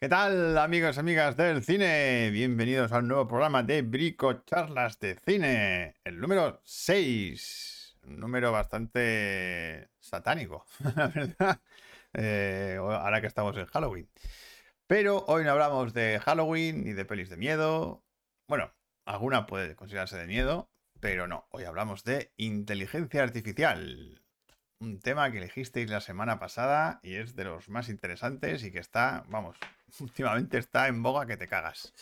¿Qué tal, amigos y amigas del cine? Bienvenidos a un nuevo programa de Brico Charlas de Cine, el número 6. Un número bastante satánico, la verdad. Eh, ahora que estamos en Halloween. Pero hoy no hablamos de Halloween ni de pelis de miedo. Bueno, alguna puede considerarse de miedo, pero no. Hoy hablamos de inteligencia artificial un tema que elegisteis la semana pasada y es de los más interesantes y que está, vamos, últimamente está en boga que te cagas.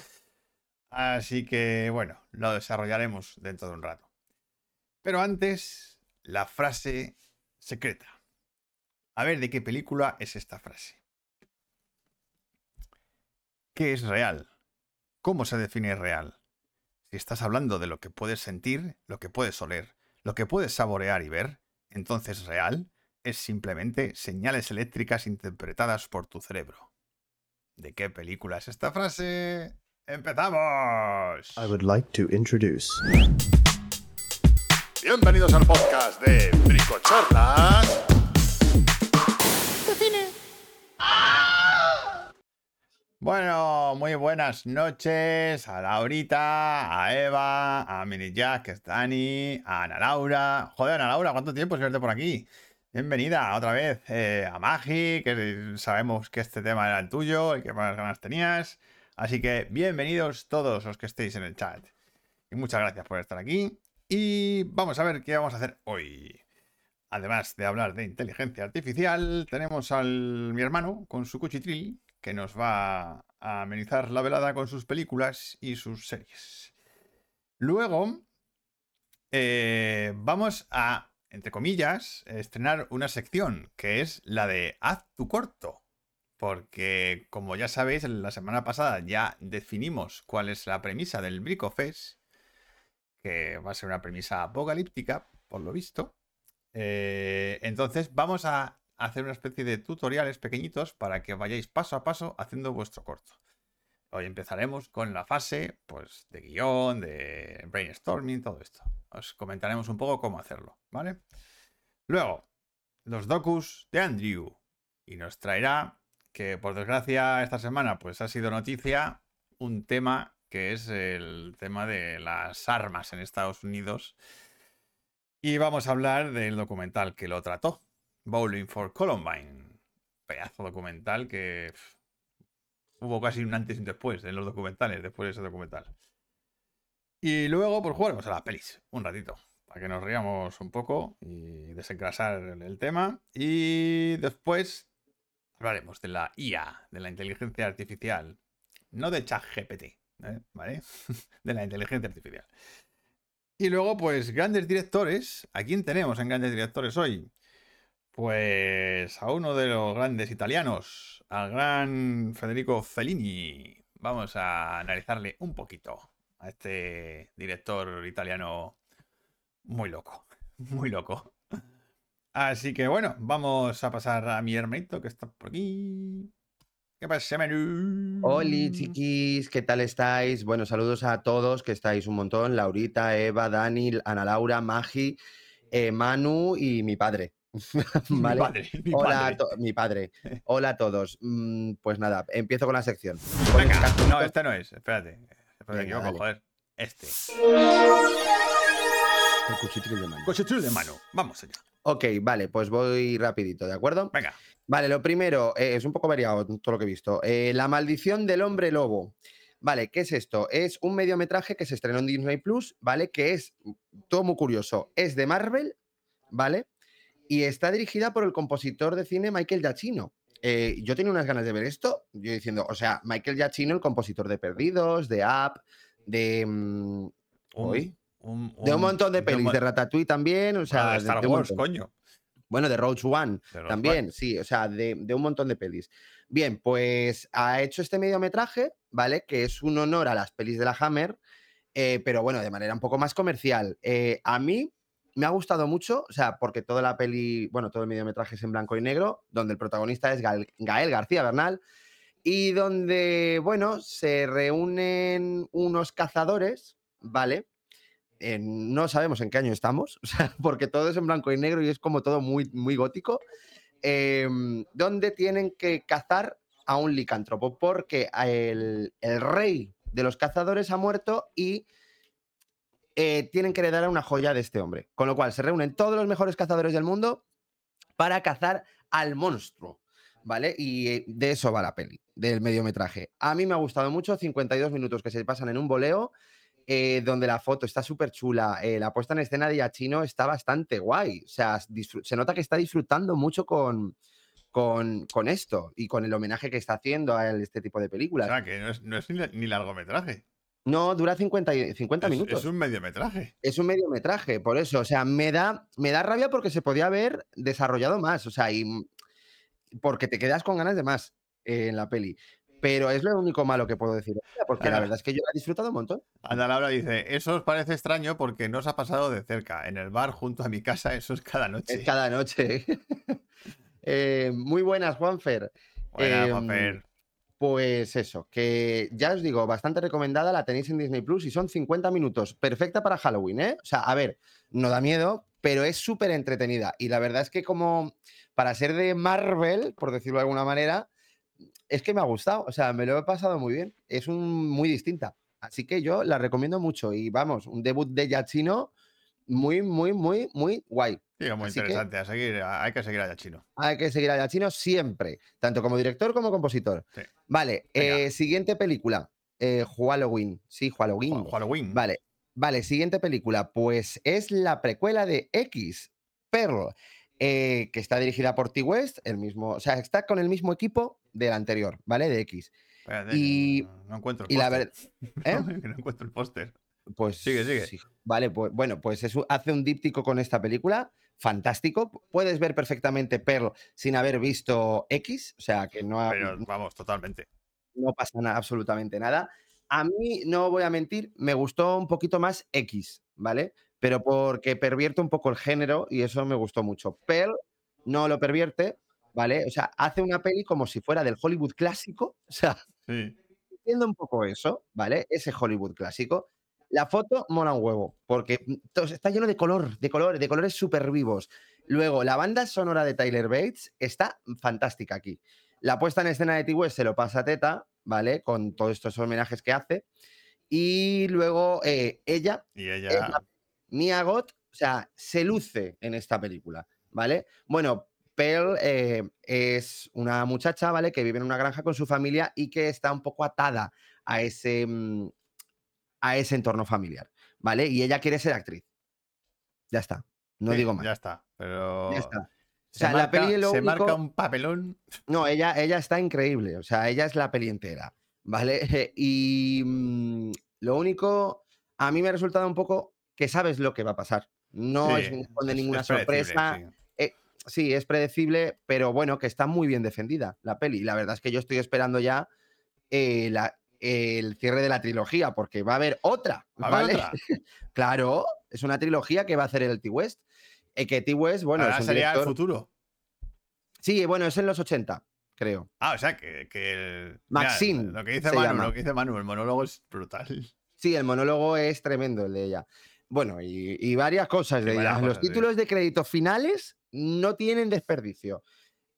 Así que, bueno, lo desarrollaremos dentro de un rato. Pero antes, la frase secreta. A ver, ¿de qué película es esta frase? ¿Qué es real? ¿Cómo se define real? Si estás hablando de lo que puedes sentir, lo que puedes oler, lo que puedes saborear y ver, entonces real es simplemente señales eléctricas interpretadas por tu cerebro. ¿De qué película es esta frase? ¡Empezamos! I would like to introduce. Bienvenidos al podcast de Bricochorlas. Bueno, muy buenas noches a Laurita, a Eva, a Mini Jack, que es Dani, a Ana Laura. Joder, Ana Laura, ¿cuánto tiempo sin verte por aquí? Bienvenida otra vez eh, a Magi, que sabemos que este tema era el tuyo y que más ganas tenías. Así que bienvenidos todos los que estéis en el chat. Y muchas gracias por estar aquí. Y vamos a ver qué vamos a hacer hoy. Además de hablar de inteligencia artificial, tenemos al mi hermano con su cuchitril que nos va a amenizar la velada con sus películas y sus series. Luego, eh, vamos a, entre comillas, estrenar una sección que es la de Haz tu corto. Porque, como ya sabéis, la semana pasada ya definimos cuál es la premisa del Bricofest, que va a ser una premisa apocalíptica, por lo visto. Eh, entonces, vamos a hacer una especie de tutoriales pequeñitos para que vayáis paso a paso haciendo vuestro corto. Hoy empezaremos con la fase pues, de guion, de brainstorming, todo esto. Os comentaremos un poco cómo hacerlo, ¿vale? Luego, los docus de Andrew. Y nos traerá, que por desgracia esta semana pues ha sido noticia, un tema que es el tema de las armas en Estados Unidos. Y vamos a hablar del documental que lo trató, Bowling for Columbine. Pedazo documental que hubo casi un antes y un después en los documentales, después de ese documental. Y luego, pues jugaremos a las pelis un ratito, para que nos riamos un poco y desencrasar el tema. Y después hablaremos de la IA, de la inteligencia artificial. No de ChatGPT, ¿eh? ¿vale? de la inteligencia artificial. Y luego, pues, grandes directores. ¿A quién tenemos en grandes directores hoy? Pues a uno de los grandes italianos, al gran Federico Fellini. Vamos a analizarle un poquito a este director italiano muy loco, muy loco. Así que bueno, vamos a pasar a mi hermanito que está por aquí. ¿Qué pasa, Manu? Hola, chiquis, ¿qué tal estáis? Bueno, saludos a todos, que estáis un montón. Laurita, Eva, Dani, Ana Laura, Magi, eh, Manu y mi padre. Mi padre, mi Hola, padre. mi padre. Hola a todos. Mm, pues nada, empiezo con la sección. Venga, no, este no es. Espérate. Espérate, Venga, joder. Este. El cuchitril de mano. Cuchitril de mano. Vamos allá. Ok, vale, pues voy rapidito, ¿de acuerdo? Venga. Vale, lo primero, eh, es un poco variado todo lo que he visto. Eh, la maldición del hombre lobo. Vale, ¿qué es esto? Es un mediometraje que se estrenó en Disney Plus, ¿vale? Que es todo muy curioso. Es de Marvel, ¿vale? Y está dirigida por el compositor de cine Michael Giacchino. Eh, yo tenía unas ganas de ver esto, yo diciendo, o sea, Michael Giacchino, el compositor de Perdidos, de App, de... Um, ¿Hoy? Un, un, de un montón de pelis, de, de Ratatouille también, o sea... de Star de, Wars, coño. Bueno, de Roach One también, sí, o sea, de, de, un montón de pelis. Bien, pues ha hecho este mediometraje, ¿vale? Que es un honor a las pelis de la Hammer, eh, pero bueno, de manera un poco más comercial. Eh, a mí me ha gustado mucho, o sea, porque toda la peli, bueno, todo el mediometraje es en blanco y negro, donde el protagonista es Gael, García Bernal, y donde, bueno, se reúnen unos cazadores, ¿vale? Eh, no sabemos en qué año estamos, o sea, porque todo es en blanco y negro y es como todo muy, muy gótico, eh, donde tienen que cazar a un licántropo, porque el, rey de los cazadores ha muerto y eh, tienen que heredar una joya de este hombre. Con lo cual se reúnen todos los mejores cazadores del mundo para cazar al monstruo. ¿Vale? Y eh, de eso va la peli, del mediometraje. A mí me ha gustado mucho, 52 minutos que se pasan en un voleo, eh, donde la foto está súper chula, la puesta en escena de Yachino está bastante guay. O sea, se nota que está disfrutando mucho con, con, esto y con el homenaje que está haciendo a este tipo de películas. O sea, que no es, ni largometraje. No, dura 50, 50 minutos. Es un mediometraje. Es un mediometraje, por eso. O sea, me da, me da rabia porque se podía haber desarrollado más. O sea, y porque te quedas con ganas de más en la peli. Pero es lo único malo que puedo decir. Porque la verdad es que yo la he disfrutado un montón. Ana Laura dice: Eso os parece extraño porque no os ha pasado de cerca. En el bar junto a mi casa, eso es cada noche. Es cada noche. Eh, muy buenas, Juanfer. Buenas, em, Juanfer. Pues eso, que ya os digo, bastante recomendada, la tenéis en Disney Plus y son 50 minutos, perfecta para Halloween, ¿eh? O sea, a ver, no da miedo, pero es súper entretenida. Y la verdad es que como para ser de Marvel, por decirlo de alguna manera, es que me ha gustado, o sea, me lo he pasado muy bien, es un, muy distinta. Así que yo la recomiendo mucho y vamos, un debut de Yachino muy, muy, muy, muy guay. Sí, muy interesante. a seguir, hay que seguir a Yachino. Hay que seguir a Yachino siempre, tanto como director como compositor. Vale, eh, siguiente película. Eh, Halloween. Sí, Halloween. Halloween. Vale, vale, siguiente película. Pues es la precuela de X, Pearl, eh, que está dirigida por T-West, el mismo, o sea, está con el mismo equipo del anterior, ¿vale? De X. y no, encuentro el póster. ¿eh? no encuentro el póster. Pues sigue, sigue. Vale, pues bueno, pues hace un díptico con esta película, fantástico. Puedes ver perfectamente Pearl sin haber visto X, o sea que no. Pero vamos, totalmente. No pasa nada, absolutamente nada. A mí, no voy a mentir, me gustó un poquito más X, ¿vale? Pero porque pervierte un poco el género y eso me gustó mucho. Pearl no lo pervierte, ¿vale? O sea, hace una peli como si fuera del Hollywood clásico, o sea, sí. entiendo un poco eso, ¿vale? Ese Hollywood clásico la foto mola un huevo, porque mm, está lleno de color, de colores, de colores súper vivos. Luego, la banda sonora de Tyler Bates está fantástica aquí. La puesta en escena de T. se lo pasa a Teta, ¿vale? Con todos estos homenajes que hace. Y luego eh, ella, y ella... Mia Gott, o sea, se luce en esta película, ¿vale? Bueno, Pearl eh, es una muchacha, ¿vale? Que vive en una granja con su familia y que está un poco atada a ese, mm, a ese entorno familiar, ¿vale? Y ella quiere ser actriz. Ya está. No digo más. Ya está. Pero. Ya está. O sea, la peli se marca un papelón. No, ella, ella está increíble. O sea, ella es la peli entera. ¿Vale? Y mm, lo único, a mí me ha resultado un poco que sabes lo que va a pasar. No es, de ninguna sorpresa. Eh, sí. es predecible, pero bueno, que está muy bien defendida la peli. La verdad es que yo estoy esperando ya eh, la, el cierre de la trilogía, porque va a haber otra. ¿vale? claro, es una trilogía que va a hacer el T-West. Eh, que T-West, bueno, es sería el futuro. Sí, bueno, es en los 80, creo. Ah, o sea, que, que Maxine. lo, que dice Manu, lo que dice Manu, el monólogo es brutal. Sí, el monólogo es tremendo, el de ella. Bueno, y, varias cosas de ella. los títulos de crédito finales no tienen desperdicio.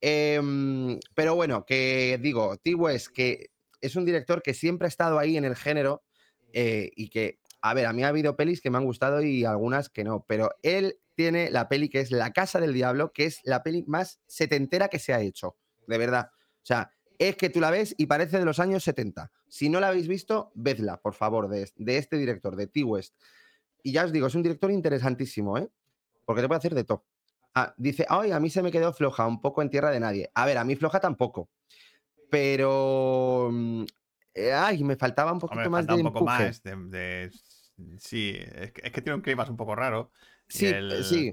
Em, pero bueno, que digo, T-West, que es un director que siempre ha estado ahí en el género eh, y que, a ver, a mí ha habido pelis que me han gustado y algunas que no, pero él tiene la peli que es La Casa del Diablo, que es la peli más setentera que se ha hecho, de verdad. O sea, es que tú la ves y parece de los años 70. Si no la habéis visto, vedla, por favor, de, este director, de T-West. Y ya os digo, es un director interesantísimo, ¿eh? Porque te puede hacer de todo. Ah, dice, ay, a mí se me quedó floja, un poco en tierra de nadie. A ver, a mí floja tampoco pero mm, eh, ay, me faltaba un poquito más de un poco más de, sí, es que, tiene un clima un poco raro. Sí, eh, sí.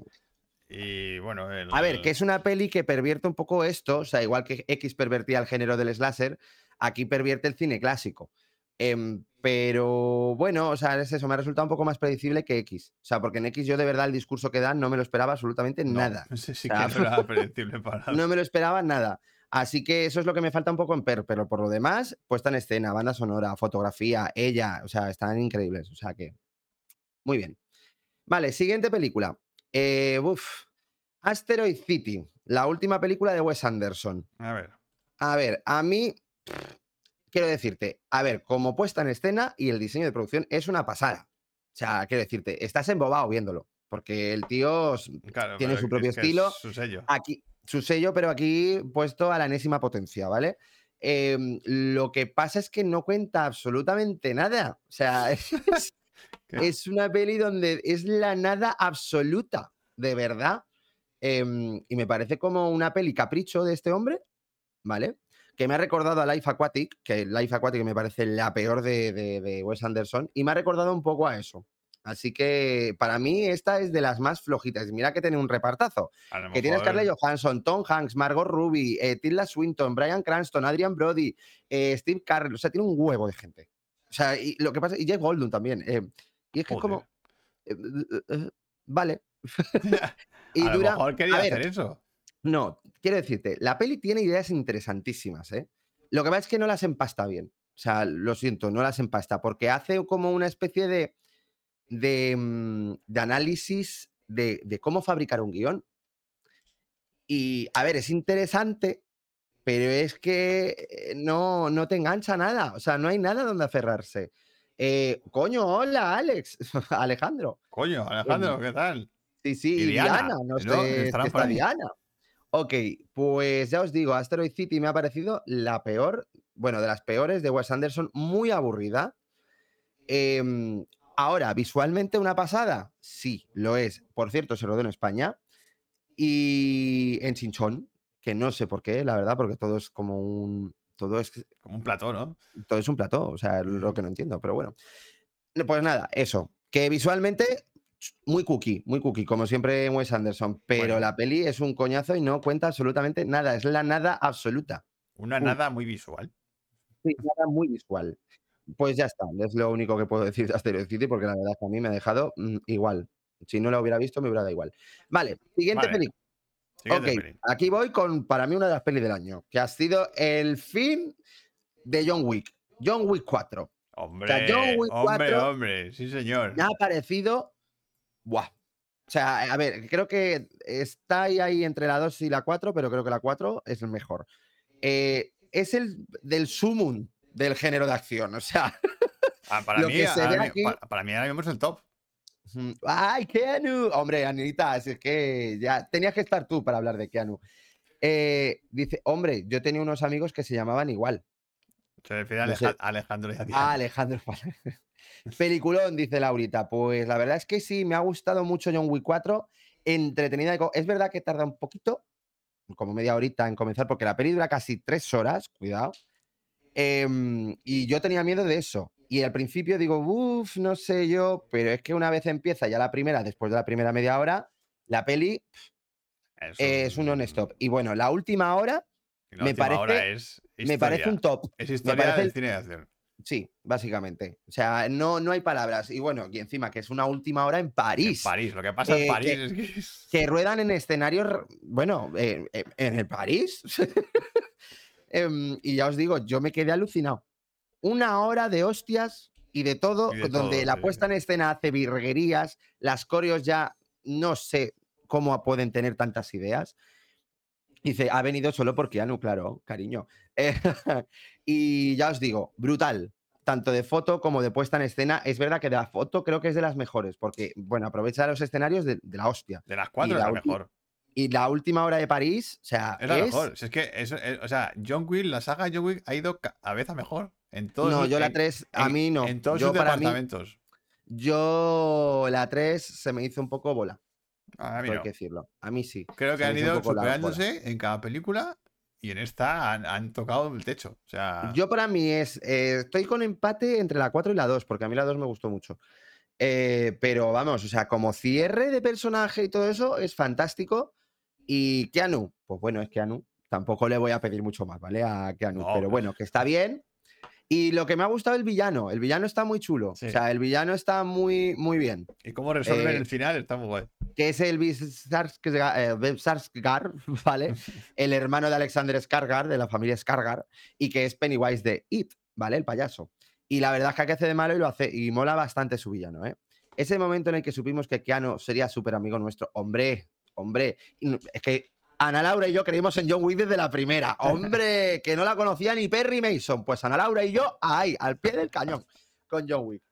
Y bueno, a ver, que es una peli que pervierte un poco esto, o sea, igual que X pervertía el género del slasher, aquí pervierte el cine clásico. Em, pero bueno, o sea, es eso, me ha resultado un poco más predecible que X. O sea, porque en X yo de verdad el discurso que dan no me lo esperaba absolutamente nada. Sí, que no era predecible para No me lo esperaba nada. Así que eso es lo que me falta un poco en Per, pero por lo demás, puesta en escena, banda sonora, fotografía, ella, o sea, están increíbles. O sea que, muy bien. Vale, siguiente película. Eh, Asteroid City, la última película de Wes Anderson. A ver. A ver, a mí quiero decirte, a ver, como puesta en escena y el diseño de producción es una pasada. O sea, quiero decirte, estás embobado viéndolo, porque el tío tiene su propio estilo. su sello. Aquí, su sello, pero aquí puesto a la enésima potencia, ¿vale? Em, lo que pasa es que no cuenta absolutamente nada. O sea, es, una peli donde es la nada absoluta, de verdad. Em, y me parece como una peli capricho de este hombre, ¿vale? Que me ha recordado a Life Aquatic, que Life Aquatic me parece la peor de, de Wes Anderson, y me ha recordado un poco a eso. Así que para mí esta es de las más flojitas. Mira que tiene un repartazo. Que tiene Scarlett Johansson, Tom Hanks, Margot Ruby, eh, Tilda Swinton, Brian Cranston, Adrian Brody, eh, Steve Carell. O sea, tiene un huevo de gente. O sea, y lo que pasa, y Jeff Goldblum también. Eh, y es que es como. vale. y a dura, lo mejor quería hacer eso. No, quiero decirte, la peli tiene ideas interesantísimas, ¿eh? Lo que pasa es que no las empasta bien. O sea, lo siento, no las empasta, porque hace como una especie de Mm, de, análisis de, de, cómo fabricar un guion. Y, a ver, es interesante, pero es que eh, no, no te engancha nada. O sea, no hay nada donde aferrarse. Eh, coño, hola, Alex. Alejandro. Coño, Alejandro, em, ¿qué tal? Sí, sí, y Diana, no sé, está Diana. Ok, pues ya os digo, Asteroid City me ha parecido la peor, bueno, de las peores de Wes Anderson, muy aburrida. Eh, Ahora, visualmente una pasada, sí, lo es. Por cierto, se rodó en España y en Chinchón, que no sé por qué, la verdad, porque todo es como un todo es como un plató, ¿no? Todo es un plató, o sea, lo que no entiendo, pero bueno. Pues nada, eso, que visualmente muy cookie, muy cookie, como siempre Wes Anderson, pero la peli es un coñazo y no cuenta absolutamente nada, es la nada absoluta. Una nada muy visual. Sí, nada muy visual. Pues ya está, es lo único que puedo decir de Asteroid City, porque la verdad es que a mí me ha dejado mm, igual. Si no lo hubiera visto, me hubiera dado igual. Vale, siguiente película. Ok, aquí voy con para mí una de las pelis del año, que ha sido el fin de John Wick. John Wick 4. Hombre, John Wick 4 hombre, hombre, sí señor. Me ha parecido... Buah. O sea, a ver, creo que está ahí, entre la 2 y la 4, pero creo que la 4 es el mejor. Eh, es el del sumum del género de acción. O sea, ah, para, mí, para, mí ahora mismo es el top. ¡Ay, Keanu! Hombre, Anita, es que ya tenías que estar tú para hablar de Keanu. Eh, dice, hombre, yo tenía unos amigos que se llamaban igual. Se refiere a Alejandro y a Ah, Alejandro. Peliculón, dice Laurita. Pues la verdad es que sí, me ha gustado mucho John Wick 4. Entretenida. Es verdad que tarda un poquito, como media horita en comenzar, porque la peli dura casi tres horas, cuidado. Em, y yo tenía miedo de eso. Y al principio digo, uff, no sé yo, pero es que una vez empieza ya la primera, después de la primera media hora, la peli es un non-stop. Y bueno, la última hora me parece, me parece un top. Es historia del cine de acción. Sí, básicamente. O sea, no, no hay palabras. Y bueno, y encima que es una última hora en París. En París, lo que pasa en eh, París que, es que... que ruedan en escenarios, bueno, eh, eh, en el París. Em, y ya os digo, yo me quedé alucinado. Una hora de hostias y de todo, donde la puesta en escena hace virguerías, las coreos ya no sé cómo pueden tener tantas ideas. Dice, ha venido solo por Keanu, claro, cariño. y ya os digo, brutal. Tanto de foto como de puesta en escena. Es verdad que de la foto creo que es de las mejores, porque, bueno, aprovecha los escenarios de, la hostia. De las cuatro es la mejor. Y la última hora de París, o sea. Es mejor. es que, eh, o sea, John Wick, la saga John Wick ha ido a a mejor. En todos no, yo la 3, a mí no. En todos yo, sus departamentos. yo la 3 se me hizo un poco bola. A mí no. Hay que decirlo. A mí sí. Creo que han ido superándose en cada película y en esta han, tocado el techo. O sea... Yo para mí es. Eh, estoy con empate entre la 4 y la 2, porque a mí la 2 me gustó mucho. Eh, pero vamos, o sea, como cierre de personaje y todo eso es fantástico. Y Keanu, pues bueno, es Keanu. Tampoco le voy a pedir mucho más, ¿vale? A Keanu. pero bueno, que está bien. Y lo que me ha gustado el villano, el villano está muy chulo. O sea, el villano está muy, muy bien. Y cómo resuelve en el eh, final está muy guay. Que es el Sarsgar, ¿vale? el hermano de Alexander Skargar, de la familia Skargar, y que es Pennywise de It, ¿vale? El payaso. Y la verdad es que hace de malo y lo hace, y mola bastante su villano, ¿eh? Ese momento en el que supimos que Keanu sería súper amigo nuestro, hombre, hombre, es que Ana Laura y yo creímos en John Wick desde la primera. Hombre, que no la conocía ni Perry Mason. Pues Ana Laura y yo, ahí, al pie del cañón, con John Wick.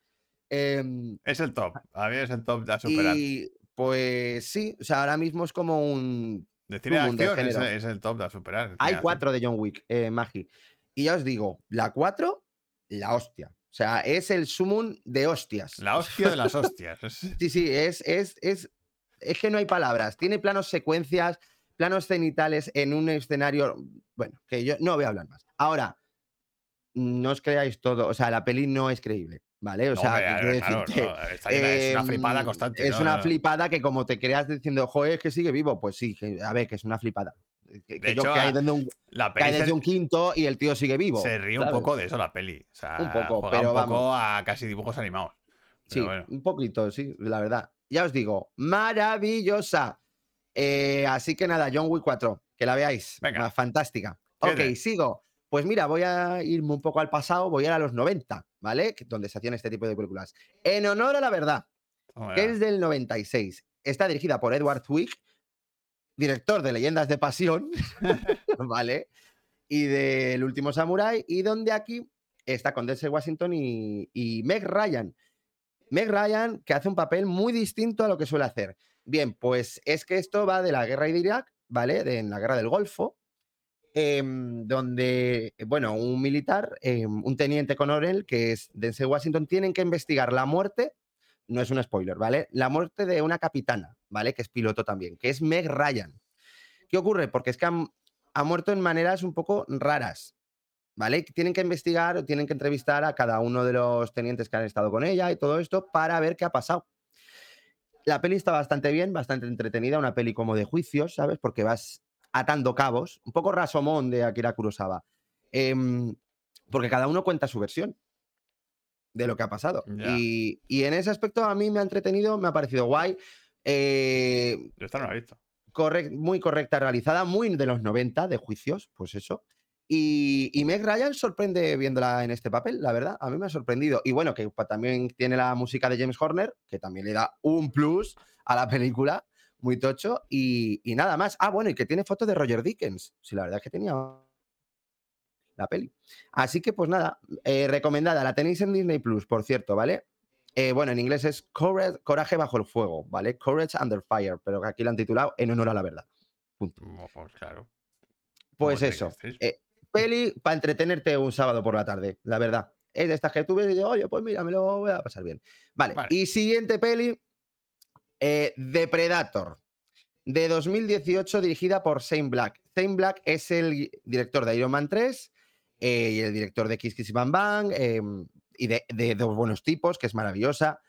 Em, es el top. A mí es el top de superar. Y pues sí, o sea, ahora mismo es como un. De cine de acción es, el top de superar. Hay cuatro de John Wick, eh, Magi. Y ya os digo, la cuatro, la hostia. O sea, es el sumum de hostias. La hostia de las hostias. sí, sí, es, es, es, es que no hay palabras. Tiene planos secuencias, planos cenitales en un escenario. Bueno, que yo no voy a hablar más. Ahora, no os creáis todo. O sea, la peli no es creíble. ¿Vale? O sea, es una flipada em, constante. Es una flipada que como te creas diciendo, joder, es que sigue vivo, pues sí, a ver, que es una flipada. Que, de hecho, cae desde, un, desde un quinto y el tío sigue vivo. Se ríe un poco de eso la peli. O sea, un poco, pero un poco a casi dibujos animados. Sí, un poquito, sí, la verdad. Ya os digo, maravillosa. Eh, así que nada, John Wick 4, que la veáis. Venga. Fantástica. Ok, sigo. Pues mira, voy a irme un poco al pasado, voy a ir a los 90, ¿vale? Donde se hacían este tipo de películas. En honor a la verdad, que es del 96. Está dirigida por Edward Zwick, director de Leyendas de Pasión, ¿vale? Y del Último Samurai, y donde aquí está con Denzel Washington y, y Meg Ryan. Meg Ryan, que hace un papel muy distinto a lo que suele hacer. Bien, pues es que esto va de la guerra de Irak, ¿vale? De en la guerra del Golfo, Em, donde, bueno, un militar, em, un teniente coronel, que es Denzel Washington, tienen que investigar la muerte, no es un spoiler, ¿vale? La muerte de una capitana, ¿vale? Que es piloto también, que es Meg Ryan. ¿Qué ocurre? Porque es que ha muerto en maneras un poco raras, ¿vale? Tienen que investigar, tienen que entrevistar a cada uno de los tenientes que han estado con ella y todo esto para ver qué ha pasado. La peli está bastante bien, bastante entretenida, una peli como de juicios, ¿sabes? Porque vas atando cabos, un poco Rasomón de Akira Kurosawa, em, porque cada uno cuenta su versión de lo que ha pasado. Y, en ese aspecto a mí me ha entretenido, me ha parecido guay. Eh, Yo esta no la he visto. muy correcta, realizada, muy de los 90 de juicios, pues eso. Y, y, Meg Ryan sorprende viéndola en este papel, la verdad, a mí me ha sorprendido. Y bueno, que también tiene la música de James Horner, que también le da un plus a la película muy tocho y, nada más. Ah, bueno, y que tiene fotos de Roger Dickens. Sí, la verdad es que tenía la peli. Así que, pues nada, eh, recomendada. La tenéis en Disney Plus, por cierto, ¿vale? Eh, bueno, en inglés es Coraje bajo el fuego, ¿vale? Courage Under Fire, pero aquí lo han titulado En honor a la verdad. Punto. Pues claro. Pues eso. Eh, peli para entretenerte un sábado por la tarde, la verdad. Es de estas que tú ves y dices, oye, pues mira, me lo voy a pasar bien. vale. Y siguiente peli, eh, Depredator, de 2018, dirigida por Shane Black. Shane Black es el director de Iron Man 3 eh, y el director de Kiss Kiss Bang Bang em, y de, Dos Buenos Tipos, que es maravillosa,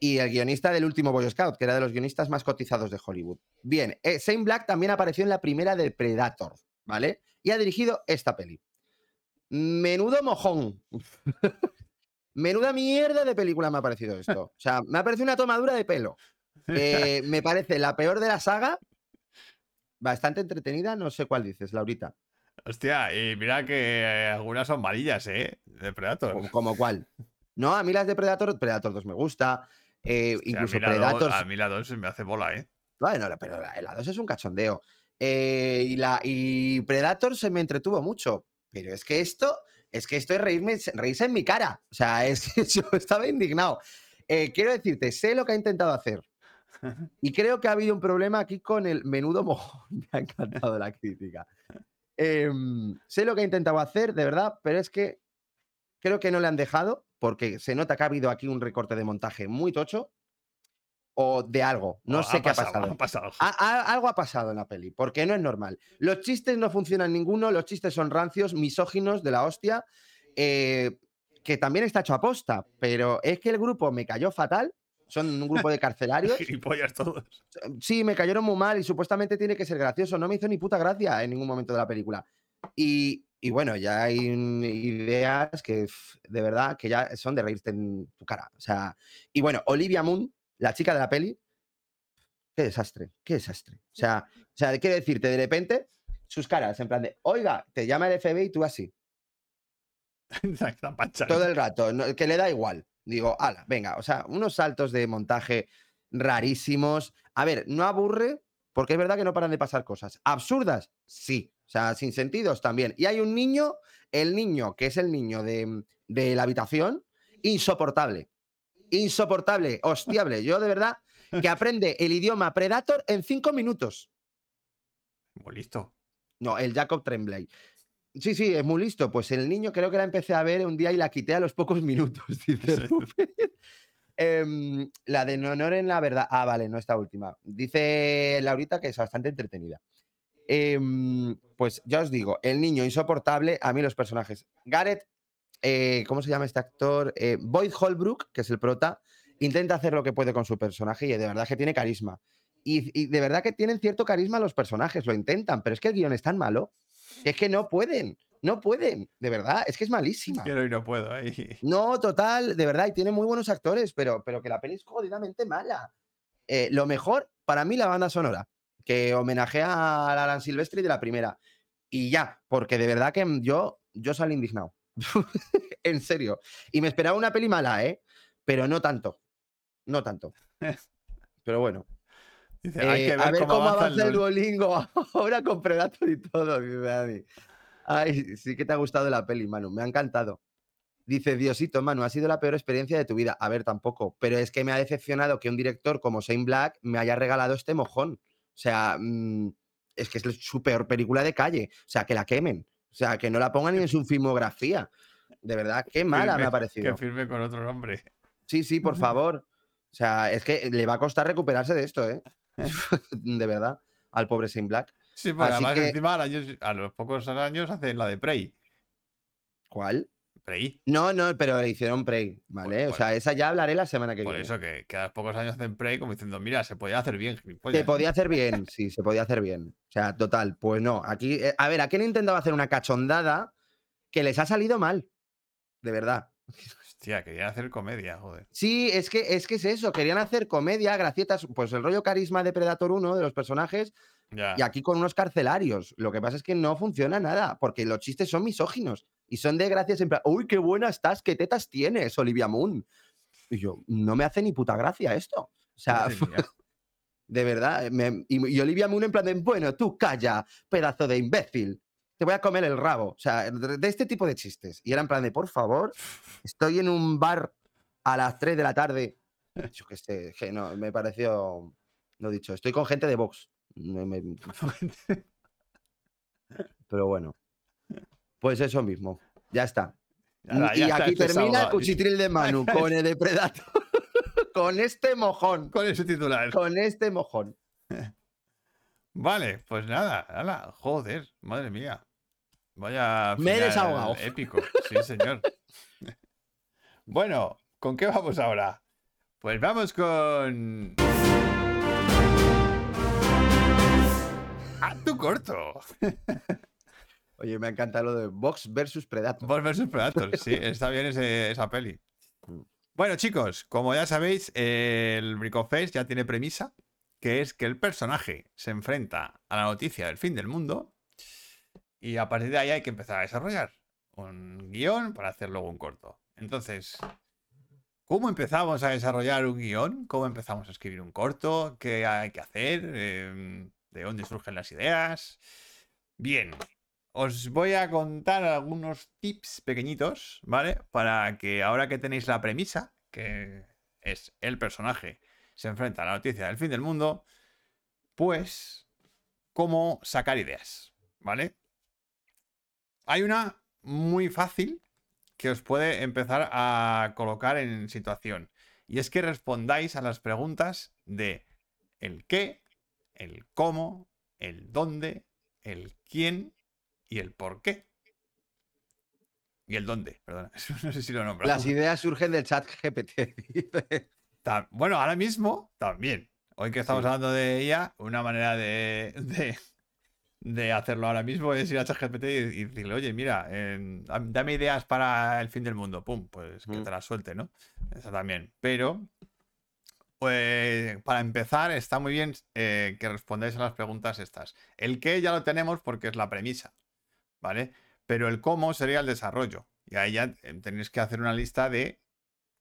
y el guionista del último Boy Scout, que era de los guionistas más cotizados de Hollywood. Bien, eh, Shane Black también apareció en la primera de Predator, ¿vale? Y ha dirigido esta peli. Menudo mojón. Menuda mierda de película me ha parecido esto. O sea, me ha parecido una tomadura de pelo. Eh, me parece la peor de la saga. Bastante entretenida, no sé cuál dices, Laurita. Hostia, y mira que eh, algunas son malillas, ¿eh? De Predator. ¿Como cuál? No, a mí las de Predator, Predator 2 me gusta. Eh, incluso Predator. A mí la 2 me hace bola, ¿eh? Bueno, pero la 2 es un cachondeo. Y, la, y Predator se me entretuvo mucho. Pero es que esto, es que esto es reírme, reírse en mi cara. O sea, es que yo estaba indignado. quiero decirte, sé lo que ha intentado hacer. Y creo que ha habido un problema aquí con el menudo mojón. Me ha encantado la crítica. Em, sé lo que ha intentado hacer, de verdad, pero es que creo que no le han dejado, porque se nota que ha habido aquí un recorte de montaje muy tocho o de algo. No sé qué ha pasado. algo ha pasado en la peli, porque no es normal. Los chistes no funcionan ninguno, los chistes son rancios, misóginos de la hostia, eh, que también está hecho a posta, pero es que el grupo me cayó fatal son un grupo de carcelarios. todos. Sí, me cayeron muy mal y supuestamente tiene que ser gracioso. No me hizo ni puta gracia en ningún momento de la película. Y, bueno, ya hay ideas que de verdad que ya son de reírte en tu cara. O sea, y bueno, Olivia Moon, la chica de la peli, qué desastre, qué desastre. O sea, o sea, decirte, de repente, sus caras, en plan de, oiga, te llama el FBI y tú así. Todo el rato, que le da igual. Digo, ala, venga, o sea, unos saltos de montaje rarísimos. A ver, no aburre, porque es verdad que no paran de pasar cosas. ¿Absurdas? Sí. O sea, sin sentidos también. Y hay un niño, el niño, que es el niño de, de la habitación, insoportable. Insoportable, hostiable. Yo de verdad que aprende el idioma Predator en cinco minutos. Muy listo. No, el Jacob Tremblay. Sí, sí, es muy listo. Pues el niño creo que la empecé a ver un día y la quité a los pocos minutos, dice em, la de honor en la verdad. Ah, vale, no esta última. Dice Laurita que es bastante entretenida. Em, pues ya os digo, el niño insoportable, a mí los personajes. Gareth, eh, ¿cómo se llama este actor? Eh, Boyd Holbrook, que es el prota, intenta hacer lo que puede con su personaje y de verdad que tiene carisma. Y, de verdad que tienen cierto carisma los personajes, lo intentan, pero es que el guion es tan malo es que no pueden. No pueden, de verdad, es que es malísima. Quiero y no puedo. No, total, de verdad, y tiene muy buenos actores, pero, pero que la peli es jodidamente mala. Eh, lo mejor, para mí, la banda sonora, que homenajea a Alan Silvestri de la primera. Y ya, porque de verdad que yo, yo salí indignado. en serio. Y me esperaba una peli mala, ¿eh? Pero no tanto. No tanto. Pero bueno. Eh, a ver cómo, avanza, el Duolingo ahora con Predator y todo, dice Ay, sí que te ha gustado la peli, Manu. Me ha encantado. Dice Diosito, Manu, ha sido la peor experiencia de tu vida. A ver, tampoco. Pero es que me ha decepcionado que un director como Shane Black me haya regalado este mojón. O sea, mm, es que es su peor película de calle. O sea, que la quemen. O sea, que no la pongan ni en su filmografía. De verdad, qué mala me ha parecido. Que firme con otro nombre. Sí, sí, por favor. O sea, es que le va a costar recuperarse de esto, ¿eh? de verdad, al pobre Saint Black. Sí, pues además encima a los pocos años hacen la de Prey. ¿Cuál? Prey. No, no, pero le hicieron Prey, ¿vale? o sea, esa ya hablaré la semana que viene. Por eso que, los pocos años hacen Prey como diciendo, mira, se podía hacer bien. Se podía hacer bien, sí, se podía hacer bien. O sea, total, pues no. Aquí, eh, a ver, aquí han intentado hacer una cachondada que les ha salido mal. De verdad. Hostia, querían hacer comedia, joder. Sí, es que, es que es eso, querían hacer comedia, gracietas, pues el rollo carisma de Predator 1 de los personajes, y aquí con unos carcelarios. Lo que pasa es que no funciona nada, porque los chistes son misóginos y son de gracias en plan, uy, qué buena estás, qué tetas tienes, Olivia Moon. Y yo, no me hace ni puta gracia esto. O sea, de verdad. y, y, Olivia Moon en plan de, bueno, tú calla, pedazo de imbécil te voy a comer el rabo. O sea, de este tipo de chistes. Y era en plan de, por favor, estoy en un bar a las 3 de la tarde. Yo qué sé, que no, me pareció, lo dicho, estoy con gente de Vox. Pero bueno, pues eso mismo, ya está. y aquí termina el cuchitril de Manu con el depredator. con este mojón. Con ese titular. Con este mojón. Vale, pues nada, joder, madre mía. Vaya. Me he desahogado. Épico, sí, señor. bueno, ¿con qué vamos ahora? Pues vamos con. ¡A tu corto! Oye, me encanta lo de Box versus Predator. Box versus Predator, sí, está bien esa peli. Mm. Bueno, chicos, como ya sabéis, el Brick Face ya tiene premisa que es que el personaje se enfrenta a la noticia del fin del mundo y a partir de ahí hay que empezar a desarrollar un guion para hacer luego un corto. Entonces, ¿cómo empezamos a desarrollar un guion? ¿Cómo empezamos a escribir un corto? ¿Qué hay que hacer? Em, ¿De dónde surgen las ideas? Bien, os voy a contar algunos tips pequeñitos, ¿vale? Para que ahora que tenéis la premisa, que es el personaje se enfrenta a la noticia del fin del mundo, pues, ¿cómo sacar ideas? ¿Vale? Hay una muy fácil que os puede empezar a colocar en situación. Y es que respondáis a las preguntas de el qué, el cómo, el dónde, el quién y el por qué. Y el dónde, perdón. No sé si lo nombro. Las ideas surgen del chat GPT. Bueno, ahora mismo también. Hoy que estamos hablando de ella, una manera de, de, hacerlo ahora mismo es ir a ChatGPT y, decirle, oye, mira, dame ideas para el fin del mundo. Pum, pues que te la suelte, ¿no? Eso también. Pero, pues, para empezar, está muy bien eh, que respondáis a las preguntas estas. El qué ya lo tenemos porque es la premisa, ¿vale? Pero el cómo sería el desarrollo. Y ahí ya eh, tenéis que hacer una lista de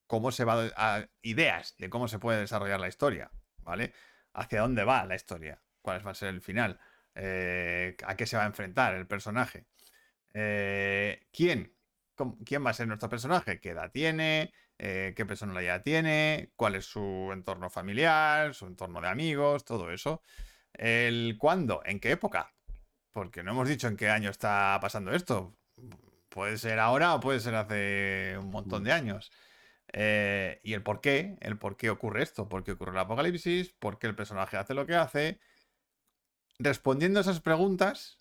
cómo se va a ideas de cómo se puede desarrollar la historia, ¿vale? Hacia dónde va la historia. cuál va a ser el final, eh, a qué se va a enfrentar el personaje. Eh, ¿Quién? ¿Quién va a ser nuestro personaje? ¿Qué edad tiene? ¿Qué personalidad tiene? ¿Cuál es su entorno familiar? ¿Su entorno de amigos? Todo eso. ¿El cuándo? ¿En qué época? Porque no hemos dicho en qué año está pasando esto. Puede ser ahora o puede ser hace un montón de años. Eh, y el por qué, el por qué ocurre esto, por qué ocurre el apocalipsis, por qué el personaje hace lo que hace. Respondiendo a esas preguntas,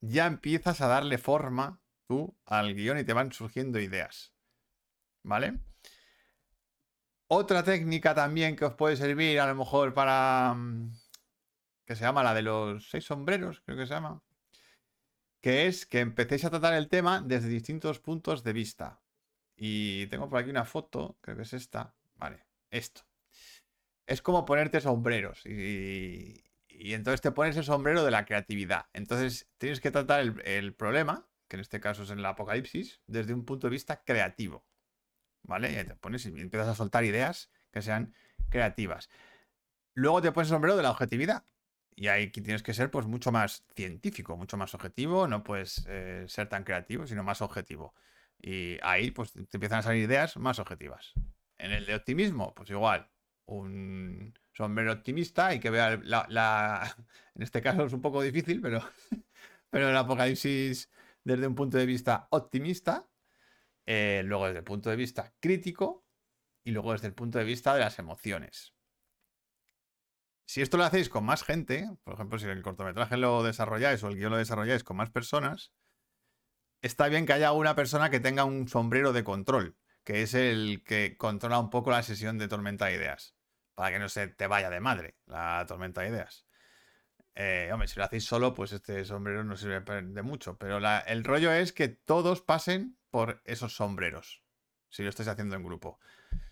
ya empiezas a darle forma tú al guion y te van surgiendo ideas. ¿Vale? Otra técnica también que os puede servir a lo mejor para... Que se llama la de los seis sombreros, creo que se llama. Que es que empecéis a tratar el tema desde distintos puntos de vista. Y tengo por aquí una foto, creo que es esta. Vale, esto. Es como ponerte sombreros. Y, entonces te pones el sombrero de la creatividad. Entonces tienes que tratar el, problema, que en este caso es en el apocalipsis, desde un punto de vista creativo. ¿Vale? Y te pones y empiezas a soltar ideas que sean creativas. Luego te pones el sombrero de la objetividad. Y ahí tienes que ser pues mucho más científico, mucho más objetivo. No puedes eh, ser tan creativo, sino más objetivo. Y ahí pues te empiezan a salir ideas más objetivas. En el de optimismo, pues igual, un sombrero optimista y que vea la, En este caso es un poco difícil, pero, pero el apocalipsis desde un punto de vista optimista, eh, luego desde el punto de vista crítico y luego desde el punto de vista de las emociones. Si esto lo hacéis con más gente, por ejemplo, si el cortometraje lo desarrolláis o el guion lo desarrolláis con más personas, está bien que haya una persona que tenga un sombrero de control, que es el que controla un poco la sesión de tormenta de ideas, para que no se te vaya de madre la tormenta de ideas. Eh, hombre, si lo hacéis solo, pues este sombrero no sirve de mucho, pero el rollo es que todos pasen por esos sombreros, si lo estáis haciendo en grupo.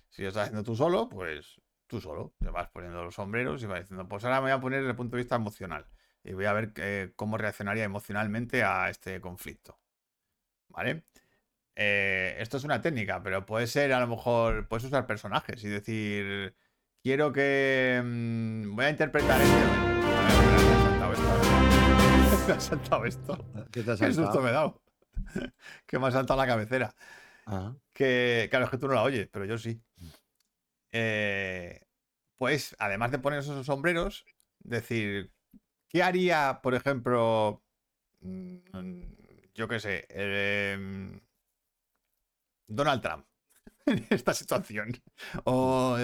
Si lo estás haciendo tú solo, pues tú solo, te vas poniendo los sombreros y vas diciendo, pues ahora me voy a poner desde el punto de vista emocional y voy a ver eh, cómo reaccionaría emocionalmente a este conflicto. ¿Vale? Eh, esto es una técnica, pero puede ser, a lo mejor, puedes usar personajes y decir, quiero que... Mm, voy a interpretar este... me ha saltado esto. ¿Qué te ha saltado? ¿Qué susto me he dado? que me ha saltado la cabecera. Ah. Que, claro, es que tú no la oyes, pero yo sí. Eh, pues, además de poner esos sombreros, decir, ¿qué haría, por ejemplo, mm, yo qué sé, em, Donald Trump en esta situación. O,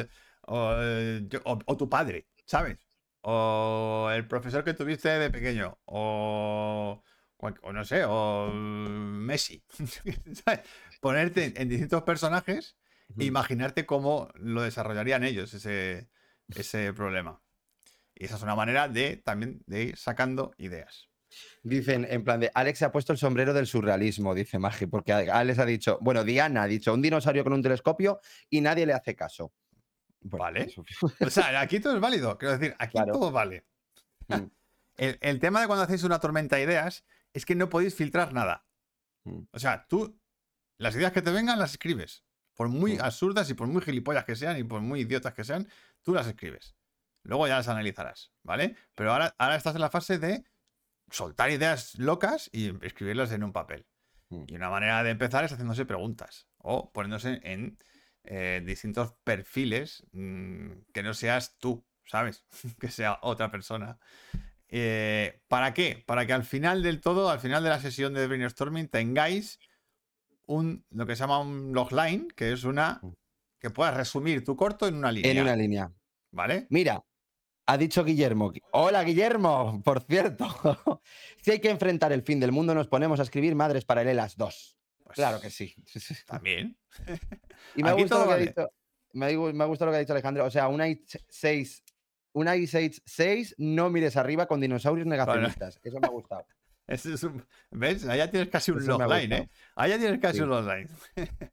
o, tu padre, ¿sabes? O el profesor que tuviste de pequeño. O, o no sé, o Messi. Ponerte en, distintos personajes e imaginarte cómo lo desarrollarían ellos ese, ese problema. Y esa es una manera de también de ir sacando ideas. Dicen, en plan de, Alex se ha puesto el sombrero del surrealismo, dice Magi, porque Alex ha dicho, bueno, Diana ha dicho, un dinosaurio con un telescopio y nadie le hace caso. vale. O sea, aquí todo es válido, quiero decir, aquí todo vale. Mm. El, tema de cuando hacéis una tormenta de ideas es que no podéis filtrar nada. Mm. O sea, tú, las ideas que te vengan las escribes. Por muy mm. absurdas y por muy gilipollas que sean y por muy idiotas que sean, tú las escribes. Luego ya las analizarás, ¿vale? Pero ahora, ahora estás en la fase de soltar ideas locas y escribirlas en un papel. Mm. Y una manera de empezar es haciéndose preguntas o poniéndose en eh, distintos perfiles mm, que no seas tú, ¿sabes? que sea otra persona. Eh, ¿Para qué? Para que al final del todo, al final de la sesión de brainstorming, tengáis un, lo que se llama un logline, que es una mm. que puedas resumir tu corto en una línea. En una línea. ¿Vale? Mira, ha dicho Guillermo. Hola, Guillermo, por cierto. si hay que enfrentar el fin del mundo, nos ponemos a escribir Madres Paralelas 2. Pues claro que sí. También. y me ha, gustado lo que ha dicho, me, ha gustado lo que ha dicho Alejandro. O sea, una i6, una i6 6, no mires arriba con dinosaurios negacionistas. Eso me ha gustado. ¿Ves? Allá tienes casi un logline, ¿eh? Allá tienes casi un logline.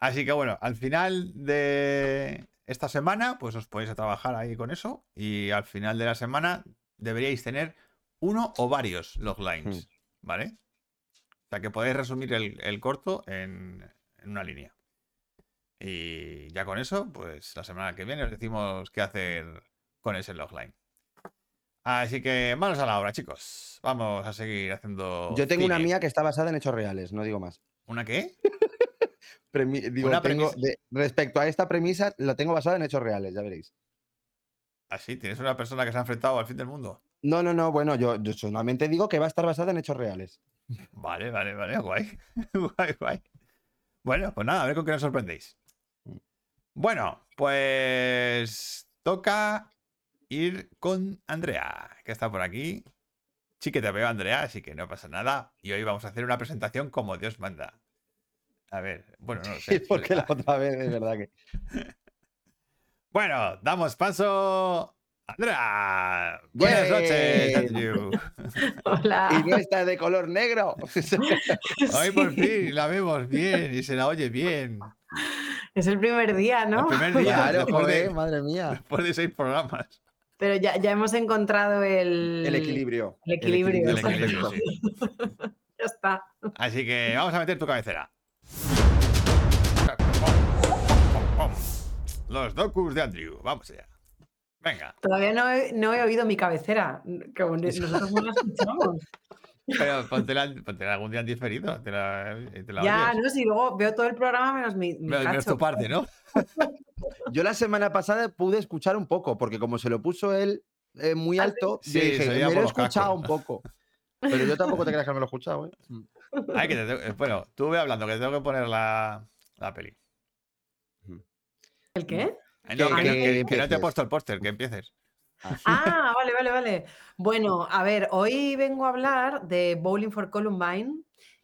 Así que bueno, al final de esta semana, pues os podéis a trabajar ahí con eso y al final de la semana deberíais tener uno o varios loglines, hmm. ¿vale? O sea que podéis resumir el, corto en, una línea. Y ya con eso, pues la semana que viene os decimos qué hacer con ese logline. Así que manos a la obra, chicos. Vamos a seguir haciendo. Yo tengo una mía que está basada en hechos reales, no digo más. ¿Una qué? una respecto a esta premisa, lo tengo basado en hechos reales, ya veréis. ¿Ah, sí? ¿Tienes una persona que se ha enfrentado al fin del mundo? No, no, no. Bueno, yo, solamente digo que va a estar basada en hechos reales. Vale, vale, vale. Guay. guay, guay. Bueno, pues nada, a ver con qué nos sorprendéis. Bueno, pues toca ir con Andrea, que está por aquí. Sí que te veo, Andrea, así que no pasa nada. Y hoy vamos a hacer una presentación como Dios manda. A ver, bueno, no sé. porque la otra vez es verdad que. bueno, damos paso. Andrea, buenas noches. Hola. Y no está de color negro. Hoy por fin la vemos bien y se la oye bien. Es el primer día, ¿no? El primer día, claro, joder, madre mía. Después de seis programas. Pero ya, ya hemos encontrado el... El equilibrio. El equilibrio. El equilibrio, sí. ya está. Así que vamos a meter tu cabecera. Los docus de Andrew. Vamos allá. Venga. Todavía no he, no he oído mi cabecera. Que nosotros no la escuchamos. Pero ponte, algún día en diferido. Te la, ya, no, si luego veo todo el programa menos mi. mi menos tu parte, ¿no? Yo la semana pasada pude escuchar un poco, porque como se lo puso él eh, muy ah, alto, dije, me lo he escuchado un poco. Pero yo tampoco te creas que me lo he escuchado, ¿eh? Ay, que te, bueno, tú ve hablando, que tengo que poner la, la peli. ¿El qué? Eh, no, que, no te he puesto el póster, que empieces. Ah, vale, vale, vale. Bueno, a ver, hoy vengo a hablar de Bowling for Columbine,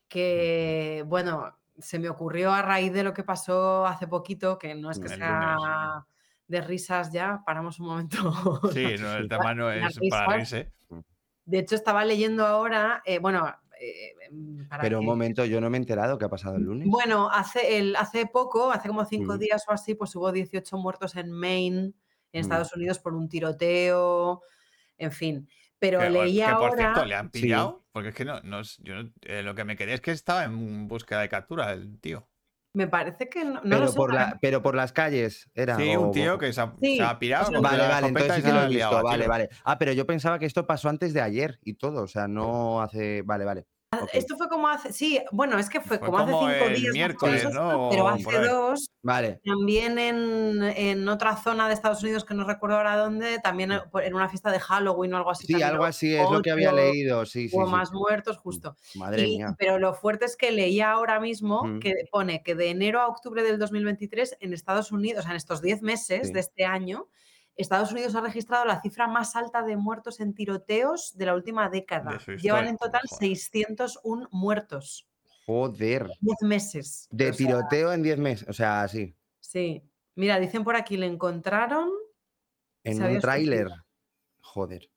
que, bueno, se me ocurrió a raíz de lo que pasó hace poquito, que no es que sea de risas ya, paramos un momento. Sí, el tema no es para reírse. De hecho, estaba leyendo ahora, eh, bueno, eh, em, Pero un momento, yo no me he enterado qué ha pasado el lunes. Bueno, hace, el, hace poco, hace como cinco días o así, pues hubo 18 muertos en Maine, en mm. Estados Unidos, por un tiroteo, en fin. Pero leí que, ahora... Por cierto, ¿le han pillado? Porque es que no, no yo, eh, lo que me quedé es que estaba en búsqueda de captura el tío. Me parece que no, pero, lo por la, pero por las calles era. Sí, un tío que se ha, pirado. vale, vale, entonces sí que lo he visto. Vale, vale. Ah, pero yo pensaba que esto pasó antes de ayer y todo. O sea, no hace. Vale, vale. Ah, esto fue como hace, sí, bueno, es que fue, como, hace cinco días. Miércoles, ¿no? Pero hace dos, vale. también en, en, otra zona de Estados Unidos que no recuerdo ahora dónde, también en una fiesta de Halloween o algo así. Sí, algo así, es lo que había leído, sí, sí. Hubo más muertos, justo. Madre mía. Pero lo fuerte es que leía ahora mismo que pone que de enero a octubre del 2023 en Estados Unidos, o sea, en estos 10 meses de este año, Estados Unidos ha registrado la cifra más alta de muertos en tiroteos de la última década. Llevan en total 601 muertos. Joder. 10 meses. De tiroteo en 10 meses, o sea, sí. Sí. Mira, dicen por aquí, le encontraron... En un tráiler. Joder.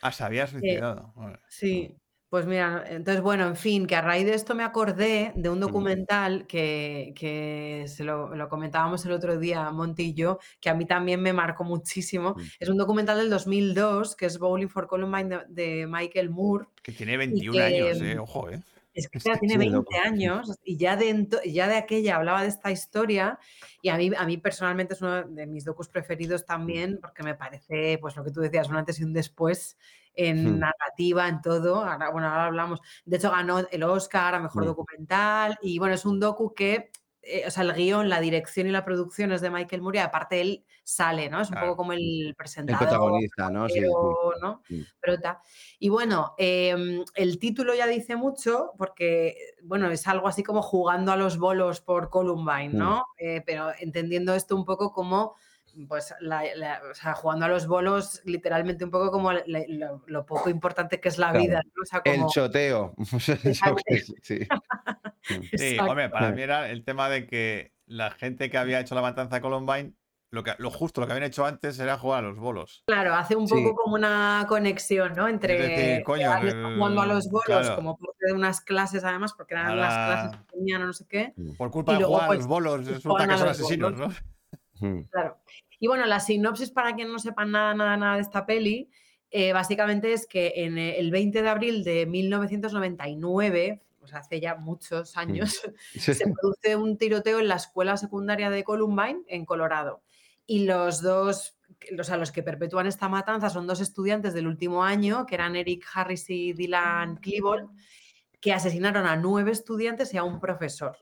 Ah, se había suicidado. sí. Pues mira, entonces, bueno, en fin, que a raíz de esto me acordé de un documental que, se lo, comentábamos el otro día, Monty y yo, que a mí también me marcó muchísimo. Es un documental del 2002, que es Bowling for Columbine de, Michael Moore. Que tiene 21 años, eh, ojo, eh. Es que tiene 20 años y ya de, ya de aquella hablaba de esta historia y a mí, a mí personalmente es uno de mis docus preferidos también porque me parece, pues lo que tú decías, un antes y un después en narrativa, en todo. Ahora, bueno, ahora hablamos. De hecho, ganó el Oscar a Mejor Documental y bueno, es un docu que eh, o sea, el guion, la dirección y la producción es de Michael Moore, aparte él sale, ¿no? Es un poco como el presentador. El protagonista, ¿no? Sí, ¿no? Y bueno, em, el título ya dice mucho porque, bueno, es algo así como jugando a los bolos por Columbine. ¿no? Eh, pero entendiendo esto un poco como pues o sea, jugando a los bolos, literalmente un poco como lo, poco importante que es la vida. El choteo. sí. sí, hombre, para mí era el tema de que la gente que había hecho la matanza de Columbine, lo, que, lo justo, lo que habían hecho antes era jugar a los bolos. Claro, hace un poco como una conexión, ¿no? Entre jugando a los bolos como parte de unas clases, además, porque eran las clases que tenían o no sé qué. Por culpa de jugar a los pues, bolos, resulta que son asesinos, ¿no? Claro. Y bueno, la sinopsis para quien no sepa nada, nada, nada de esta peli, eh, básicamente es que en eh, el 20 de abril de 1999, o sea, hace ya muchos años, se produce un tiroteo en la escuela secundaria de Columbine, en Colorado. Y los dos o sea, los que perpetúan esta matanza son dos estudiantes del último año, que eran Eric Harris y Dylan Klebold, que asesinaron a nueve estudiantes y a un profesor.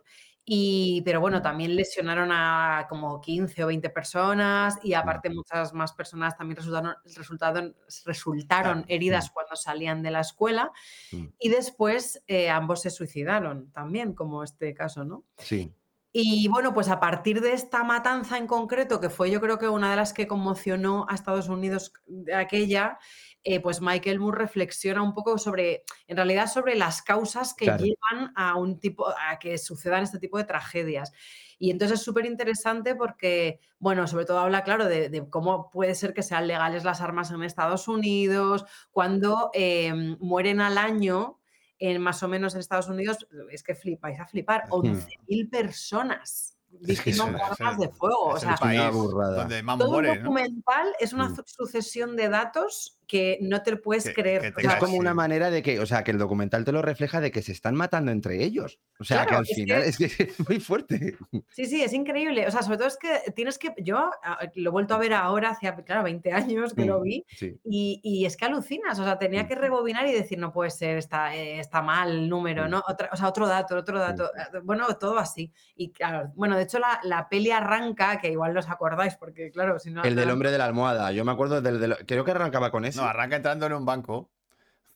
Y, pero bueno, también lesionaron a como 15 o 20 personas y aparte muchas más personas también resultaron, resultaron, resultaron heridas cuando salían de la escuela mm. y después eh, ambos se suicidaron también, como este caso, ¿no? Sí. Y bueno, pues a partir de esta matanza en concreto, que fue yo creo que una de las que conmocionó a Estados Unidos de aquella, eh, pues Michael Moore reflexiona un poco sobre, en realidad, sobre las causas que llevan a un tipo, a que sucedan este tipo de tragedias. Y entonces es súper interesante porque, bueno, sobre todo habla, claro, de, cómo puede ser que sean legales las armas en Estados Unidos, cuando em, mueren al año, en más o menos en Estados Unidos, es que flipáis a flipar, 11.000 personas víctimas de armas de fuego. o sea, una burrada. todo un documental es una mm. sucesión de datos que no te puedes creer. es como una manera de que, o sea, que el documental te lo refleja de que se están matando entre ellos. O sea, que al final es que es muy fuerte. Sí, sí, es increíble. O sea, sobre todo es que tienes que. Yo lo he vuelto a ver ahora, hace, claro, 20 años que lo mm, vi, y, es que alucinas. O sea, tenía mm. que rebobinar y decir, no puede ser, está, eh, está mal el número, ¿no? o sea, otro dato, otro dato. Eh, bueno, todo así. Y claro, bueno, de hecho, la, la peli arranca, que igual no os acordáis, porque claro, si no. El del hombre de la almohada. Yo me acuerdo del. creo que arrancaba con eso. No, arranca entrando en un banco.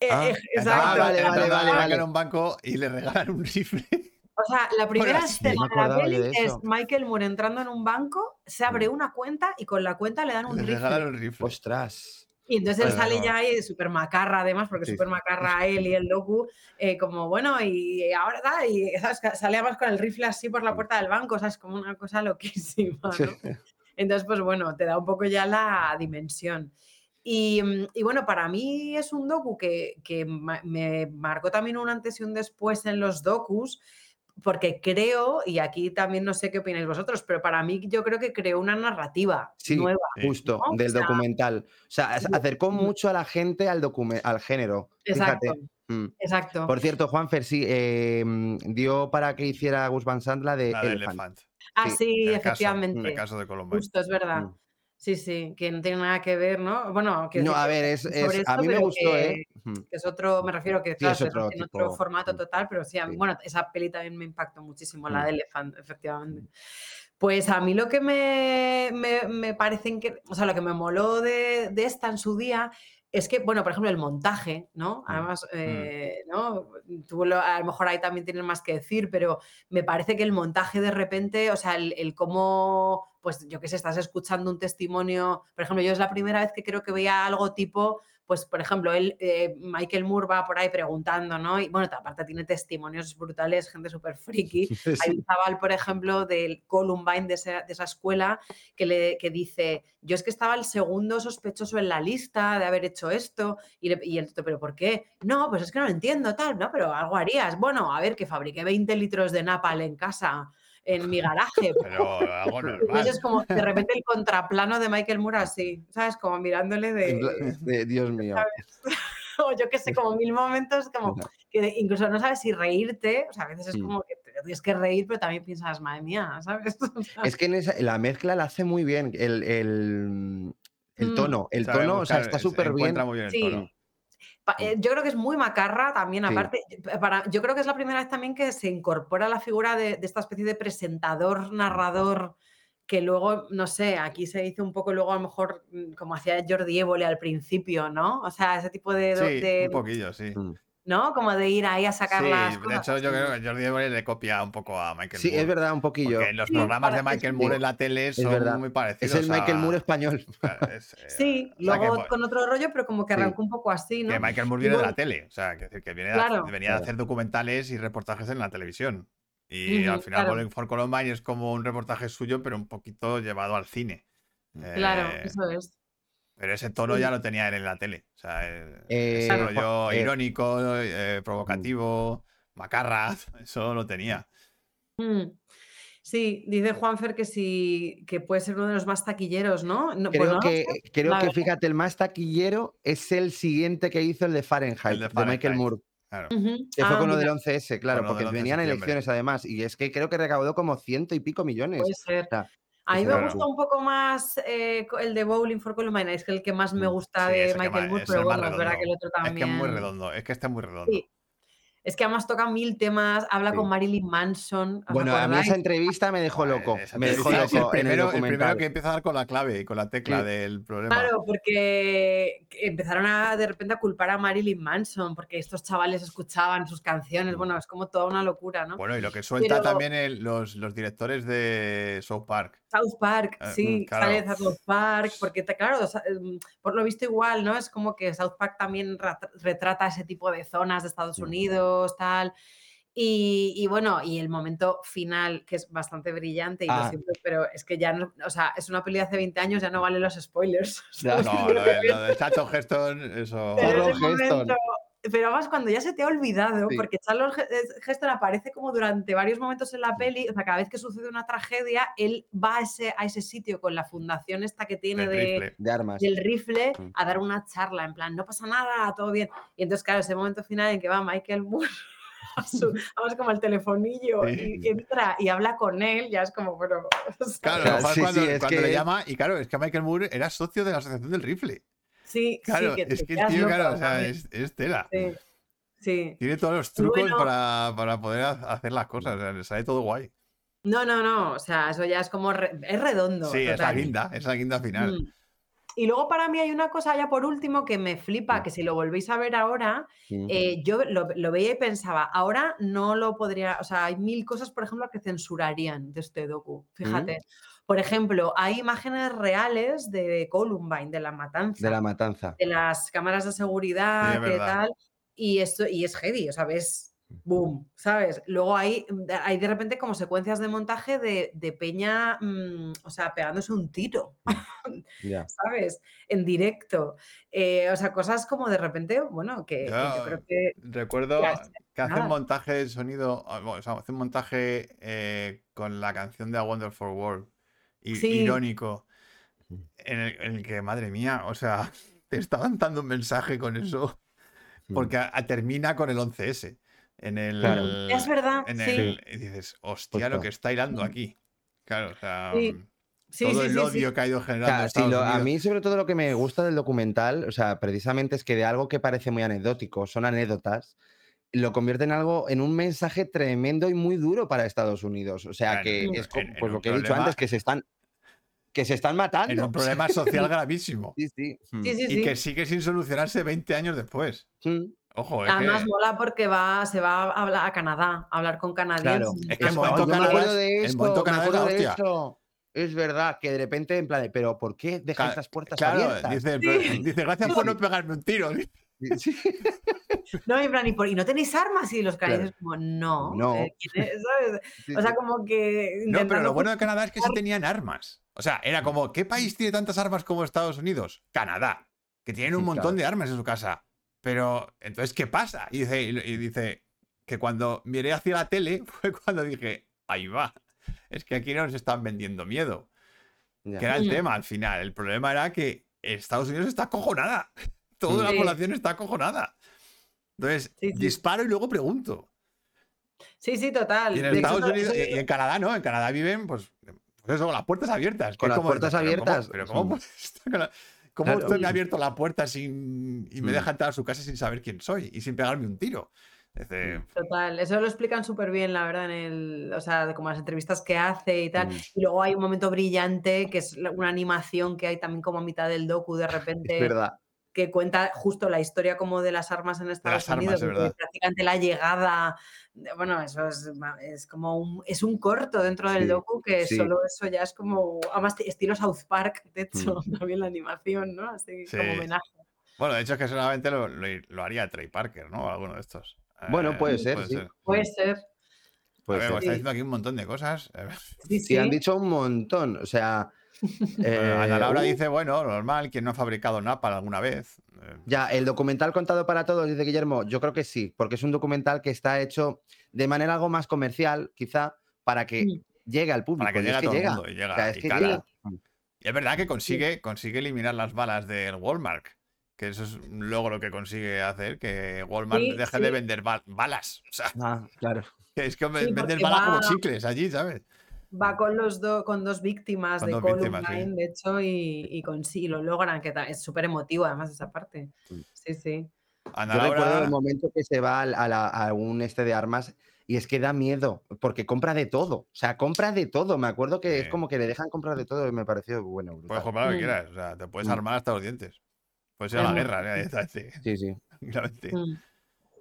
Eh, ah, eh, exacto. vale, vale, vale, en un banco y le regalan un rifle. O sea, la primera escena de la peli es Michael Moore entrando en un banco, se abre mm. una cuenta y con la cuenta le dan un, le rifle. un rifle. Ostras. Y entonces él sale ya ahí súper macarra, además, porque es súper macarra él y el docu, eh, como bueno, y ahora da, y ¿sabes? sale además con el rifle así por la puerta del banco, o sea, es como una cosa loquísima, ¿no? Entonces, pues bueno, te da un poco ya la dimensión. Mm, y, bueno, para mí es un docu que, me marcó también un antes y un después en los docus, porque creo, y aquí también no sé qué opináis vosotros, pero para mí yo creo que creó una narrativa nueva. Justo, del documental. O sea, acercó mucho a la gente al, al género. Exacto. Mm. Exacto. Por cierto, Juanfer, sí, em, dio para que hiciera Gus Van Sant la de, Elephant. Ah, sí, efectivamente. en el caso de Colombia. Justo, es verdad. Mm. Sí, sí, que no tiene nada que ver, ¿no? Bueno, que no, a ver, es, a mí me gustó, ¿eh? Que es otro, me refiero que claro, es otro, en otro formato total, pero sí, bueno, esa peli también me impactó muchísimo, la de Elephant, efectivamente. Pues a mí lo que me, me, me parece que, o sea, lo que me moló de, de esta en su día es que, bueno, por ejemplo, el montaje, ¿no? Mm, Además, mm. eh, ¿no? Tú a lo mejor ahí también tienes más que decir, pero me parece que el montaje de repente, o sea, el, el cómo, pues yo qué sé, estás escuchando un testimonio, por ejemplo, yo es la primera vez que creo que veía algo tipo pues por ejemplo, él, eh, Michael Moore va por ahí preguntando, ¿no? Y bueno, aparte tiene testimonios brutales, gente súper friki. Hay un chaval, por ejemplo, del Columbine de esa, de esa escuela que, le, que dice, yo es que estaba el segundo sospechoso en la lista de haber hecho esto. Y, y el ¿pero por qué? No, pues es que no lo entiendo, tal, ¿no? Pero algo harías. Bueno, a ver, que fabriqué 20 litros de napal en casa en mi garaje. Pero algo normal. es como de repente el contraplano de Michael Moore así, ¿sabes? Como mirándole de... Dios mío. o yo qué sé, como mil momentos como que incluso no sabes si reírte, o sea, a veces es como que tienes que reír, pero también piensas, madre mía, ¿sabes? es que en la mezcla la hace muy bien, el, el, el mm. tono, el tono, o sea, está súper bien. Muy bien el tono. Eh, yo creo que es muy macarra también, aparte, para, yo creo que es la primera vez también que se incorpora la figura de, esta especie de presentador, narrador, que luego, no sé, aquí se hizo un poco luego a lo mejor mm, como hacía Jordi Évole al principio, ¿no? O sea, ese tipo de... Sí, un poquillo, sí. Mm. ¿No? Como de ir ahí a sacar sí, las De hecho, yo creo que Jordi Évole le copia un poco a Michael sí, Moore. Sí, es verdad, un poquillo. Porque los programas de Michael Moore en la tele son muy parecidos. Es el Michael Moore español. Eh, sí, luego con otro rollo, pero como que arrancó un poco así, ¿no? Que Michael Moore viene de la tele, o sea, que, que viene venía a hacer documentales y reportajes en la televisión. Y al final, claro. For Columbine es como un reportaje suyo, pero un poquito llevado al cine. Claro, eh, eso es. Pero ese tono ya lo tenía él en la tele. O sea, ese eh, rollo eh, irónico, eh, provocativo, macarra, eso lo tenía. Mm. Sí, dice Juanfer que sí, que puede ser uno de los más taquilleros, ¿no? creo que, creo que fíjate, el más taquillero es el siguiente que hizo el de Fahrenheit, de, Michael Moore. Claro. Que fue ah, con lo del 11S, claro, porque venían elecciones además. Y es que creo que recaudó como ciento y pico millones. Puede ser. A mí me gusta un poco más eh, el de Bowling for Columbine, es que el que más me mm, gusta de Michael Moore, pero bueno, es verdad que el otro también. Es que es muy redondo, es que está muy redondo. Es que además toca mil temas, habla con Marilyn Manson. Bueno, a mí esa entrevista me dejó loco. me dejó loco. El primero, el, primero, que empieza a dar con la clave y con la tecla del problema. Claro, porque empezaron a de repente a culpar a Marilyn Manson, porque estos chavales escuchaban sus canciones. Mm. Bueno, es como toda una locura, ¿no? Bueno, y lo que suelta también los, los directores de South Park. South Park, eh, sí, mm, sale de South Park, porque claro, em, por lo visto igual, ¿no? Es como que South Park también retrata ese tipo de zonas de Estados Unidos, tal. Y, bueno, y el momento final, que es bastante brillante, y ah. pero es que ya no, o sea, es una peli de hace 20 años, ya no valen los spoilers. no, lo de, lo de Chacho Heston, eso. Pero además cuando ya se te ha olvidado, porque Charles Heston aparece como durante varios momentos en la peli, o sea, cada vez que sucede una tragedia, él va a ese, a ese sitio con la fundación esta que tiene de, de armas. del rifle mm. a dar una charla, en plan, no pasa nada, todo bien. Y entonces, claro, ese momento final en que va Michael Moore vamos como el telefonillo y entra y habla con él, ya es como, bueno. Claro, cuando, le llama, y claro, es que Michael Moore era socio de la Asociación del Rifle. Sí, claro, sí, es que el tío, claro, o sea, es, es tela. Sí, sí. Tiene todos los trucos para, para, poder hacer las cosas, o sea, le sale todo guay. No, no, no, o sea, eso ya es como, es redondo. Sí, es la guinda, es la guinda final. Mm. Y luego para mí hay una cosa ya por último que me flipa, que si lo volvéis a ver ahora, eh, yo lo, lo, veía y pensaba, ahora no lo podría, o sea, hay mil cosas, por ejemplo, que censurarían de este docu, fíjate. Por ejemplo, hay imágenes reales de Columbine, de la matanza. De la matanza. De las cámaras de seguridad, y tal. Y esto, y es heavy, o sea, ves, boom, ¿sabes? Luego hay, hay de repente como secuencias de montaje de, Peña, mm, o sea, pegándose un tiro, ¿sabes? En directo. Eh, o sea, cosas como de repente, bueno, que, yo creo que... Recuerdo que, hacen montaje de sonido, o sea, hacen montaje eh, con la canción de A Wonderful World irónico, en el, que, madre mía, o sea, te estaban dando un mensaje con eso, porque termina con el 11S. En el, Es verdad. y dices, hostia, lo que está hilando aquí. Claro, o sea. todo el odio que ha ido generando. a mí, sobre todo, lo que me gusta del documental, o sea, precisamente es que de algo que parece muy anecdótico, son anécdotas, lo convierte en algo, en un mensaje tremendo y muy duro para Estados Unidos. O sea, que es pues lo que he dicho antes, que se están que se están matando. En un problema social gravísimo. Sí, sí. Hmm. y que sigue sin solucionarse 20 años después. Hmm. Ojo, es Además mola porque va, se va a, hablar a Canadá, a hablar con canadienses. Es que el momento Canadá, de esto, de Es verdad que de repente, en plan, pero ¿por qué dejas las puertas abiertas? Dice, dice, gracias por no pegarme un tiro. No, y, ¿y, no tenéis armas? Y los canadienses, como, no. no. Eh, o sea, como que. No, pero lo bueno de Canadá es que sí tenían armas. O sea, era como, ¿qué país tiene tantas armas como Estados Unidos? Canadá, que tienen un montón de armas en su casa. Pero, entonces, ¿qué pasa? Y dice, y dice que cuando miré hacia la tele fue cuando dije, ahí va. Es que aquí no nos están vendiendo miedo. Que era el tema al final. El problema era que Estados Unidos está acojonada. Toda la población está acojonada. Entonces, disparo y luego pregunto. Sí, sí, total. Y en Estados Unidos y en Canadá no, en Canadá viven, pues, pues eso, con las puertas abiertas. Con las puertas abiertas. Pero ¿cómo, cómo, estoy abierto la puerta sin, y me mm. deja entrar a su casa sin saber quién soy y sin pegarme un tiro? Total, eso lo explican súper bien, la verdad, en el, o sea, como las entrevistas que hace y tal. Mm. Y luego hay un momento brillante que es una animación que hay también como a mitad del docu de repente. Es verdad que cuenta justo la historia como de las armas en Estados Unidos, prácticamente la llegada, bueno, eso es, es, como un, es un corto dentro del docu que solo eso ya es como, además estilo South Park, de hecho, mm. también la animación, ¿no? Así como homenaje. Bueno, de hecho es que solamente lo, lo, haría Trey Parker, ¿no? Alguno de estos. Bueno, puede ser, sí. Puede ser. Puede ser. está diciendo aquí un montón de cosas. Sí, sí, han dicho un montón. O sea, eh, Ana Laura uh. dice, bueno, normal, quien no ha fabricado Napal alguna vez. Eh. Ya, el documental contado para todos, dice Guillermo, yo creo que sí, porque es un documental que está hecho de manera algo más comercial, quizá, para que mm. llegue al público. Para que llegue a todo el mundo y llega. y, es verdad que consigue, consigue eliminar las balas del Walmart, que eso es luego lo que consigue hacer, que Walmart deje de vender balas. O sea, ah, claro. Es que vender balas como chicles allí, ¿sabes? Va con los con dos víctimas de Columbine, de hecho, y, y, con, sí, lo logran, que es súper emotivo además esa parte. Sí, sí. Yo recuerdo el momento que se va a, un este de armas y es que da miedo, porque compra de todo. O sea, compra de todo. Me acuerdo que es como que le dejan comprar de todo y me pareció bueno. Puedes comprar lo que mm. quieras. O sea, te puedes mm. armar hasta los dientes. Puedes ir a la guerra. Sí, sí. Mm.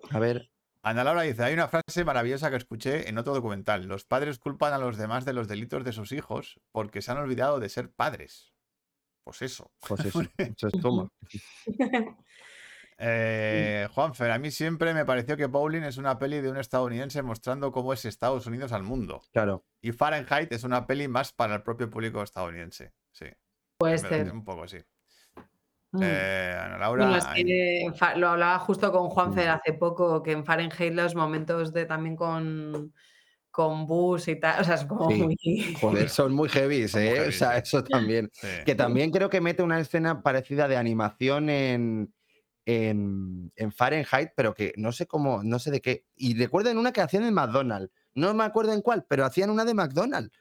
A ver. Ana Laura dice, hay una frase maravillosa que escuché en otro documental. Los padres culpan a los demás de los delitos de sus hijos porque se han olvidado de ser padres. Pues eso. Pues eso. eso es toma. Eh, Juanfer, a mí siempre me pareció que Bowling es una peli de un estadounidense mostrando cómo es Estados Unidos al mundo. Claro. Y Fahrenheit es una peli más para el propio público estadounidense. Sí. Puede ser. Un poco así. Mm. Eh, Ana Laura. lo hablaba justo con Juanfer hace poco, que en Fahrenheit los momentos de también con con bus y tal, o sea, es como muy... Joder, son muy heavy, ¿eh? o sea, eso también. Que también creo que mete una escena parecida de animación en, en, Fahrenheit, pero que no sé cómo, no sé de qué. Y recuerden una que hacían en McDonald's. No me acuerdo en cuál, pero hacían una de McDonald's.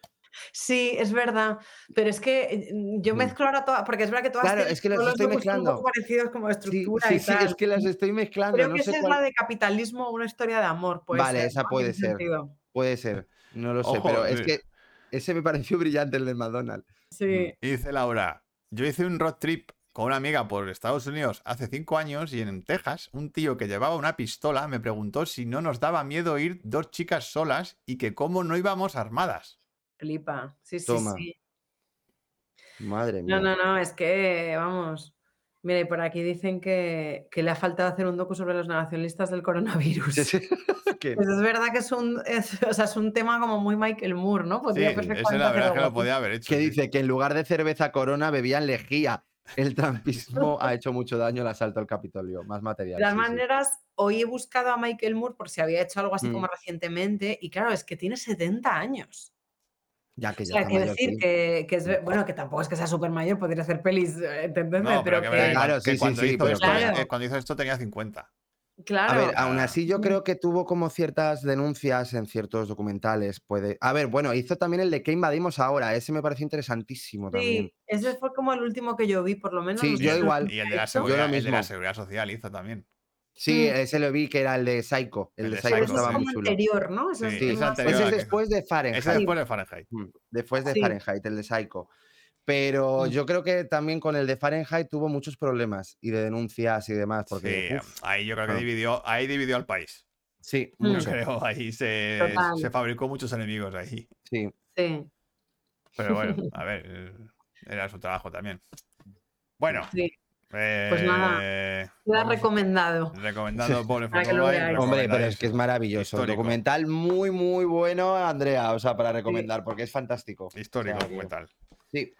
Sí, es verdad, pero es que eh, mm, yo mm. mezclo ahora todas, porque es verdad que todas claro, es que las estoy mezclando. parecidos como estructura sí, y sí, sí, es que las estoy mezclando. Creo que esa es la de capitalismo, una historia de amor. Puede vale, esa puede ser. Puede ser, no lo sé, pero es que ese me pareció brillante el de McDonald's. Sí. Y dice Laura, yo hice un road trip con una amiga por Estados Unidos hace cinco años y en Texas un tío que llevaba una pistola me preguntó si no nos daba miedo ir dos chicas solas y que cómo no íbamos armadas. Flipa, sí, sí, sí. Madre mía. No, no, no, es que, vamos. Mira, y por aquí dicen que, le ha faltado hacer un docu sobre los negacionistas del coronavirus. Pues es verdad que es un, o sea, es un tema como muy Michael Moore, ¿no? Podría sí, ese la verdad que lo podía haber hecho. Que dice que en lugar de cerveza corona bebían lejía. El trampismo ha hecho mucho daño al asalto al Capitolio, más material. De todas maneras, hoy he buscado a Michael Moore por si había hecho algo así como mm. recientemente, y claro, es que tiene 70 años. Ya que ya o sea, decir que, que, es, bueno, que tampoco es que sea súper mayor, podría hacer pelis, eh, ¿entendés? pero, que, claro, sí, cuando, sí, hizo esto, eh, cuando hizo esto tenía 50. Claro. A ver, aún así yo creo que tuvo como ciertas denuncias en ciertos documentales. Puede. A ver, bueno, hizo también el de que invadimos ahora. Ese me pareció interesantísimo también. Sí, ese fue como el último que yo vi, por lo menos. Sí, yo igual. Y el de, la seguridad, el de la seguridad social hizo también. Sí, mm. ese lo vi que era el de Psycho. El, de Psycho estaba muy chulo. anterior, ¿no? Ese, sí, es, ese es después de Fahrenheit. Ese es después de Fahrenheit. Mm, después de Fahrenheit, el de Psycho. Pero mm. yo creo que también con el de Fahrenheit tuvo muchos problemas y de denuncias y demás. Porque, sí, ahí yo creo que dividió, ahí dividió al país. Sí, mucho. creo, ahí se, se, fabricó muchos enemigos ahí. Sí. Sí. Pero bueno, a ver, era su trabajo también. Bueno. Sí. Pues nada, eh, queda recomendado. Recomendado por el Hombre, pero es que es maravilloso. Documental muy, muy bueno, Andrea, o sea, para recomendar, porque es fantástico. Histórico documental. Sí.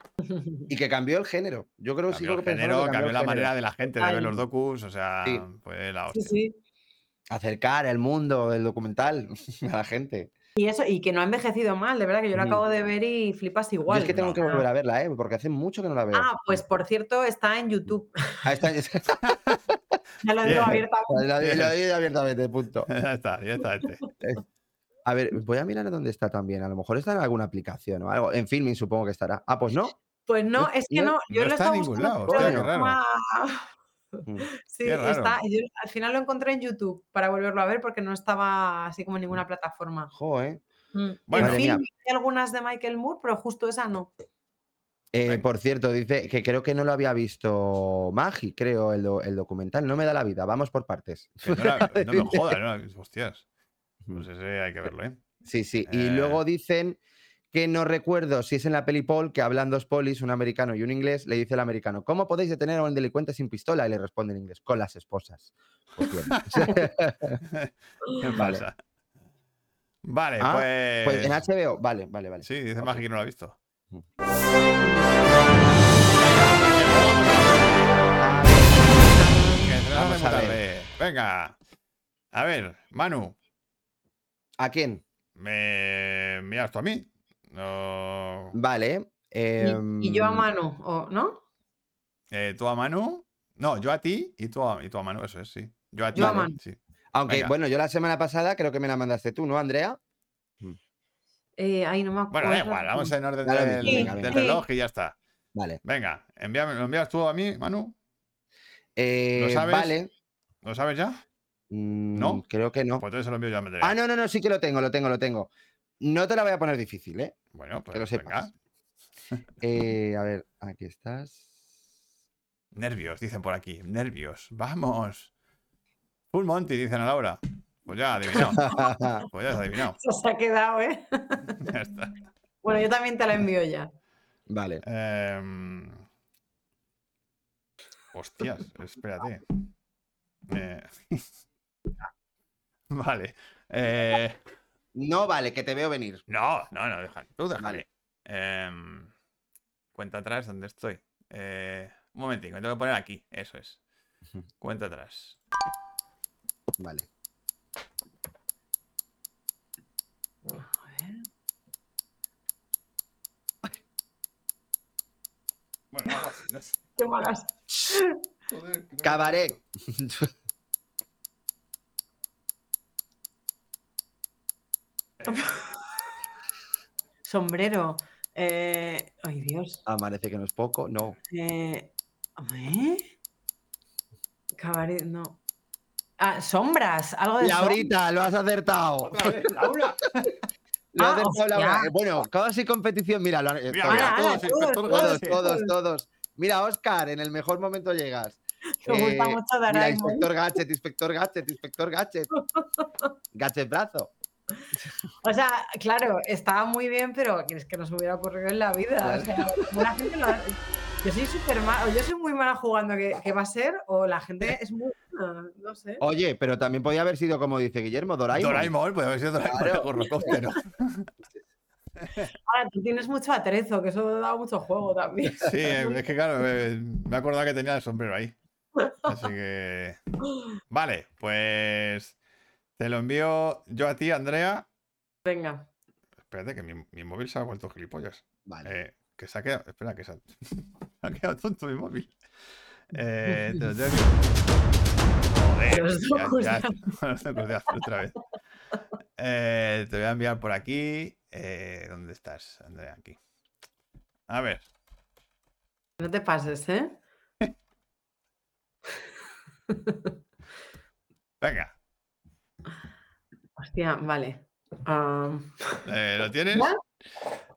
Y que cambió el género. Yo creo que sí. El género, cambió, la manera de la gente de ver los docus. O sea, fue la hostia. Sí, Acercar el mundo del documental a la gente. Y eso, y que no ha envejecido mal, de verdad que yo lo acabo de ver y flipas igual. Yo es que tengo que volver a verla, ¿eh? porque hace mucho que no la veo. Ah, pues por cierto, está en YouTube. Ah, está en... ya lo digo abiertamente. Lo digo abiertamente, punto. Ya está, ya está. A ver, voy a mirar dónde está también. A lo mejor está en alguna aplicación o algo. En Filming supongo que estará. Ah, pues no. Pues no, es que no. Yo no lo está en ningún lado. Mm. Sí, está. Yo al final lo encontré en YouTube para volverlo a ver porque no estaba así como en ninguna mm. plataforma. Joder. Mm. en fin, hay algunas de Michael Moore, pero justo esa no. Eh, por cierto, dice que creo que no lo había visto Magi, creo, el, documental. No me da la vida, vamos por partes. no, me jodas, no, hostias. Pues ese hay que verlo, ¿eh? Sí, sí. Y luego eh. dicen que no recuerdo si es en la peli Paul que hablan dos polis, un americano y un inglés, le dice el americano, ¿cómo podéis detener a un delincuente sin pistola? Y le responde en inglés, con las esposas. Pues ¿Qué pasa? Vale, ah, pues... pues... en HBO, vale, vale, vale. Sí, dice más que no lo ha visto. Vamos a ver. Venga. A ver, Manu. ¿A quién? Me miras tú a mí. Vale. ¿Y, yo a em, Manu, ¿no? Eh, ¿Tú a Manu? No, yo a ti y tú a, y tú a Manu, eso es, sí. Yo a ti. Manu. Sí. Aunque, bueno, yo la semana pasada creo que me la mandaste tú, ¿no, Andrea? Mm. Eh, ahí no me acuerdo. Bueno, da igual, vamos en orden del, reloj y ya está. Vale. Venga, envíame, ¿lo envías tú a mí, Manu? Eh, ¿Lo sabes? Vale. ¿Lo sabes ya? ¿No? Mm, creo que no. Pues entonces se lo envío ya. Ah, no, no, no, sí que lo tengo, lo tengo, lo tengo. No te la voy a poner difícil, ¿eh? Bueno, pues que lo sepas. Eh, a ver, aquí estás. Nervios, dicen por aquí. Nervios. Vamos. Full Monty, dicen a Laura. Pues ya adivinado. pues ya has adivinado. Se ha quedado, ¿eh? ya está. Bueno, yo también te la envío ya. Vale. Em, hostias, espérate. Eh, vale. Eh, no vale, que te veo venir. No, no, no, deja, tú déjale. Em, cuenta atrás, ¿dónde estoy? Eh, un momentito, me tengo que poner aquí, eso es. Cuenta atrás. Vale. Bueno, no, sé. Qué malas. Cabaret. Sombrero. Eh, ay, Dios. Amanece que no es poco, no. Eh, ¿eh? Cabaret, no. Ah, sombras, algo de Laurita, lo has acertado. Laura. lo has ah, acertado, Laura. Bueno, casi competición, mira, lo, mira, mira todos, todos, todos, todos, Mira, Oscar, en el mejor momento llegas. Me gusta eh, mucho mira, inspector Gadget, inspector Gadget, inspector Gadget. Gadget brazo. O sea, claro, estaba muy bien, pero es que no se hubiera ocurrido en la vida. O sea, Yo soy súper mal, yo soy muy mala jugando que, va a ser, o la gente es muy no sé. Oye, pero también podía haber sido, como dice Guillermo, Doraemon. Doraemon, puede haber sido Doraemon claro. Ahora, tú tienes mucho atrezo, que eso da mucho juego también. Sí, es que claro, me he acordado que tenía el sombrero ahí. Así que. Vale, pues. Te lo envío yo a ti, Andrea. Venga. Espérate, que mi, móvil se ha vuelto gilipollas. Vale. Eh, que se ha quedado. Espera, que se ha, quedado tonto mi móvil. Eh, te lo tengo Joder, ya, ya, otra vez. Eh, te voy a enviar por aquí. Eh, ¿Dónde estás, Andrea? Aquí. A ver. No te pases, ¿eh? Venga. Hostia, vale. Eh, ¿Lo tienes?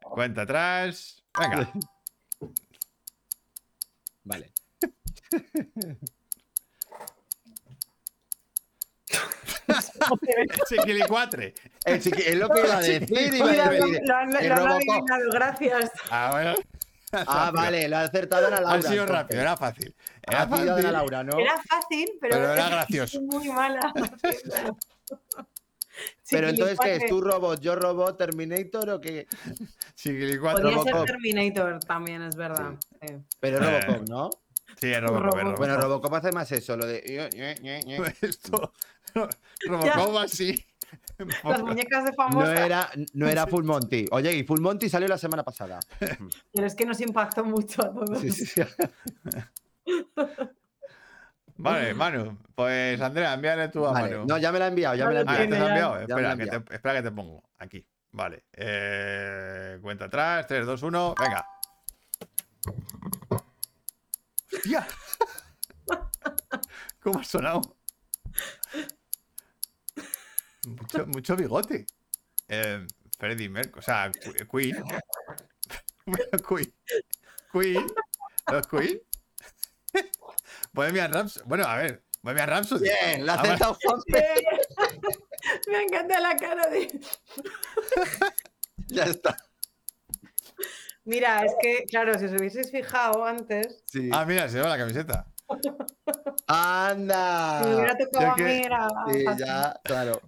Cuenta atrás. Venga. Vale. Chiquilicuatre. Es lo que iba a decir. Iba a decir. Lo, han, adivinado, gracias. Ah, bueno. Ah, vale, lo ha acertado a Laura. Ha sido rápido, era fácil. Era fácil. Laura, ¿no? Era fácil, pero, pero era gracioso. Muy mala. pero entonces, ¿qué es? ¿Tú robot, yo robot, Terminator o qué? Chiquilicuatre. Podría ser Terminator también, es verdad. Sí. Pero Robocop, ¿no? Sí, es Robocop, Robocop. Bueno, Robocop hace más eso, lo de... Esto... Robocop así. Las muñecas de famosa. No era, no era Full Monty. Oye, y Full Monty salió la semana pasada. Pero es que nos impactó mucho a todos. Sí, sí, Vale, Manu. Pues Andrea, envíale tú a Manu. No, ya me la he enviado, ya me la he enviado. Ah, ¿te has enviado? Espera, que te, espera que te pongo. Aquí. Vale. Eh, cuenta atrás. 3, 2, 1. Venga. ¡Hostia! ¿Cómo ha sonado? Mucho, mucho bigote. Eh, Freddie Mercury, o sea, Queen. Queen. Queen. ¿Los Queen? Bohemian Rhapsody. Bueno, a ver, Bohemian Rhapsody. Bien, la Juan Me encanta la cara de. ya está. Mira, es que, claro, si os hubieseis fijado antes. Sí. Ah, mira, se lleva la camiseta. ¡Anda! Me hubiera tocado a mí, Sí, ya, claro.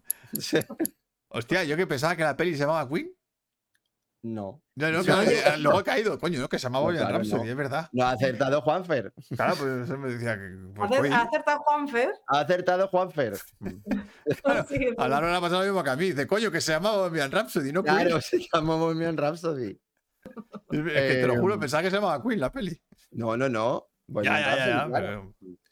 Hostia, yo que pensaba que la peli se llamaba Queen. No. No, no, claro, luego ha caído, coño, no, que se llamaba Boyan Rhapsody, es verdad. No ha acertado Juanfer. Claro, pues eso me decía que. Pues, ¿Ha acertado Juanfer? Ha acertado Juanfer. Claro, a la hora le ha pasado lo mismo que a mí. Dice, coño, que se llamaba Bohemian Rhapsody, ¿no? Claro, se llamó Bohemian Rhapsody. Es que te lo juro, em, pensaba que se llamaba Queen la peli. No, no, no. ya, ya, ya,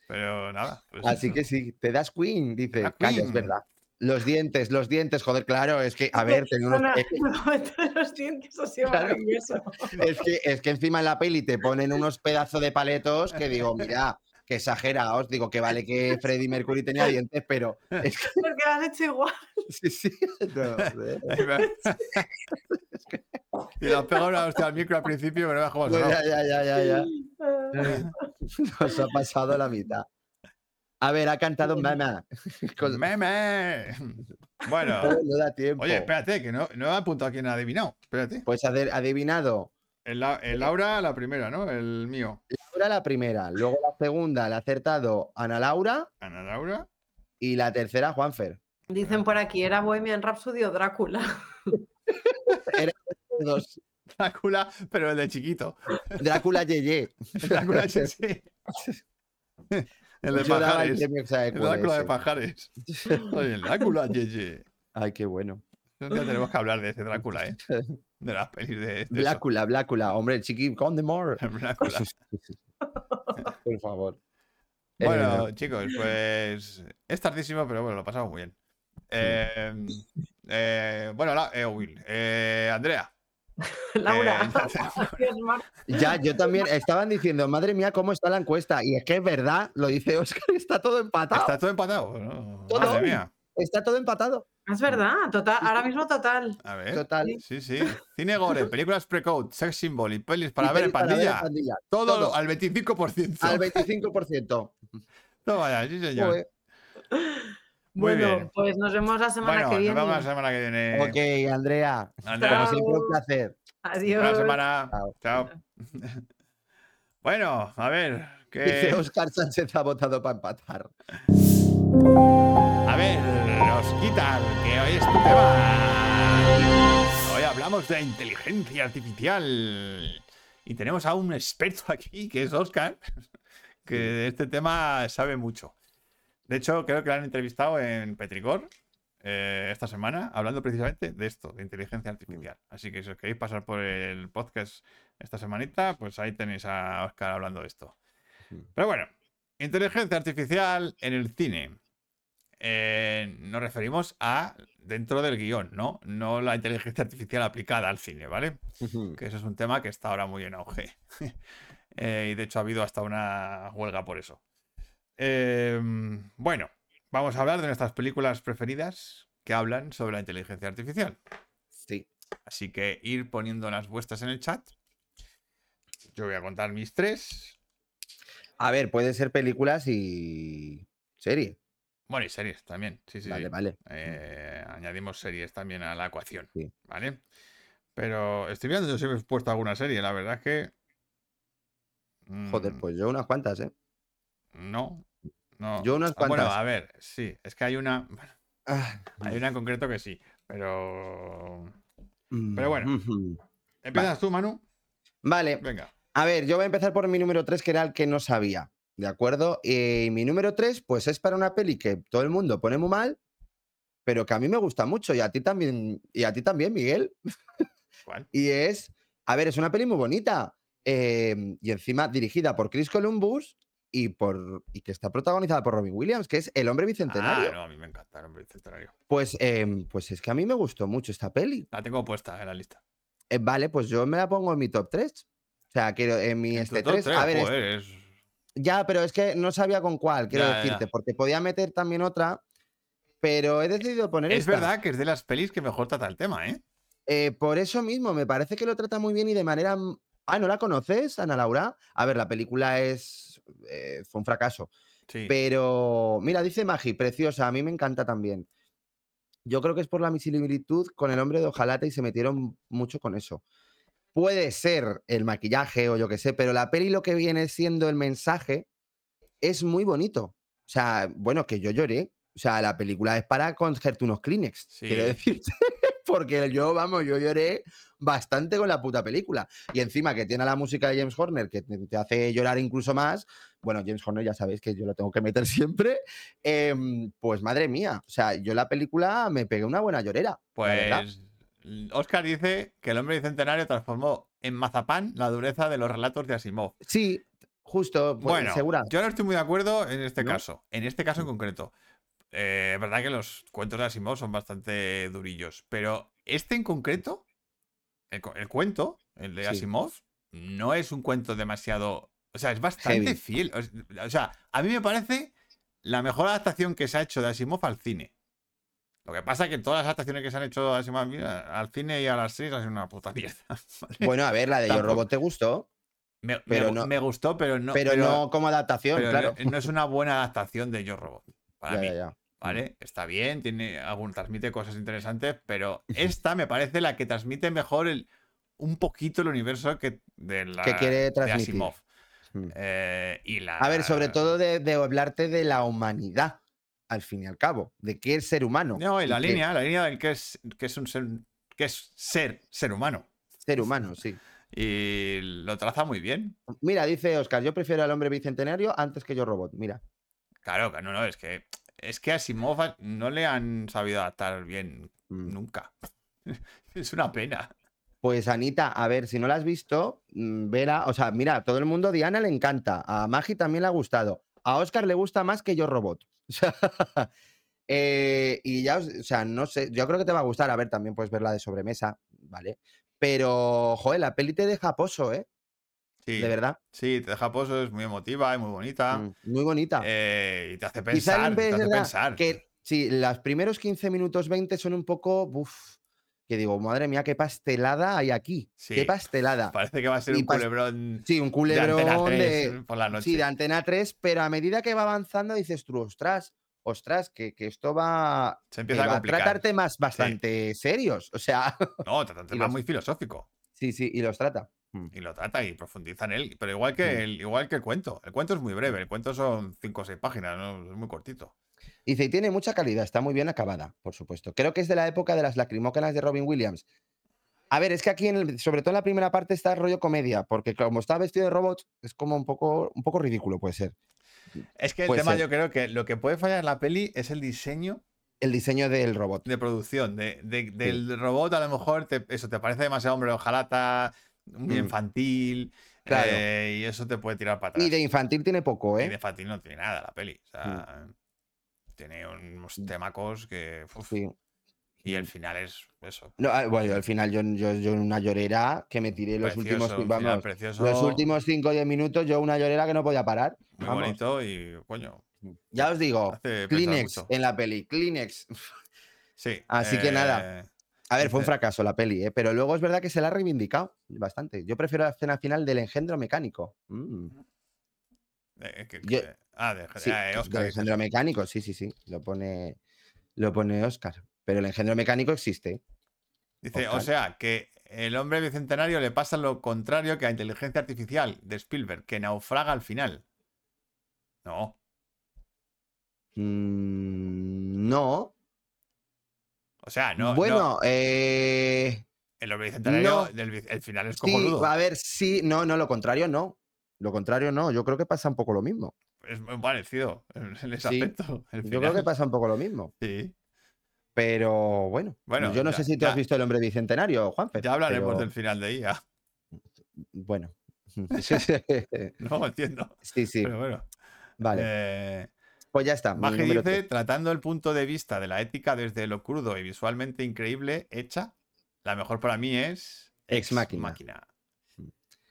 pero, nada. Pues Así que sí, te das Queen, dice. Calla, es verdad. Los dientes, los dientes, joder, claro, es que, a ver, tengo unos... Es que, los dientes ha sido maravilloso. Es que, es que encima en la peli te ponen unos pedazos de paletos que digo, mira, que exagerados, digo que vale que Freddie Mercury tenía dientes, pero es que... Porque lo has hecho igual. Sí, sí. No, y le has pegado una hostia al micro al principio, pero no cómo Ya, ya, ya, ya, ya. Nos ha pasado la mitad. A ver, ha cantado Meme. Meme. Bueno. No da tiempo. Oye, espérate, que no, no he apuntado a quién ha adivinado. Espérate. Pues ha adivinado. El, el, Laura, la primera, ¿no? El mío. Laura, la primera. Luego la segunda la ha acertado Ana Laura. Ana Laura. Y la tercera, Juanfer. Dicen por aquí, ¿era Bohemian Rhapsody o Drácula? Era dos. Drácula, pero el de chiquito. Drácula Yeye. Drácula Yeye. El de pajares. El, Drácula de pajares. El Drácula Yeye. Ay, qué bueno. Un día tenemos que hablar de ese Drácula, ¿eh? De las pelis de. de Drácula, Drácula. Hombre, el chiqui, con the more. Drácula. Por favor. Bueno, eh, chicos, pues es tardísimo, pero bueno, lo pasamos muy bien. Eh, eh, bueno, la, eh, Will, Andrea. Laura. ya, yo también estaban diciendo, madre mía, cómo está la encuesta. Y es que es verdad, lo dice Oscar, está todo empatado. Está todo empatado. Madre mía. Está todo empatado. Es verdad, total, ahora mismo total. A ver. Total. Sí, sí. Cine gore, películas pre-code, sex symbol y pelis para, ver, en pandilla. Todo, al 25%. Al 25%. no vaya, sí, señor. Bueno, pues nos vemos la semana que viene. Nos vemos la semana que viene. Ok, Andrea. Andrea. Como siempre, un placer. Adiós. Buena semana. Chao. bueno, a ver. ¿qué... Dice Oscar Sánchez ha votado para empatar. A ver, nos quitan, que hoy es tu tema. Hoy hablamos de inteligencia artificial. Y tenemos a un experto aquí, que es Oscar, que de este tema sabe mucho. De hecho, creo que lo han entrevistado en Petricor eh, esta semana, hablando precisamente de esto, de inteligencia artificial. Así que si os queréis pasar por el podcast esta semanita, pues ahí tenéis a Oscar hablando de esto. Pero bueno, inteligencia artificial en el cine. Eh, nos referimos a dentro del guion, ¿no? No la inteligencia artificial aplicada al cine, ¿vale? Que eso es un tema que está ahora muy en auge. Eh, y de hecho ha habido hasta una huelga por eso. Em, bueno, vamos a hablar de nuestras películas preferidas que hablan sobre la inteligencia artificial. Sí. Así que ir poniendo las vuestras en el chat. Yo voy a contar mis tres. A ver, puede ser películas y serie. Bueno, y series también, sí, sí. Vale, vale. Eh, añadimos series también a la ecuación, ¿vale? Pero estoy viendo yo si he puesto alguna serie, la verdad es que... Joder, mm, pues yo unas cuantas, ¿eh? No, no. Yo unas cuantas. bueno, a ver, sí, es que hay una... Ah, hay una en concreto que sí, pero... Pero bueno. ¿Empiezas tú, Manu? Vale. Venga. A ver, yo voy a empezar por mi número 3, que era el que no sabía. ¿De acuerdo? Y mi número 3, pues es para una peli que todo el mundo pone muy mal, pero que a mí me gusta mucho y a ti también, y a ti también, Miguel. ¿Cuál? y es, a ver, es una peli muy bonita em, y encima dirigida por Chris Columbus y, por, y que está protagonizada por Robin Williams, que es El Hombre Bicentenario. Ah, no, a mí me encanta El Hombre Bicentenario. Pues, em, pues es que a mí me gustó mucho esta peli. La tengo puesta en la lista. Eh, vale, pues yo me la pongo en mi top 3. O sea, quiero en mi este 3. A ver, es... Ya, pero es que no sabía con cuál, quiero decirte, porque podía meter también otra, pero he decidido poner Es verdad que es de las pelis que mejor trata el tema, ¿eh? ¿eh? Por eso mismo, me parece que lo trata muy bien y de manera... Ah, ¿no la conoces, Ana Laura? A ver, la película es... Eh, fue un fracaso. Sí. Pero, mira, dice Magi, preciosa, a mí me encanta también. Yo creo que es por la similitud con el hombre de Ojalata y se metieron mucho con eso puede ser el maquillaje o yo qué sé, pero la peli lo que viene siendo el mensaje es muy bonito. O sea, bueno, que yo lloré. O sea, la película es para cogerte unos Kleenex, quiero decirte. Porque yo, vamos, yo lloré bastante con la puta película. Y encima que tiene la música de James Horner, que te hace llorar incluso más. Bueno, James Horner ya sabéis que yo lo tengo que meter siempre. Em, pues madre mía, o sea, yo la película me pegué una buena llorera. Pues Oscar dice que el hombre bicentenario transformó en mazapán la dureza de los relatos de Asimov. Sí, justo. Pues, bueno, yo no estoy muy de acuerdo en este caso. En este caso en concreto. Eh, es verdad que los cuentos de Asimov son bastante durillos, pero este en concreto, el, cuento, el de Asimov, no es un cuento demasiado. O sea, es bastante fiel. O sea, a mí me parece la mejor adaptación que se ha hecho de Asimov al cine. Lo que pasa es que todas las adaptaciones que se han hecho de Asimov al cine y a las series han sido una puta mierda. Bueno, a ver, la de Yo Robot te gustó. Me, pero no, me gustó, pero no. Pero, no como adaptación, claro. No, es una buena adaptación de Yo Robot. Para mí. ¿Vale? Está bien, tiene algún, transmite cosas interesantes, pero esta me parece la que transmite mejor el, un poquito el universo que, de la, que quiere transmitir. Asimov. Eh, y la... A ver, sobre todo de, hablarte de la humanidad, al fin y al cabo, de qué es ser humano. No, y la línea, la línea del que es, que es un ser, que es ser, ser humano. Ser humano, sí. Y lo traza muy bien. Mira, dice Oscar, yo prefiero al hombre bicentenario antes que yo robot. Mira. Claro, no, no, es que es que a Simova no le han sabido adaptar bien mm. nunca. es una pena. Pues Anita, a ver, si no la has visto, mm, verá, o sea, mira, todo el mundo, Diana le encanta, a Magi también le ha gustado, a Oscar le gusta más que yo robot. Eh, y ya, o sea, no sé, yo creo que te va a gustar, a ver, también puedes ver la de sobremesa, ¿vale? Pero, joder, la peli te deja pozo, ¿eh? De verdad. Sí, te deja pozo, es muy emotiva y muy bonita. Mm, muy bonita. Eh, y te hace pensar. Te hace pensar. Que sí, los primeros 15 minutos 20 son un poco. Uf, que digo, madre mía, qué pastelada hay aquí. Qué pastelada. Parece que va a ser un culebrón. Sí, un culebrón de, por la noche. Sí, de Antena 3, pero a medida que va avanzando dices tú, ostras, ostras, que, que esto va, Se empieza a, tratar temas bastante serios. O sea. No, trata temas muy filosófico. Sí, sí, y los trata. Mm. Y lo trata y profundiza en él. Pero igual que, mm. el, igual que el cuento. El cuento es muy breve. El cuento son 5 o 6 páginas, ¿no? es muy cortito. Dice, y tiene mucha calidad, está muy bien acabada, por supuesto. Creo que es de la época de las lacrimócanas de Robin Williams. A ver, es que aquí, en sobre todo en la primera parte, está el rollo comedia, porque como está vestido de robot, es como un poco, un poco ridículo, puede ser. Es que el tema, yo creo que lo que puede fallar en la peli es el diseño. El diseño del robot. De producción. De, del robot, a lo mejor, eso te parece demasiado hombre ojalá muy mm. infantil. Claro. Eh, y eso te puede tirar para atrás. Y de infantil tiene poco, ¿eh? Y de infantil no tiene nada la peli. O sea, mm. tiene unos temacos que. sí. Y el final es eso. No, ah, bueno, al final yo, yo, yo, una llorera que me tiré los últimos vamos, los últimos 5 o 10 minutos, yo una llorera que no podía parar. Muy bonito y coño. Ya os digo, Kleenex en la peli, Kleenex. Sí. Así que nada. Eh, a ver, fue un fracaso la peli, ¿eh? pero luego es verdad que se la ha reivindicado bastante. Yo prefiero la escena final del engendro mecánico. Mm. ah, de, ah, Oscar. engendro mecánico, sí, sí, sí. Lo pone, lo pone Oscar. Pero el engendro mecánico existe. Dice, o sea, que el hombre bicentenario le pasa lo contrario que a inteligencia artificial de Spielberg, que naufraga al final. No. Mm, no. O sea, no. Bueno, eh. El hombre bicentenario, el, final es como sí, A ver, sí, no, no, lo contrario no. Lo contrario no. Yo creo que pasa un poco lo mismo. Es muy parecido en ese aspecto. Yo creo que pasa un poco lo mismo. Sí. Pero bueno, bueno yo no sé si tú has visto El hombre bicentenario, Juanfe. Ya hablaremos del final de IA. Bueno. no entiendo. Sí, sí. Pero bueno. Vale. Eh, pues ya está. Maje dice, tratando el punto de vista de la ética desde lo crudo y visualmente increíble, hecha, la mejor para mí es Ex Máquina.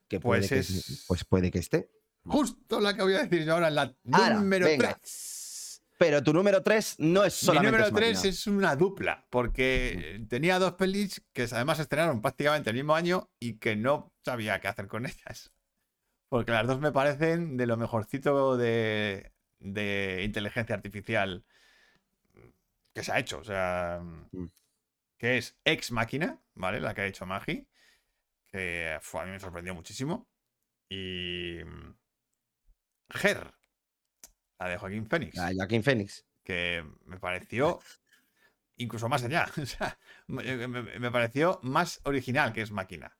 Que puede pues, que, pues puede que esté. Justo la que voy a decir yo ahora, la número 3. Pero tu número 3 no es solamente. Mi número 3 es una dupla, porque tenía dos pelis que además estrenaron prácticamente el mismo año y que no sabía qué hacer con ellas. Porque las dos me parecen de lo mejorcito de, de inteligencia artificial que se ha hecho. O sea, mm. que es Ex Máquina, ¿vale? La que ha hecho Magi. Que a mí me sorprendió muchísimo. Y. Ger, la de Joaquín Phoenix. La Joaquín Phoenix. Que me pareció incluso más allá. O sea, me, pareció más original que es máquina.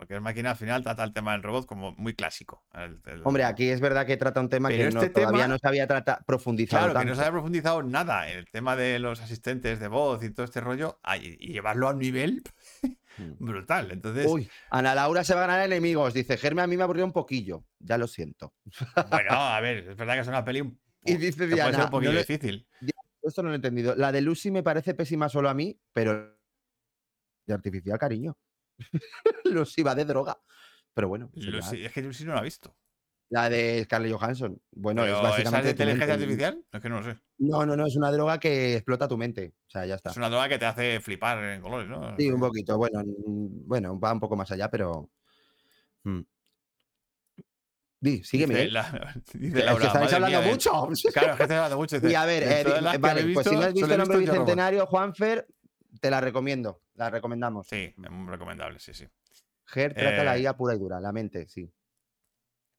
Porque es máquina al final trata el tema del robot como muy clásico. Hombre, aquí es verdad que trata un tema que este todavía no se había tratado, profundizado. Claro, que no se había profundizado nada. El tema de los asistentes de voz y todo este rollo, y llevarlo a un nivel mm. brutal. Entonces. Uy, Ana Laura se va a ganar enemigos. Dice, Germe a mí me aburrió un poquillo. Ya lo siento. Bueno, a ver, es verdad que es una peli un, y dice Diana, puede ser un poquito difícil. Esto no lo he entendido. La de Lucy me parece pésima solo a mí, pero de artificial, cariño. Lucy va de droga. Pero bueno. es que Lucy no la ha visto. La de Scarlett Johansson. Bueno, es básicamente. ¿Es de inteligencia artificial? Es que no lo sé. No, no, no, es una droga que explota tu mente. O sea, ya está. Es una droga que te hace flipar en colores, ¿no? Sí, un poquito. Bueno, bueno, va un poco más allá, pero. Mm. Di, sígueme. Dice, la, dice Laura, es que estáis hablando mucho. Claro, es que estáis hablando mucho. y a ver, eh, vale, pues si no has visto el hombre bicentenario, Juanfer, te la recomiendo. La recomendamos. Sí, muy recomendable, sí, sí. Ger trata la eh IA pura y dura, la mente, sí.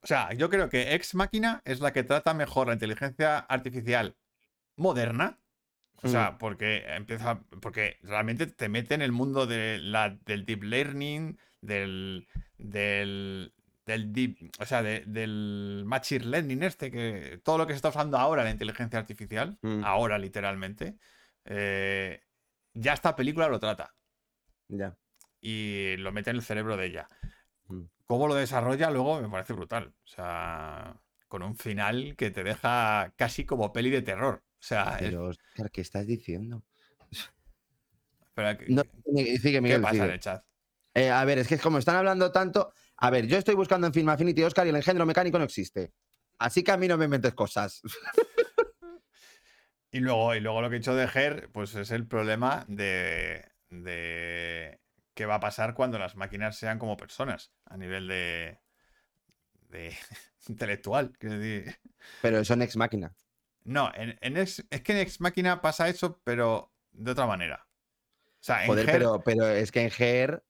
O sea, yo creo que Ex Máquina es la que trata mejor la inteligencia artificial moderna. O sea, mm. porque empieza. Porque realmente te mete en el mundo de la, del deep learning, del. del. del deep. O sea, del machine learning este, que. Todo lo que se está usando ahora la inteligencia artificial, mm. ahora literalmente. Eh, ya esta película lo trata. Ya. Y lo mete en el cerebro de ella. Mm. Cómo lo desarrolla luego me parece brutal. O sea, con un final que te deja casi como peli de terror. O sea, Pero, ¿qué estás diciendo? ¿Qué pasa en el chat? Eh, a ver, es que como están hablando tanto. A ver, yo estoy buscando en Film Affinity Oscar y el engendro mecánico no existe. Así que a mí no me inventes cosas. y, luego, y luego lo que he dicho de Ger, pues es el problema de, de qué va a pasar cuando las máquinas sean como personas a nivel de, de intelectual. Pero son ex máquina. No, en, es que en ex máquina pasa eso, pero de otra manera. O sea, en Joder, pero, pero es que en GER,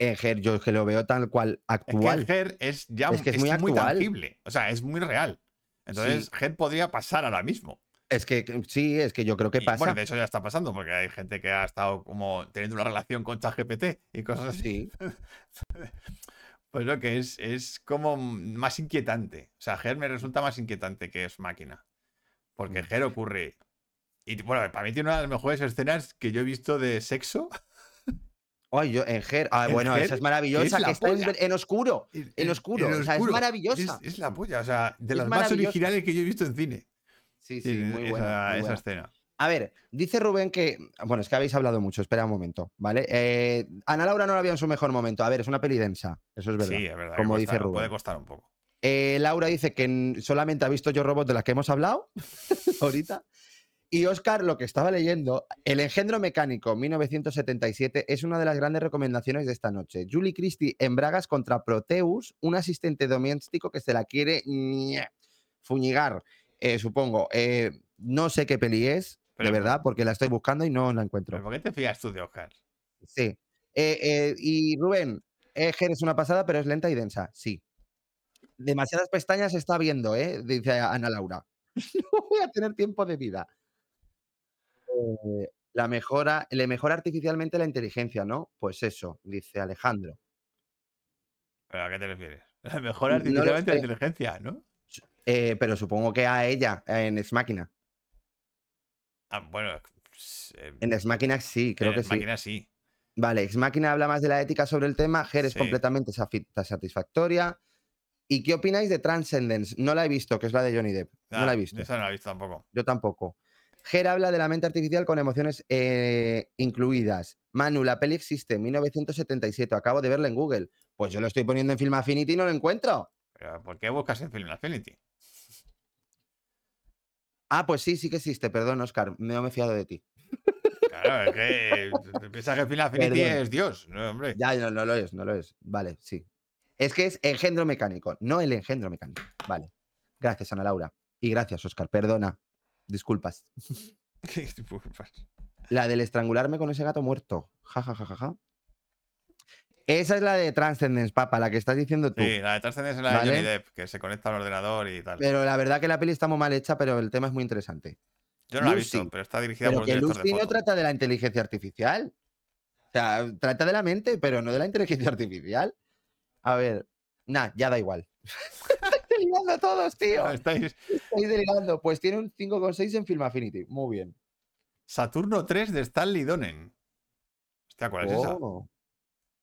en GER yo es que lo veo tal cual actual. Es que en GER es ya es, que es, muy, tangible. O sea, es muy real. Entonces, GER podría pasar ahora mismo. Es que sí, es que yo creo que pasa. bueno, de hecho ya está pasando, porque hay gente que ha estado como teniendo una relación con ChatGPT y cosas así. pues lo que es, es como más inquietante. O sea, GER me resulta más inquietante que es máquina. Porque mm. GER ocurre. Y bueno, para mí tiene una de las mejores escenas que yo he visto de sexo. Ay, yo en GER. Ah, bueno, esa es maravillosa, que está en, oscuro. En, oscuro. O sea, es maravillosa. Es, la polla, o sea, de las más originales que yo he visto en cine. Sí, sí, muy buena. Esa, escena. A ver, dice Rubén que. Bueno, es que habéis hablado mucho, espera un momento, ¿vale? Eh, Ana Laura no la vio en su mejor momento. A ver, es una peli densa, eso es verdad. Sí, es verdad. Como dice Rubén. Puede costar un poco. Eh, Laura dice que solamente ha visto Yo Robot de las que hemos hablado ahorita. Y Oscar, lo que estaba leyendo, El engendro mecánico 1977 es una de las grandes recomendaciones de esta noche. Julie Christie en Bragas contra Proteus, un asistente doméstico que se la quiere fuñigar. Eh, supongo. Eh, no sé qué peli es, de verdad, porque la estoy buscando y no la encuentro. ¿Por qué te fías tú de Oscar? Sí. Eh, y Rubén, Eger es una pasada, pero es lenta y densa. Sí. Demasiadas pestañas está viendo, ¿eh? Dice Ana Laura. no voy a tener tiempo de vida. la mejora, le mejora artificialmente la inteligencia, ¿no? Pues eso, dice Alejandro. ¿A qué te refieres? La mejora artificialmente la inteligencia, ¿no? Eh, pero supongo que a ella en Ex Máquina. Ah, bueno. Eh, en Ex Máquina sí, creo que sí. Máquina sí. Vale, Ex Máquina habla más de la ética sobre el tema, Ger es completamente satisfactoria. ¿Y qué opináis de Transcendence? No la he visto, que es la de Johnny Depp. no la he ah, visto. Esa no la he visto tampoco. Yo tampoco. Ger habla de la mente artificial con emociones eh, incluidas. Manu, la peli existe, 1977. Acabo de verla en Google. Pues yo lo estoy poniendo en Film Affinity y no lo encuentro. ¿Pero ¿Por qué buscas en Film Affinity? Ah, pues sí, sí que existe. Perdón, Oscar, no me he fiado de ti. Claro, es que piensas que Final Affinity es Dios, no, hombre. Ya, no, no lo es, no lo es. Vale, sí. Es que es engendro mecánico, no el engendro mecánico. Vale. Gracias, Ana Laura. Y gracias, Oscar. Perdona. Disculpas. Disculpas. La del estrangularme con ese gato muerto. Ja, ja, ja, ja, ja. Esa es la de Transcendence, papa, la que estás diciendo tú. Sí, la de Transcendence es la de Johnny Depp, que se conecta al ordenador y tal. Pero la verdad que la peli está muy mal hecha, pero el tema es muy interesante. Yo no la he visto, pero está dirigida por un que Lucy no trata de la inteligencia artificial. O sea, trata de la mente, pero no de la inteligencia artificial. A ver, nada, ya da igual. Estáis delirando todos, tío. Estáis... Estáis delirando. Pues tiene un 5,6 en Film Affinity. Muy bien. Saturno 3 de Stanley Donen. Hostia, ¿cuál es esa?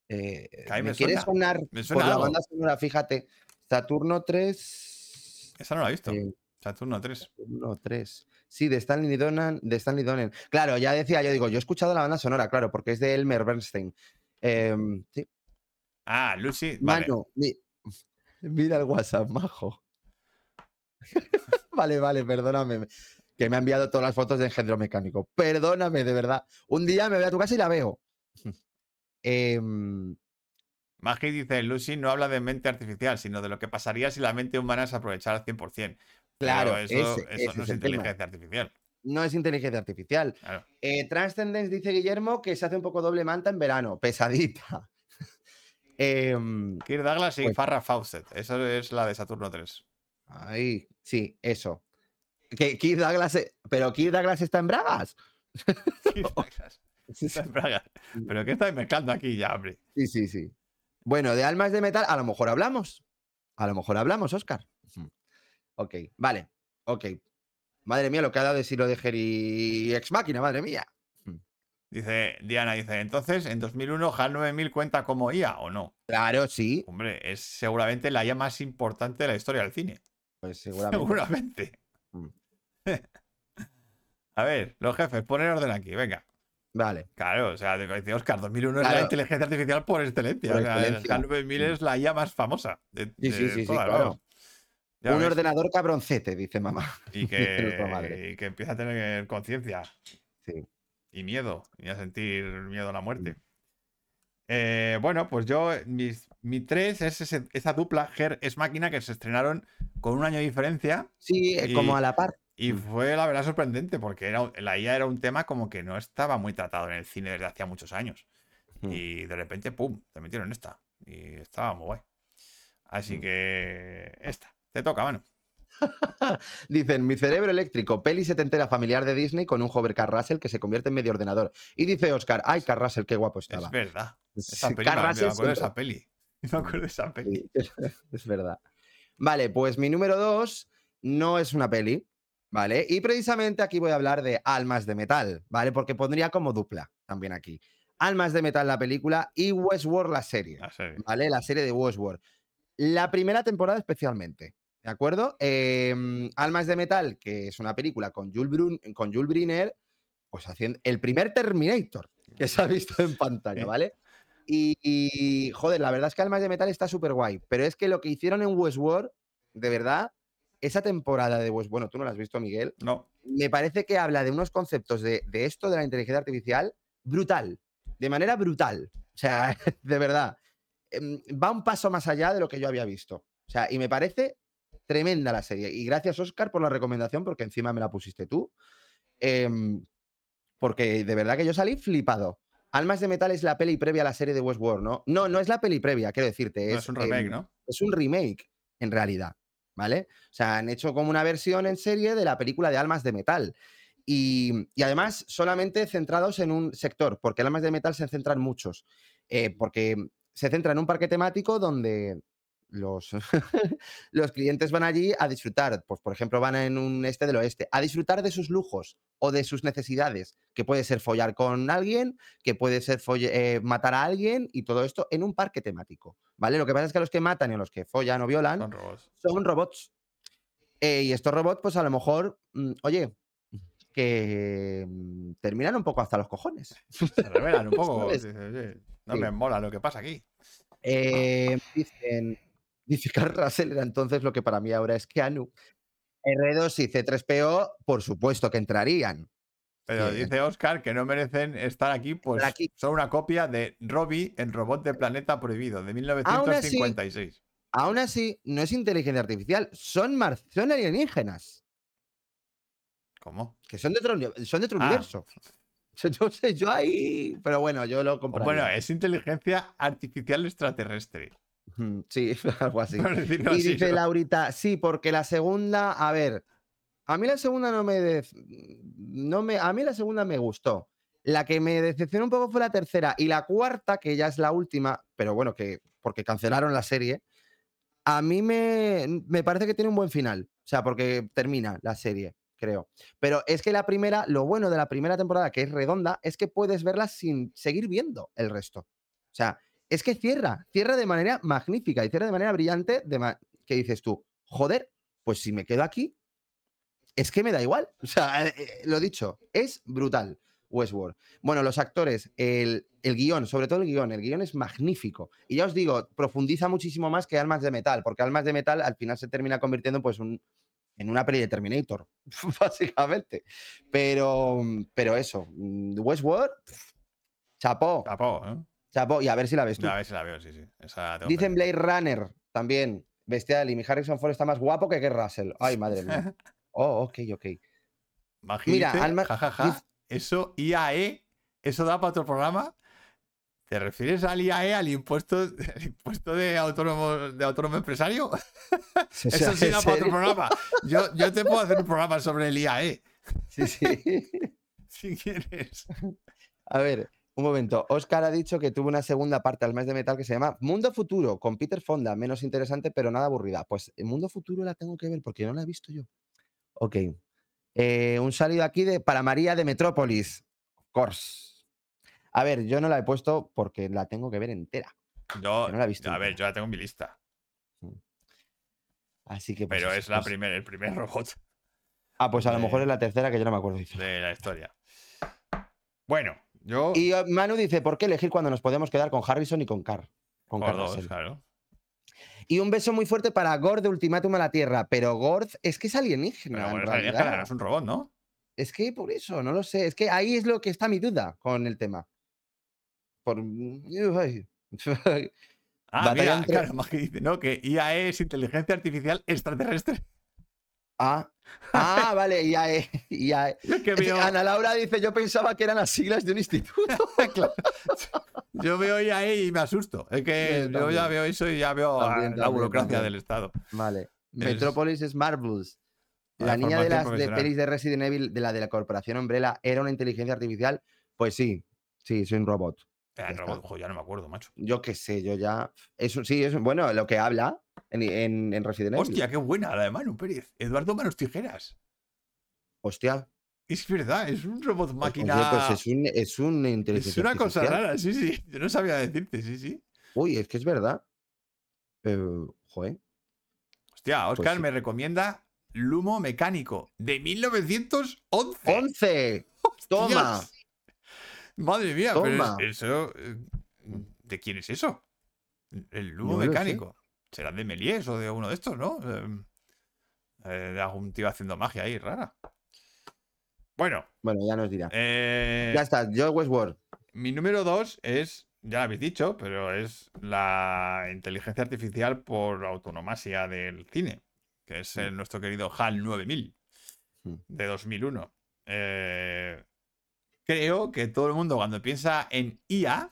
Eh, ¿Me, quieres sonar por la banda sonora? Fíjate, Saturno 3. Esa no la he visto. Eh, Saturno 3. Saturno 3. Sí, de Stanley Donen, de Stanley Donen. Claro, ya decía, yo digo, yo he escuchado la banda sonora, claro, porque es de Elmer Bernstein. Em, sí. Ah, Lucy. Vale. Mano, mira el WhatsApp, majo. vale, vale, perdóname. Que me ha enviado todas las fotos de engendro mecánico. Perdóname, de verdad. Un día me voy a tu casa y la veo. Eh, Magi dice, Lucy no habla de mente artificial, sino de lo que pasaría si la mente humana se aprovechara al 100%. Claro, eso, eso no es, inteligencia artificial. No es inteligencia artificial. Claro. Eh, Transcendence dice Guillermo que se hace un poco doble manta en verano. Pesadita. eh, Kirk Douglas y pues- Farrah Fawcett. Eso es la de Saturno 3. Ahí, sí, eso. Que Douglas, e- pero Keith Douglas está en Bragas. Kirk Douglas. Pero ¿qué estáis mezclando aquí ya, hombre? Sí, sí, sí. Bueno, de almas de metal, a lo mejor hablamos. A lo mejor hablamos, Oscar. Ok, vale. Ok. Madre mía, lo que ha dado de Silo de Geri Ex Máquina, madre mía. Dice Diana, dice, entonces, en 2001 HAL 9000 cuenta como IA o no. Claro, sí. Hombre, es seguramente la IA más importante de la historia del cine. Pues seguramente. Seguramente. Mm. A ver, los jefes, poner orden aquí, venga. Vale. Claro, o sea, dice Oscar, 2001 es la Claro. inteligencia artificial por excelencia. Por o sea, excelencia. el HAL 9000 es la IA más famosa. De, Sí, sí, sí, sí, claro. Ya Un ves. ordenador cabroncete, dice mamá. Y que, madre. y que empieza a tener conciencia Sí. y miedo, y a sentir miedo a la muerte. Mm. Eh, bueno, pues yo, mis- mi 3 es ese- esa dupla Ger es máquina que se estrenaron con un año de diferencia Sí, eh, Y- como a la par. Y Mm. fue la verdad sorprendente porque era, la IA era un tema como que no estaba muy tratado en el cine desde hacía muchos años. Mm. Y de repente, ¡pum!, te metieron esta. Y estaba muy guay. Así Mm. que esta, te toca, mano. Dicen, mi cerebro eléctrico, peli setentera familiar de Disney con un joven Carl Russell que se convierte en medio ordenador. Y dice Oscar, ay, Carl Russell, qué guapo estaba. Es verdad. Esa Sí, peli, me- me Russell acuerdo de esa peli. Me acuerdo de esa peli. Sí, es verdad. Vale, pues mi número dos no es una peli, ¿vale? Y precisamente aquí voy a hablar de Almas de Metal, ¿vale? Porque pondría como dupla también aquí. Almas de Metal la película y Westworld la serie, La serie. ¿vale? La serie de Westworld. La primera temporada especialmente, ¿de acuerdo? Em, Almas de Metal, que es una película con Jules, Brun- con Jules Briner, pues haciendo el primer Terminator que se ha visto en pantalla. ¿vale? Y, y, joder, la verdad es que Almas de Metal está súper guay, pero es que lo que hicieron en Westworld, de verdad, esa temporada de Westworld, bueno, tú no la has visto, Miguel, No, me parece que habla de unos conceptos de, de esto de la inteligencia artificial brutal, de manera brutal. O sea, de verdad, em, va un paso más allá de lo que yo había visto. O sea, y me parece tremenda la serie. Y gracias, Oscar, por la recomendación, porque encima me la pusiste tú. Em, porque de verdad que yo salí flipado. Almas de Metal es la peli previa a la serie de Westworld, ¿no? No, no es la peli previa, quiero decirte. no Es, es un remake, em, ¿no? es un remake, en realidad, ¿vale? O sea, han hecho como una versión en serie de la película de Almas de Metal. Y, y además solamente centrados en un sector, porque Almas de Metal se centran muchos, eh, porque se centra en un parque temático donde los, los clientes van allí a disfrutar, pues por ejemplo van en un este del oeste, a disfrutar de sus lujos o de sus necesidades, que puede ser follar con alguien, que puede ser eh, matar a alguien y todo esto en un parque temático, ¿vale? Lo que pasa es que los que matan y los que follan o violan Son robots. son robots. Eh, y estos robots, pues a lo mejor, mm, oye, que mm, terminan un poco hasta los cojones. Se revelan un poco. ¿Sabes? dices, "Oye, no me mola lo que pasa aquí. Eh, dicen, dice Carl Russell era entonces lo que para mí ahora es Keanu. R2 y C3PO, por supuesto que entrarían. Pero Sí. dice Oscar que no merecen estar aquí, pues aquí. son una copia de Robbie en Robot de Planeta Prohibido, de Aún así- 1956. Aún así, no es inteligencia artificial, son, mar- son alienígenas, ¿Cómo? que son de otro, son de otro Ah. universo. No sé, yo ahí. Pero bueno, yo lo compraría. Bueno, es inteligencia artificial extraterrestre. Sí, algo así. Y así, dice ¿no? Laurita, sí, porque la segunda, a ver, a mí la segunda no me, de- no me, a mí la segunda me gustó. La que me decepcionó un poco fue la tercera y la cuarta, que ya es la última, pero bueno, que porque cancelaron la serie, a mí me, me parece que tiene un buen final, o sea, porque termina la serie, creo. Pero es que la primera, lo bueno de la primera temporada, que es redonda, es que puedes verla sin seguir viendo el resto. O sea, es que cierra, cierra de manera magnífica y cierra de manera brillante, de que dices tú, joder, pues si me quedo aquí, es que me da igual. O sea, eh, eh, lo dicho, es brutal. Westworld. Bueno, los actores, el, el, guion, sobre todo el guion, el guion es magnífico. Y ya os digo, profundiza muchísimo más que Almas de Metal, porque Almas de Metal al final se termina convirtiendo pues en una peli de Terminator, básicamente. Pero, pero eso, mm, Westworld, chapó. Chapó, ¿eh? Chapó, y a ver si la ves tú. A ver si la veo, sí, sí. Dicen Blade Runner también, bestial, y mi Harrison Ford está más guapo que que Russell. Ay, madre mía. Oh, ok, ok. Mira, Alma... Ja, Eso, IAE, eso da para otro programa. ¿Te refieres al IAE, al impuesto, impuesto de autónomo, de autónomo empresario? Eso sí da para otro programa. Yo, yo te puedo hacer un programa sobre el IAE. Sí, sí. si quieres. A ver, un momento. Oscar ha dicho que tuvo una segunda parte al mes de metal que se llama Mundo Futuro con Peter Fonda. Menos interesante, pero nada aburrida. Pues el Mundo Futuro la tengo que ver porque no la he visto yo. Ok. Eh, un salido aquí de, para María de Metrópolis. Course. A ver, yo no la he puesto porque la tengo que ver entera. Yo, no la he visto. A ver, yo la tengo en mi lista. Mm. Así que. Pues Pero es la pues el primer robot. Ah, pues a lo mejor es la tercera que yo no me acuerdo. De la historia. Bueno, yo. Y uh, Manu dice: ¿por qué elegir cuando nos podemos quedar con Harrison y con Carr? Con Carr claro. Y un beso muy fuerte para Gord de Ultimátum a la Tierra. Pero Gord es que es alienígena. Pero es alienígena, es un robot, ¿no? Es que por eso, no lo sé. Es que ahí es lo que está mi duda con el tema. Por... ah, mira, claro, más que dice, ¿no? Que IAE es inteligencia artificial extraterrestre. Ah, ah vale, IAE. IAE. Ana Laura dice, yo pensaba que eran las siglas de un instituto. Yo veo IAE y me asusto. Es que yo, ya veo eso y ya veo la burocracia del Estado. Vale. Metropolis es Marvelous. La, niña de las de pelis de Resident Evil, de la de la corporación Umbrella, ¿era una inteligencia artificial? Pues sí, sí, soy un robot. El robot, ya no me acuerdo, macho. Yo qué sé, yo ya. Eso sí, es bueno, lo que habla en, en, Resident Evil. Hostia, qué buena la de Manu Pérez. Eduardo Manos Tijeras. Hostia. Es verdad, es un robot máquina. Pues es, un, es inteligencia. Es una cosa rara, sí, sí. Yo no sabía decirte, sí, sí. Uy, es que es verdad. joder. Hostia, Oscar pues me recomienda Lumo Mecánico de 1911. ¡11! ¡Toma! Madre mía, pero eso. Eh, ¿De quién es eso? El Lumo Mecánico. Será de Melies o de uno de estos, ¿no? Eh, de algún tío haciendo magia ahí, rara. Bueno. Bueno, ya nos dirá. Eh, ya está, Joe Westworld. Mi número dos es, ya lo habéis dicho, pero es la inteligencia artificial por autonomasia del cine, que es el, nuestro querido HAL 9000 de 2001. Creo que todo el mundo cuando piensa en IA,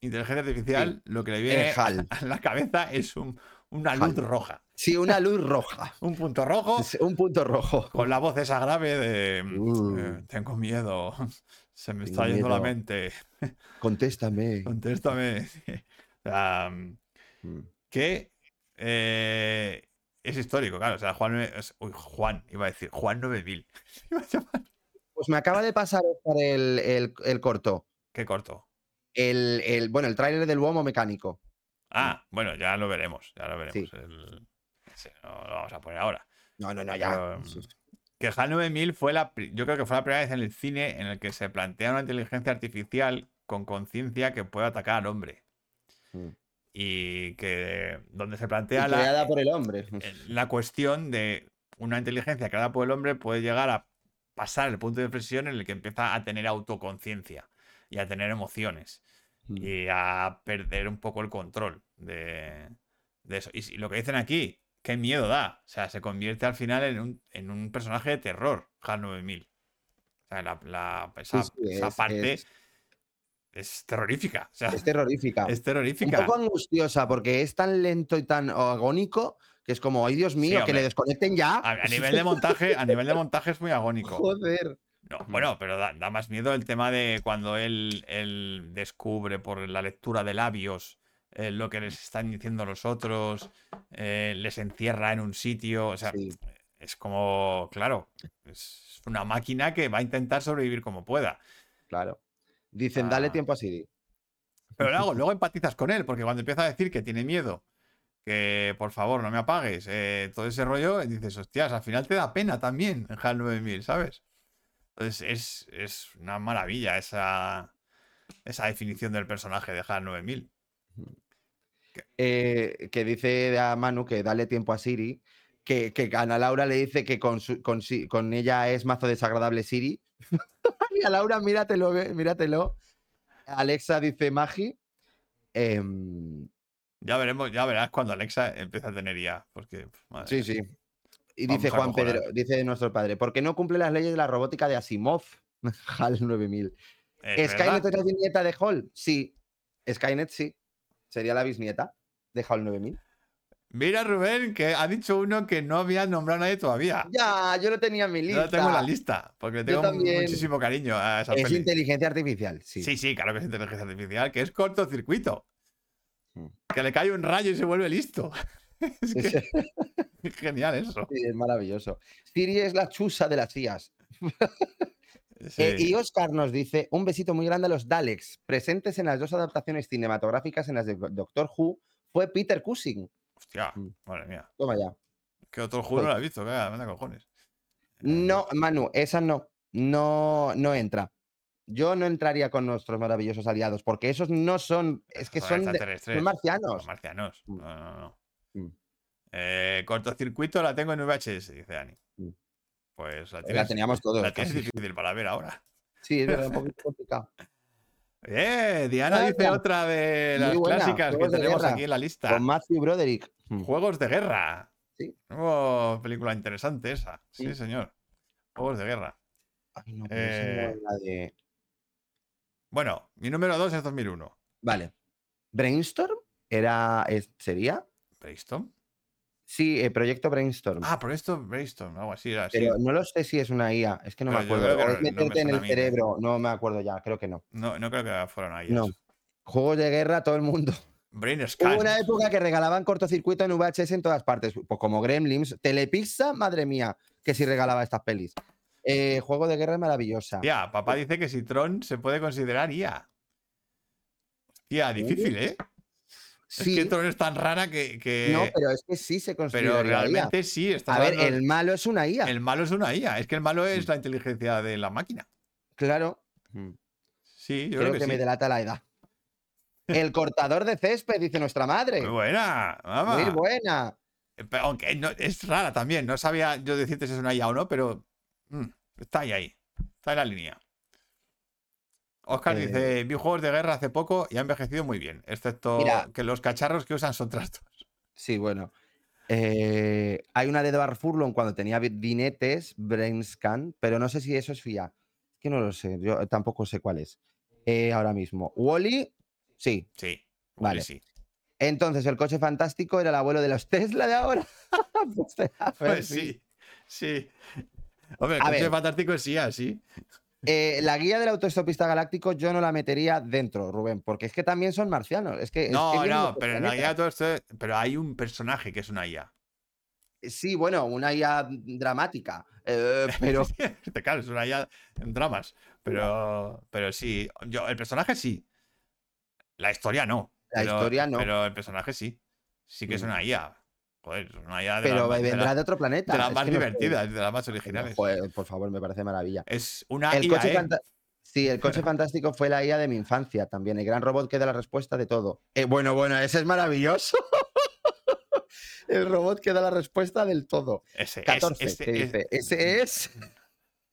inteligencia artificial, lo que le viene a la cabeza es un, una luz roja. Sí, una luz roja. un punto rojo. Un punto rojo. Con la voz esa grave de uh. eh, tengo miedo. Se me está yendo la mente. Contéstame. Contéstame. Mm. que eh, es histórico, claro. O sea, Juan, uy, Juan, iba a decir, Juan 9000. Pues me acaba de pasar el, el, el corto. ¿Qué corto? El, el, bueno, el tráiler del Womo mecánico. Ah, bueno, ya lo veremos, ya lo veremos. no lo vamos a poner ahora. No, no, no, ya. que HAL 9000 fue la, yo creo que fue la primera vez en el cine en el que se plantea una inteligencia artificial con conciencia que pueda atacar al hombre. Mm. Y que donde se plantea la, por el hombre. la cuestión de una inteligencia creada por el hombre puede llegar a pasar el punto de inflexión en el que empieza a tener autoconciencia y a tener emociones. Mm. y a perder un poco el control de, eso. Y, lo que dicen aquí, qué miedo da. O sea, se convierte al final en un, en un personaje de terror, HAL 9000. O sea, la, esa, parte es, terrorífica. es terrorífica. Es terrorífica. Un poco angustiosa porque es tan lento y tan agónico que es como, ay Dios mío, que le desconecten ya. A, nivel de montaje, a nivel de montaje es muy agónico. Joder. No, bueno, pero da, más miedo el tema de cuando él, descubre por la lectura de labios eh, lo que les están diciendo los otros, eh, les encierra en un sitio, o sea, es como, claro, es una máquina que va a intentar sobrevivir como pueda. Claro. Dicen, dale ah. tiempo a Siri. Pero luego, luego empatizas con él, porque cuando empieza a decir que tiene miedo que por favor no me apagues, eh, todo ese rollo, y dices, hostias, al final te da pena también en HAL 9000, ¿sabes? Entonces es, una maravilla esa, esa definición del personaje de HAL 9000. Eh, que dice a Manu que dale tiempo a Siri, que, que Ana Laura le dice que con, con, ella es mazo desagradable Siri. y a Laura, míratelo, míratelo. Alexa dice Magi. Em, ya veremos, ya verás cuando Alexa empieza a tener IA. Porque, sí, sí. Y dice Juan Pedro, dice nuestro padre, ¿por qué no cumple las leyes de la robótica de Asimov? HAL 9000. ¿Skynet es la bisnieta de Hall? Sí. Skynet sí. Sería la bisnieta de Hall 9000. Mira, Rubén, que ha dicho uno que no había nombrado a nadie todavía. Ya, yo lo tenía en mi lista. Yo lo tengo en la lista, porque tengo muchísimo cariño a esa Es inteligencia artificial, sí. Sí, sí, claro que es inteligencia artificial, que es cortocircuito. Hmm. Que le cae un rayo y se vuelve listo. es, genial eso. Sí, es maravilloso. Siri es la chusa de las IAS. Eh, y Oscar nos dice: un besito muy grande a los Daleks, presentes en las dos adaptaciones cinematográficas en las de Doctor Who, fue Peter Cushing. Hostia, mm. madre mía. Toma ya. Que otro juego no lo he visto, venga, cojones. No, Manu, esa no. No, no entra. Yo no entraría con nuestros maravillosos aliados, porque esos no son. Es que son, marcianos. marcianos. Mm. No, no, no. Mm. Eh, cortocircuito la tengo en VHS, dice Dani. Pues la, teníamos todos. La tienes difícil para ver ahora. Sí, es verdad, un poquito complicado. Eh, Diana dice otra de las clásicas que tenemos aquí en la lista. Con Matthew Broderick. Mm. Juegos de guerra. Sí. Oh, película interesante esa. Sí, señor. Juegos de guerra. Eh, bueno, mi número 2 es 2001. Vale. ¿Brainstorm? Era, ¿Sería? ¿Brainstorm? Sí, el proyecto Brainstorm. Ah, proyecto Brainstorm, algo así era. Pero no lo sé si es una IA, es que no me acuerdo. O meterte en el cerebro, no me acuerdo ya, creo que no. No, no creo que fueran IA. No. Juegos de guerra, todo el mundo. Brain Hubo una época que regalaban cortocircuito en VHS en todas partes, pues como Gremlins, Telepizza, madre mía, que si regalaba estas pelis. Eh, juego de guerra maravillosa. Ya, papá dice que si Tron se puede considerar IA. Hostia, difícil, ¿eh? Es que Tron es tan rara que, No, pero es que sí se considera. Pero realmente sí. Está a ver, el malo es una IA. El malo es una IA. Es que el malo es la inteligencia de la máquina. Claro. Sí, yo creo, que, me delata la edad. El cortador de césped, dice nuestra madre. Muy buena, mamá. Muy buena. Aunque es rara también. No sabía yo decirte si es una IA o no, pero mm, está ahí, ahí. Está en la línea. Oscar dice, eh, vi juegos de guerra hace poco y ha envejecido muy bien, excepto que los cacharros que usan son trastos. Sí, bueno. Eh, hay una de Edward Furlong cuando tenía dinetes, Brainscan, pero no sé si eso es FIA. que no lo sé, yo tampoco sé cuál es. Eh, ahora mismo. Wally, sí. Sí. Vale. Sí. Entonces, el coche fantástico era el abuelo de los Tesla de ahora. pues, pues sí, sí. Hombre, el coche fantástico es sí, así. Eh, la guía del autoestopista galáctico yo no la metería dentro, Rubén, porque es que también son marcianos. Es que, no, no, pero la guía todo esto, pero hay un personaje que es una IA. Sí, bueno, una IA dramática. Eh, pero. claro, es una IA en dramas. Pero, pero sí, yo, el personaje sí. La historia no. La historia no. Pero el personaje sí. Sí que es mm. una IA. Joder, una IA de Pero vendrá de, otro planeta. De las más divertidas, de las más originales. por favor, me parece maravilla. Es una el IA. Coche ¿eh? Sí, el coche fantástico fue la IA de mi infancia también. El gran robot que da la respuesta de todo. Eh, bueno, bueno, ese es maravilloso. el robot que da la respuesta del todo. Ese 14, es, dice. Ese es.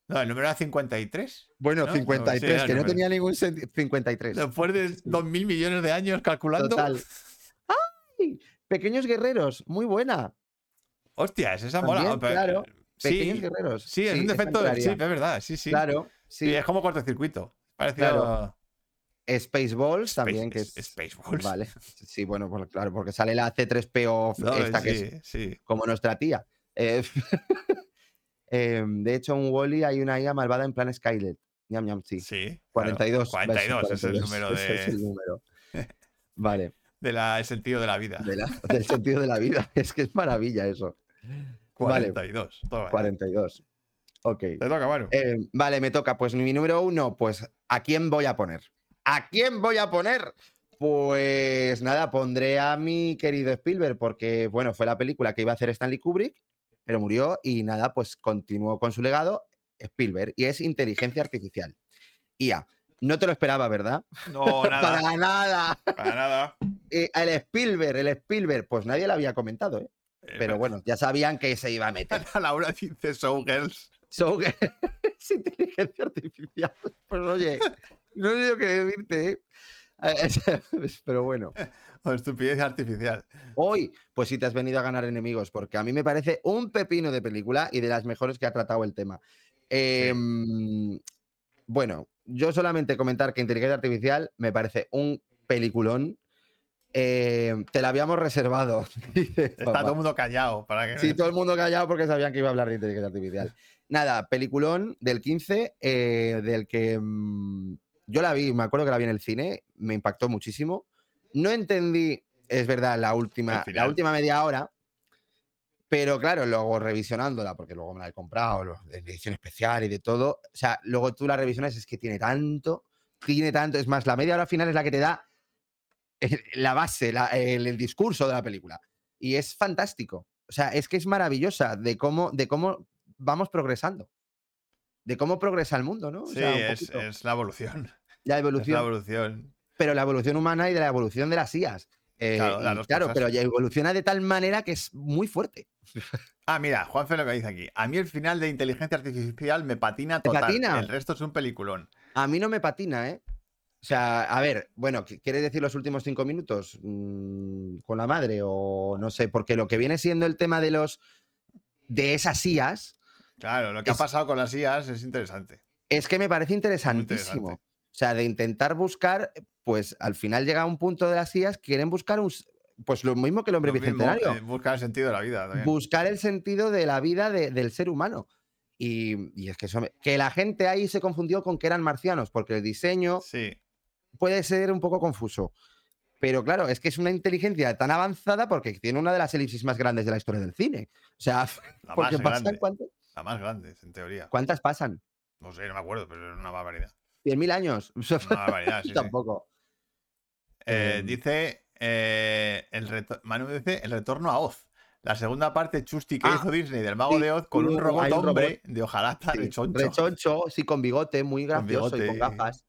No, el número era 53. Bueno, 53, que no tenía ningún sentido. 53. Después de 2.000 millones de años calculando. Total. ¡Ay! Pequeños guerreros, muy buena. Hostia, es esa mola. Claro, pequeños guerreros. Sí, es un defecto. Sí, es verdad, sí, sí. Claro, sí. es como cortocircuito. Parecido. Spaceballs también, que es. Spaceballs. Vale. Sí, bueno, claro, porque sale la C3PO esta que es como nuestra tía. Eh, em, de hecho, en Wally hay una IA malvada en plan Skylet. Ñam, ñam, sí. Sí. 42. 42, es el número de. Ese es el número. Vale del sentido de la vida. del sentido de la vida. Es que es maravilla eso. 42. Vale. 42. Ok. Te toca, bueno. Eh, vale, me toca. Pues mi número uno, pues ¿a quién voy a poner? ¿A quién voy a poner? Pues nada, pondré a mi querido Spielberg, porque bueno, fue la película que iba a hacer Stanley Kubrick, pero murió y nada, pues continuó con su legado Spielberg y es inteligencia artificial. IA. No te lo esperaba, ¿verdad? No, nada. Para nada. Para nada. Eh, el Spielberg, el Spielberg, pues nadie lo había comentado, ¿eh? Eh, Pero bueno, ya sabían que se iba a meter. Laura dice Showgirls. So, es inteligencia artificial. Pues oye, no sé yo qué decirte, ¿eh? Pero bueno. O estupidez artificial. Hoy, pues sí te has venido a ganar enemigos, porque a mí me parece un pepino de película y de las mejores que ha tratado el tema. Em, bueno, yo solamente comentar que Inteligencia Artificial me parece un peliculón. Em, te la habíamos reservado. Está todo el mundo callado. Para que... Sí, todo el mundo callado porque sabían que iba a hablar de inteligencia artificial. Nada, peliculón del 15, eh, del que mm, yo la vi, me acuerdo que la vi en el cine, me impactó muchísimo. No entendí, es verdad, la última, la última media hora, pero claro, luego revisionándola, porque luego me la he comprado, de edición especial y de todo, o sea, luego tú la revisiones, es que tiene tanto, tiene tanto, es más, la media hora final es la que te da la base, el, el, discurso de la película. Y es fantástico. O sea, es que es maravillosa de cómo, de cómo vamos progresando. De cómo progresa el mundo, ¿no? O sí, sea, es, es, la evolución. La evolución. Es la evolución. Pero la evolución humana y de la evolución de las IAS. Eh, claro, claro pero ya evoluciona de tal manera que es muy fuerte. Ah, mira, Juanfe lo que dice aquí. A mí el final de Inteligencia Artificial me patina total. Patina? El resto es un peliculón. A mí no me patina, ¿eh? O sea, a ver, bueno, ¿quieres decir los últimos cinco minutos mm, con la madre o no sé? Porque lo que viene siendo el tema de los de esas IAS. Claro, lo que es, ha pasado con las IAS es interesante. Es que me parece interesantísimo. Interesante. O sea, de intentar buscar, pues al final llega a un punto de las IAS, quieren buscar un, pues lo mismo que el hombre lo bicentenario. Mismo, eh, buscar el sentido de la vida. También. Buscar el sentido de la vida de, del ser humano. Y, y es que, eso me, que la gente ahí se confundió con que eran marcianos, porque el diseño sí. puede ser un poco confuso. Pero claro, es que es una inteligencia tan avanzada porque tiene una de las elipsis más grandes de la historia del cine. O sea, la más pasan cuánto. La más grande, en teoría. ¿Cuántas pasan? No sé, no me acuerdo, pero es una barbaridad. 100.000 años. Una barbaridad, sí, Tampoco. Sí. Eh, dice, eh, el Manu dice el retorno a Oz. La segunda parte chusti que Ah, hizo Disney del Mago sí, de Oz con un robot un hombre de hojalata rechoncho. Rechoncho, sí, con bigote, muy Con gracioso y bigote. con gafas.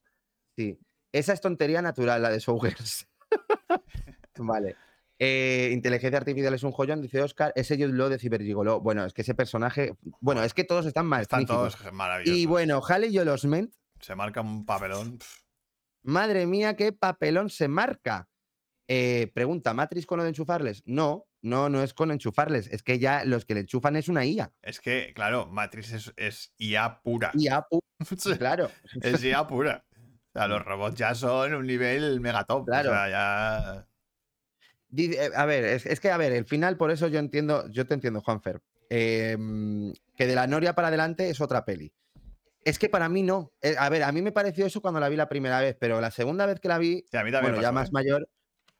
Sí. Esa es tontería natural, la de Showgirls. vale. Eh, inteligencia artificial es un joyón, dice Oscar. Ese Jude Law de Cibergigolo. Bueno, es que ese personaje. Bueno, es que todos están más. Están todos maravillosos. Y bueno, Halle Joel Osment, Se marca un papelón. madre mía, qué papelón se marca. Eh, pregunta, ¿Matrix con lo de enchufarles? No, no, no es con enchufarles. Es que ya los que le enchufan es una IA. Es que, claro, Matrix es, es IA pura. IA, pu- claro. es IA pura. O sea, los robots ya son un nivel megatop. Claro. O sea, ya. Dice- eh, A ver, es, es que, a ver, el final, por eso yo entiendo, yo te entiendo, Juanfer. em, que de la Noria para adelante es otra peli. Es que para mí no. Eh, a ver, a mí me pareció eso cuando la vi la primera vez, pero la segunda vez que la vi, Sí, a mí también. bueno, ya más ¿eh? mayor,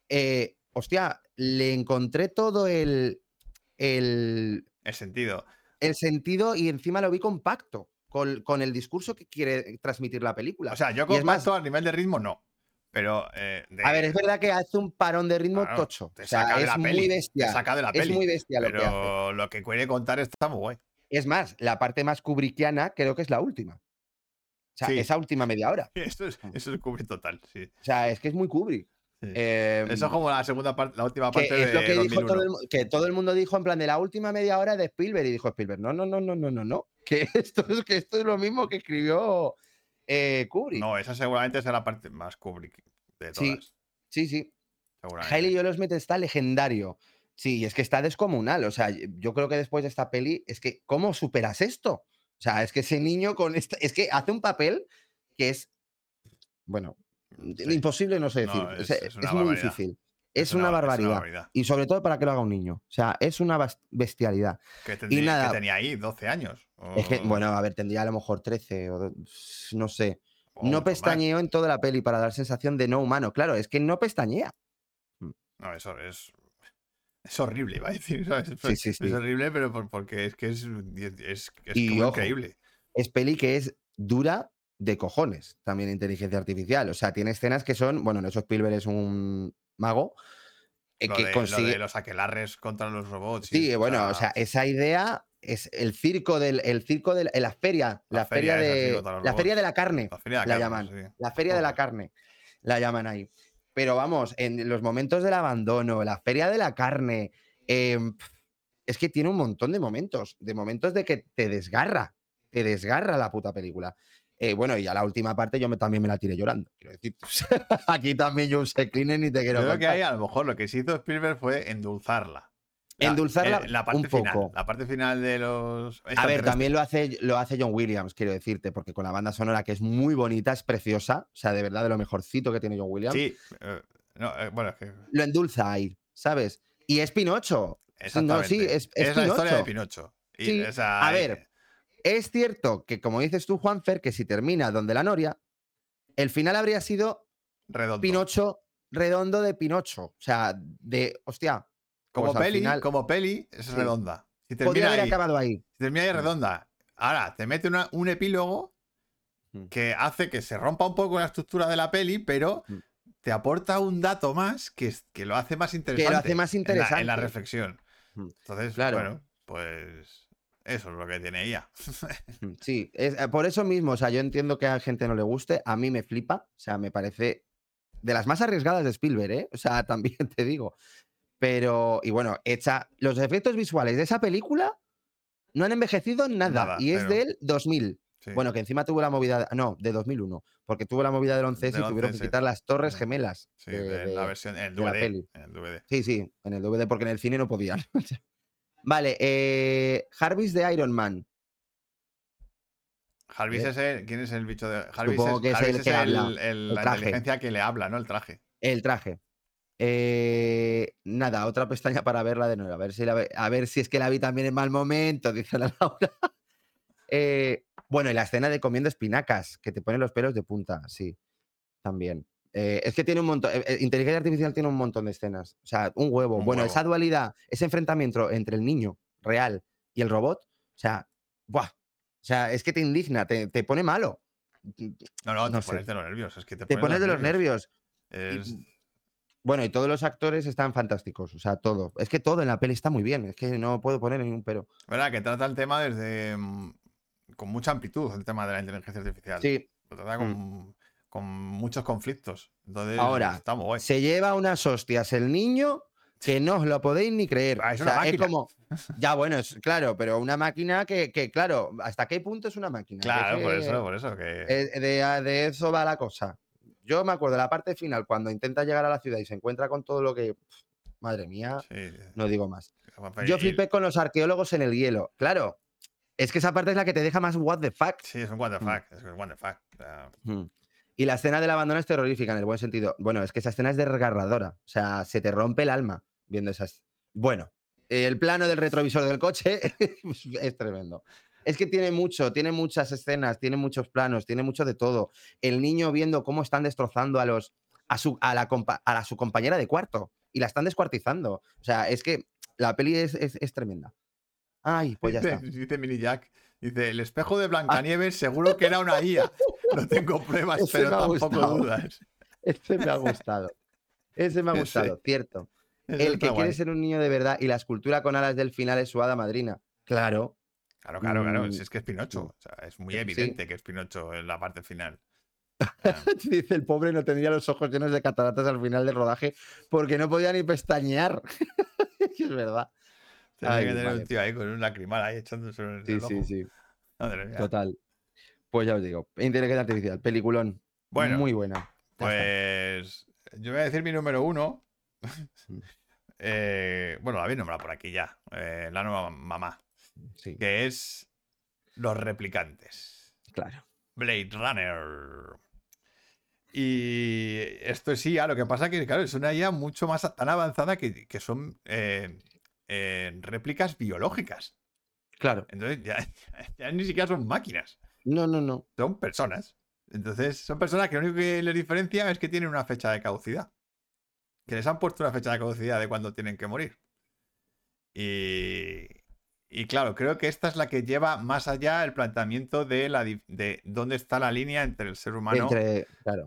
eh, hostia, le encontré todo el, el, El sentido. el sentido y encima lo vi compacto con, con el discurso que quiere transmitir la película. O sea, yo es compacto a nivel de ritmo, no. Pero. eh, de- a ver, es verdad que hace un parón de ritmo Claro, tocho. te O sea, saca de es la muy te bestia. saca de la Es peli. muy bestia lo que hace. pero lo que quiere contar está muy guay. Es más, la parte más kubrickiana creo que es la última. O sea, Sí. esa última media hora. Eso es, eso es Kubrick total, sí. O sea, es que es muy Kubrick. Sí. Eh, Eso es como la segunda parte, la última que parte es de lo que dijo 2001. todo el, que todo el mundo dijo en plan de la última media hora de Spielberg y dijo Spielberg, no, no, no, no, no, no, no, que esto es, que esto es lo mismo que escribió eh, Kubrick. No, esa seguramente es la parte más Kubrick de Sí, todas. Sí, sí. seguramente. Hailey Osment está legendario. Sí, es que está descomunal. O sea, yo creo que después de esta peli, es que, ¿cómo superas esto? O sea, es que ese niño con esta. Es que hace un papel que es. Bueno, Sí. imposible no sé No, decir. es- o sea, es es, una muy barbaridad. difícil. Es, una, barbaridad. Y sobre todo para que lo haga un niño. O sea, es una bestialidad. Que, tendría- nada. que tenía ahí 12 años. Es que, bueno, a ver, tendría a lo mejor 13 o no sé. No pestañeó en toda la peli para dar sensación de no humano. Claro, es que no pestañea. No, eso es. Es horrible, iba a decir. ¿sabes? Sí, sí, Es sí. horrible, pero por- porque es que es, es, es Y como ojo, increíble. Es peli que es dura, de cojones también inteligencia artificial. O sea, tiene escenas que son, bueno, en eso Spielberg es un mago. Eh, que de, consigue... los aquelarres contra los robots. Sí, bueno, o sea, esa idea es el circo del el circo de la feria, la, feria, de la feria de la carne, la, llaman, la feria de la carne, la llaman ahí. Pero vamos, en los momentos del abandono, la feria de la carne, em, es que tiene un montón de momentos, de momentos de que te desgarra, te desgarra la puta película. Eh, bueno, y a la última parte yo me, también me la tiré llorando. Quiero decir, aquí también yo usé cleaner ni te quiero Creo que ahí a lo mejor lo que se hizo Spielberg fue endulzarla. Endulzarla eh, la parte un final, poco. La parte final de los. A ver, también lo hace, lo hace John Williams, quiero decirte, porque con la banda sonora que es muy bonita, es preciosa. O sea, de verdad, de lo mejorcito que tiene John Williams. Sí, eh, no, bueno, es que... Lo endulza ahí, ¿sabes? Y es Pinocho. No, sí, es, es, es la historia de Pinocho. Y, sí. a ver, es cierto que, como dices tú, Juanfer, que si termina donde la Noria, el final habría sido redondo. Pinocho redondo de Pinocho. O sea, de, hostia. Como pues peli, final... como peli, es Sí. redonda. Si Podría haber ahí, acabado ahí. si termina ahí redonda. Ahora, te mete una- un epílogo Mm. que hace que se rompa un poco la estructura de la peli, pero Mm. te aporta un dato más que, que lo hace más interesante. hace más en la- En la, interesante. reflexión. Mm. Entonces, Claro. bueno, pues eso es lo que tiene ella. Mm, Sí, es, eh, por eso mismo, o sea, yo entiendo que a gente no le guste, a mí me flipa, o sea, me parece de las más arriesgadas de Spielberg, ¿eh? O sea, también te digo. Pero, y bueno, hecha, los efectos visuales de esa película no han envejecido nada, Nada, y es pero- del 2000. Sí. Bueno, que encima tuvo la movida, no, de 2001, porque tuvo la movida del 11 y tuvieron 11S. que quitar las torres Sí. gemelas. Sí, de- de la versión, en el DVD. peli. en el DVD. Sí, sí, en el DVD, porque en el cine no podían. vale, eh, Jarvis de Iron Man. Jarvis ¿Eh? es el, ¿quién es el bicho de Jarvis? Supongo es, que es Jarvis el es que el- habla, el- el la traje. inteligencia que le habla, ¿no? El traje. El traje. Eh, nada, otra pestaña para verla de nuevo. A ver si, la ve- a ver si es que la vi también en mal momento, dice la Laura. Eh, bueno, y la escena de comiendo espinacas, que te pone los pelos de punta, sí, también. Eh, es que tiene un montón, eh, inteligencia artificial tiene un montón de escenas. O sea, un huevo. Un bueno, huevo. esa dualidad, ese enfrentamiento entre el niño real y el robot, o sea, ¡buah! O sea, es que te indigna, te, te pone malo. No, no, te sé. pones de los nervios. Es que te, Te pones de los nervios. Es- Bueno, y todos los actores están fantásticos, o sea, todo. Es que todo en la peli está muy bien, es que no puedo poner ningún pero. verdad que trata el tema desde mm, con mucha amplitud, el tema de la inteligencia artificial. Sí, Lo trata con, con muchos conflictos. Entonces, Ahora, está muy guay. se lleva unas hostias el niño que no os lo podéis ni creer. Ah, es O una sea, es como, ya bueno, es claro, pero una máquina que, que, claro, ¿hasta qué punto es una máquina? Claro, por eso, por eso. Que... de, de eso va la cosa. Yo me acuerdo de la parte final, cuando intenta llegar a la ciudad y se encuentra con todo lo que. pf, Madre mía, sí, no digo más. Yo flipé con los arqueólogos en el hielo. Claro, es que esa parte es la que te deja más what the fuck. Sí, es un what the Mm. fuck. Es un what the fuck. Mm. Y la escena del abandono es terrorífica en el buen sentido. Bueno, es que esa escena es desgarradora. O sea, se te rompe el alma viendo esas. Bueno, el plano del retrovisor del coche es tremendo. Es que tiene mucho, tiene muchas escenas, tiene muchos planos, tiene mucho de todo. El niño viendo cómo están destrozando a los a su a la, compa- a la- su compañera de cuarto y la están descuartizando. O sea, es que la peli es, es- es tremenda. Ay, pues ya dice, está. dice Mini Jack. Dice, el espejo de Blancanieves seguro que era una IA. No tengo pruebas, Ese pero tampoco gustado. dudas. Ese me ha gustado. Ese me ha Ese. gustado, cierto. El que quiere guay. ser un niño de verdad y la escultura con alas del final es su hada madrina. Claro. Claro, claro, claro. Mm, Si es que es Pinocho. mm. O sea, es muy Sí. evidente que es Pinocho en la parte final. Ah, Dice el pobre no tendría los ojos llenos de cataratas al final del rodaje porque no podía ni pestañear. es verdad. Tenía Ay, que tener vale. un tío ahí con un lacrimal ahí echándose en Sí, el sí, ojo. sí. Madre mía. Total. Pues ya os digo. Inteligencia artificial, peliculón. Bueno, Muy buena. Pues yo voy a decir mi número uno. Mm. Eh, bueno, la habéis nombrado por aquí ya. eh, la nueva mamá. Sí, Que es Los Replicantes. claro. Blade Runner. Y esto es IA, lo que pasa que, claro, es una IA mucho más tan avanzada que, que son eh, eh, réplicas biológicas. Claro. Entonces ya, ya ni siquiera son máquinas, No, no, no. son personas. Entonces son personas que lo único que les diferencia es que tienen una fecha de caducidad. Que les han puesto una fecha de caducidad de cuando tienen que morir. Y, y claro, creo que esta es la que lleva más allá el planteamiento de, la, de dónde está la línea entre el ser humano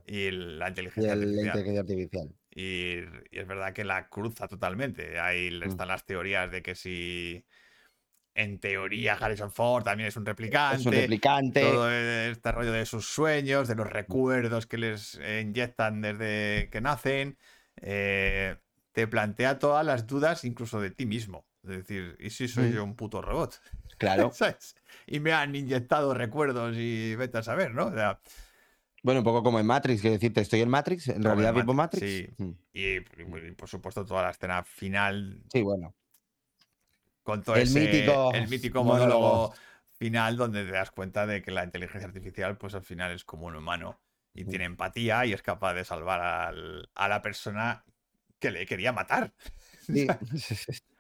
y la inteligencia, artificial. Y, es verdad que la cruza totalmente. Ahí mm. están las teorías de que si en teoría Harrison Ford también es un replicante. Es un replicante. Todo este rollo de sus sueños, de los recuerdos que les inyectan desde que nacen. Eh, te plantea todas las dudas incluso de ti mismo. Es decir, ¿y si soy mm. yo un puto robot? Claro. Y me han inyectado recuerdos y vete a saber, ¿no? bueno, un poco como en Matrix, que decirte, estoy en Matrix, en realidad vivo Matrix. Sí. Mm. Y, por supuesto toda la escena final. Sí, bueno. Con todo el mítico, el mítico monólogo final donde te das cuenta de que la inteligencia artificial, pues al final es como un humano y mm. tiene empatía y es capaz de salvar a la persona que le quería matar. Sí.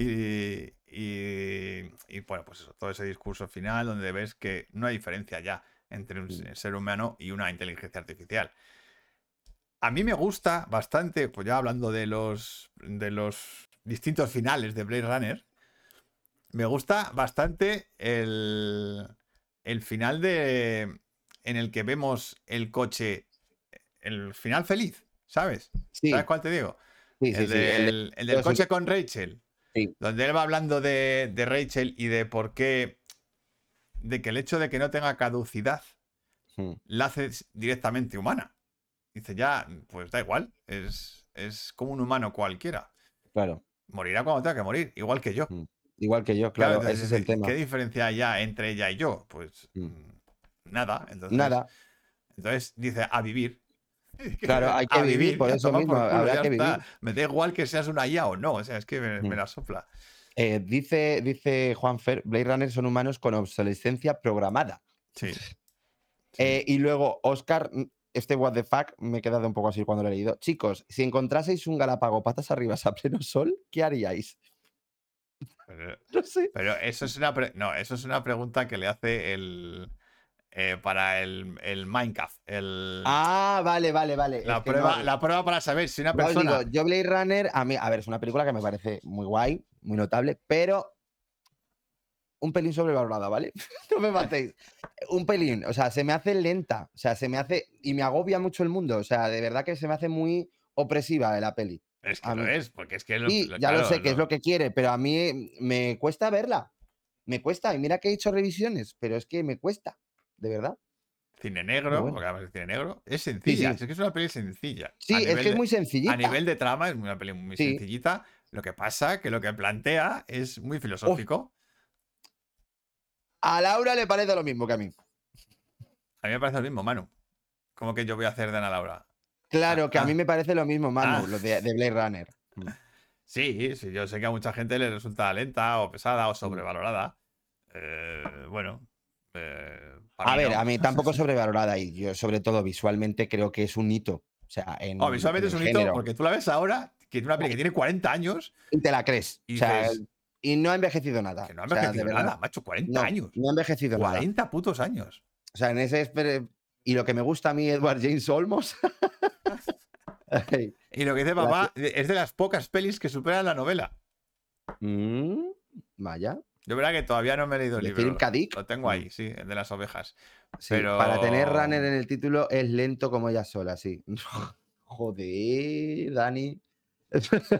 Y, y, bueno, pues eso, todo ese discurso final donde ves que no hay diferencia ya entre un ser humano y una inteligencia artificial. A mí me gusta bastante, pues ya hablando de los, de los distintos finales de Blade Runner, me gusta bastante el, el final de, en el que vemos el coche, el final feliz, ¿sabes? ¿Sabes cuál te digo? el, del coche con Rachel. Donde él va hablando de, Rachel y de por qué. De que el hecho de que no tenga caducidad hmm. la hace directamente humana. Dice, ya, pues da igual. Es, es como un humano cualquiera. Claro. Morirá cuando tenga que morir, igual que yo. Hmm. Igual que yo, claro, ese es el tema. ¿Qué diferencia hay ya entre ella y yo? Pues hmm. nada. Entonces, nada. Entonces dice, a vivir. Claro, hay que vivir, por eso mismo, habrá que vivir. Me da igual que seas una IA o no, o sea, es que me, la sopla. Eh, dice, dice Juan Fer, Blade Runner son humanos con obsolescencia programada. Sí. Eh, y luego, Oscar, mm, este what the fuck me he quedado un poco así cuando lo he leído. Chicos, si encontraseis un galápago patas arriba a pleno sol, ¿qué haríais? no sé. Pero eso es una no, eso es una pregunta que le hace el, eh, para el, el, Minecraft. El, ah, vale, vale, vale. La, prueba, la prueba para saber si una persona. yo, Blade Runner, a mí, a ver, es una película que me parece muy guay, muy notable, pero un pelín sobrevalorada, ¿vale? no me matéis. Un pelín, o sea, se me hace lenta, o sea, se me hace. Y me agobia mucho el mundo, o sea, de verdad que se me hace muy opresiva la peli. Es que lo es, porque es que. Lo, ya lo sé que es lo que quiere, pero a mí me cuesta verla. Me cuesta, y mira que he hecho revisiones, pero es que me cuesta de verdad. Cine negro, porque además es cine negro, es sencilla, es que es una peli sencilla. Sí, es que es muy sencillita. A nivel de trama es una peli muy sencillita. Lo que pasa que lo que plantea es muy filosófico. A Laura le parece lo mismo que a mí. A mí me parece lo mismo, Manu. ¿Cómo que yo voy a hacer de Ana Laura? Claro, ah, que a mí ah. me parece lo mismo, Manu, ah. lo de, Blade Runner. Sí, sí, yo sé que a mucha gente le resulta lenta o pesada o mm. sobrevalorada. Eh, bueno, eh, a ver, a mí tampoco sobrevalorada y yo sobre todo visualmente creo que es un hito. O sea, en, visualmente es un hito porque tú la ves ahora, que es una peli que tiene 40 años. Y te la crees. Y, o sea, y no ha envejecido nada. Que no ha envejecido nada, macho, 40 años. No ha envejecido 40 nada. 40 putos años. O sea, en ese. Y lo que me gusta a mí, Edward James Olmos. y lo que dice papá es de las pocas pelis que superan la novela. Mm, vaya. Yo verdad que todavía no me he leído el libro. Lo tengo ahí, mm. sí, el de las ovejas. pero... Para tener runner en el título es lento como ella sola, sí. Joder, Dani.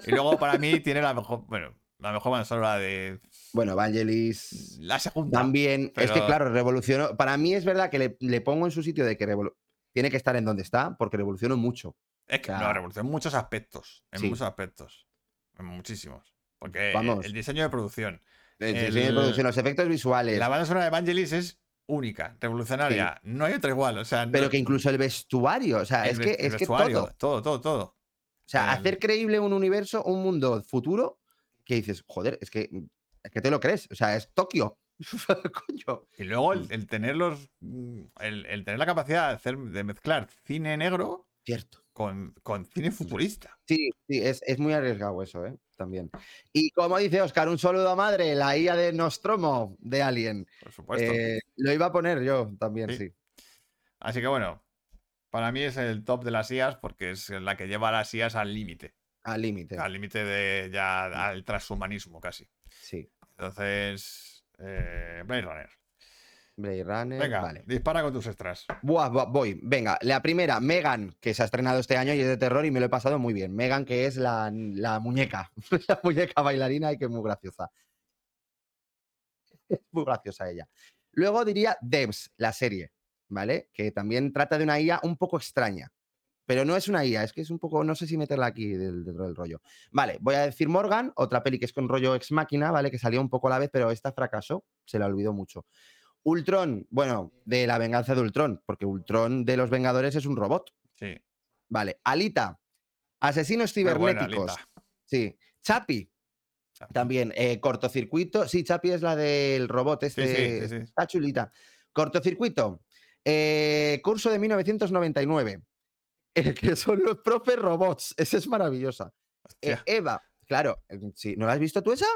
Y luego para mí tiene la mejor, bueno, la mejor de. Bueno, Evangelis. La segunda. También. Es que, claro, revolucionó. Para mí es verdad que le, pongo en su sitio de que tiene que estar en donde está, porque revolucionó muo Es que no, revolucionó en muchos aspectos. En muchos aspectos. En muchísimos. Porque el, diseño de producción, los efectos visuales. La banda sonora de Evangelis es única, revolucionaria. No hay otra igual. O sea, Pero que incluso el vestuario, o sea, es que, es que todo. todo. Todo, todo, O sea, hacer creíble un universo, un mundo futuro, que dices, joder, es que, es que te lo crees. O sea, es Tokio. Coño. Y luego el, tener los. El, tener la capacidad de hacer, de mezclar cine negro. Cierto. Con, con cine futurista. Sí, sí, es, es muy arriesgado eso, ¿eh? también. Y como dice Oscar, un saludo a madre, la IA de Nostromo de Alien. Por supuesto. Eh, lo iba a poner yo también, sí. Así que bueno, para mí es el top de las IAs porque es la que lleva a las IAs al límite. Al límite. Al límite de ya al transhumanismo casi. Sí. Entonces, eh, Blade Runner. Blade Runner. Venga, vale. dispara con tus extras. Buah, buah, voy. Venga, la primera, Megan, que se ha estrenado este año y es de terror y me lo he pasado muy bien. Megan, que es la, la muñeca, la muñeca bailarina y que es muy graciosa. Es muy graciosa ella. Luego diría Devs, la serie, ¿vale? Que también trata de una IA un poco extraña. Pero no es una IA, es que es un poco, no sé si meterla aquí del, del rollo. Vale, voy a decir Morgan, otra peli que es con rollo ex máquina, ¿vale? Que salió un poco a la vez, pero esta fracasó, se la olvidó mucho. Ultron, bueno, de la venganza de Ultron, porque Ultron de los Vengadores es un robot. Sí. Vale, Alita, asesinos buena, cibernéticos. Alita. sí, Chapi, Chapi. también, eh, cortocircuito. Sí, Chapi es la del robot, este. sí, sí, sí. Está chulita. Cortocircuito. eh, curso de 1999. eh, que son los profes robots. Esa es maravillosa. Eh. Eva, claro. ¿No la has visto tú esa?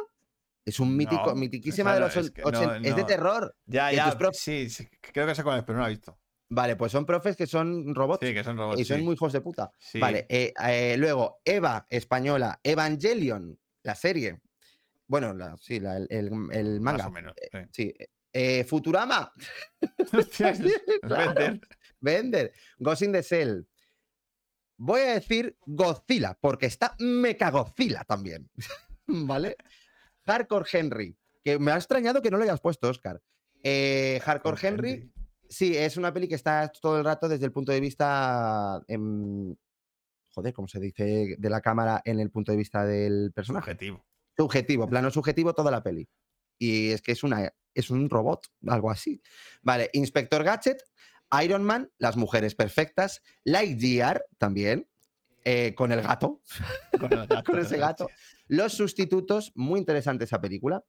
Es un mítico, No, mitiquísima de los es que 80. no, Es de terror. Ya, que ya. Sí, sí, creo que sé cuál es, pero no la he visto. Vale, pues son profes que son robots. Sí, que son robots. y son sí. muy hijos de puta. Sí. Vale, eh, eh, luego Eva, española, Evangelion, la serie. Bueno, la- sí, la- el, el- el Más manga. o menos. sí. Sí. eh, Futurama, es- es vender. Vender, Ghost in the Shell. Voy a decir Godzilla, porque está Mechagodzilla también. ¿Vale? Hardcore Henry, que me ha extrañado que no lo hayas puesto, Oscar. Eh, Hardcore Henry, Sí, es una peli que está todo el rato desde el punto de vista. em, joder, ¿cómo se dice? De la cámara en el punto de vista del personaje. Objetivo. Subjetivo, plano subjetivo toda la peli. Y es que es una es un robot, algo así. Vale, Inspector Gadget, Iron Man, Las Mujeres Perfectas, Lightyear también, eh, con el gato, Con, el gato, con ese gato. Los Sustitutos, muy interesante esa película.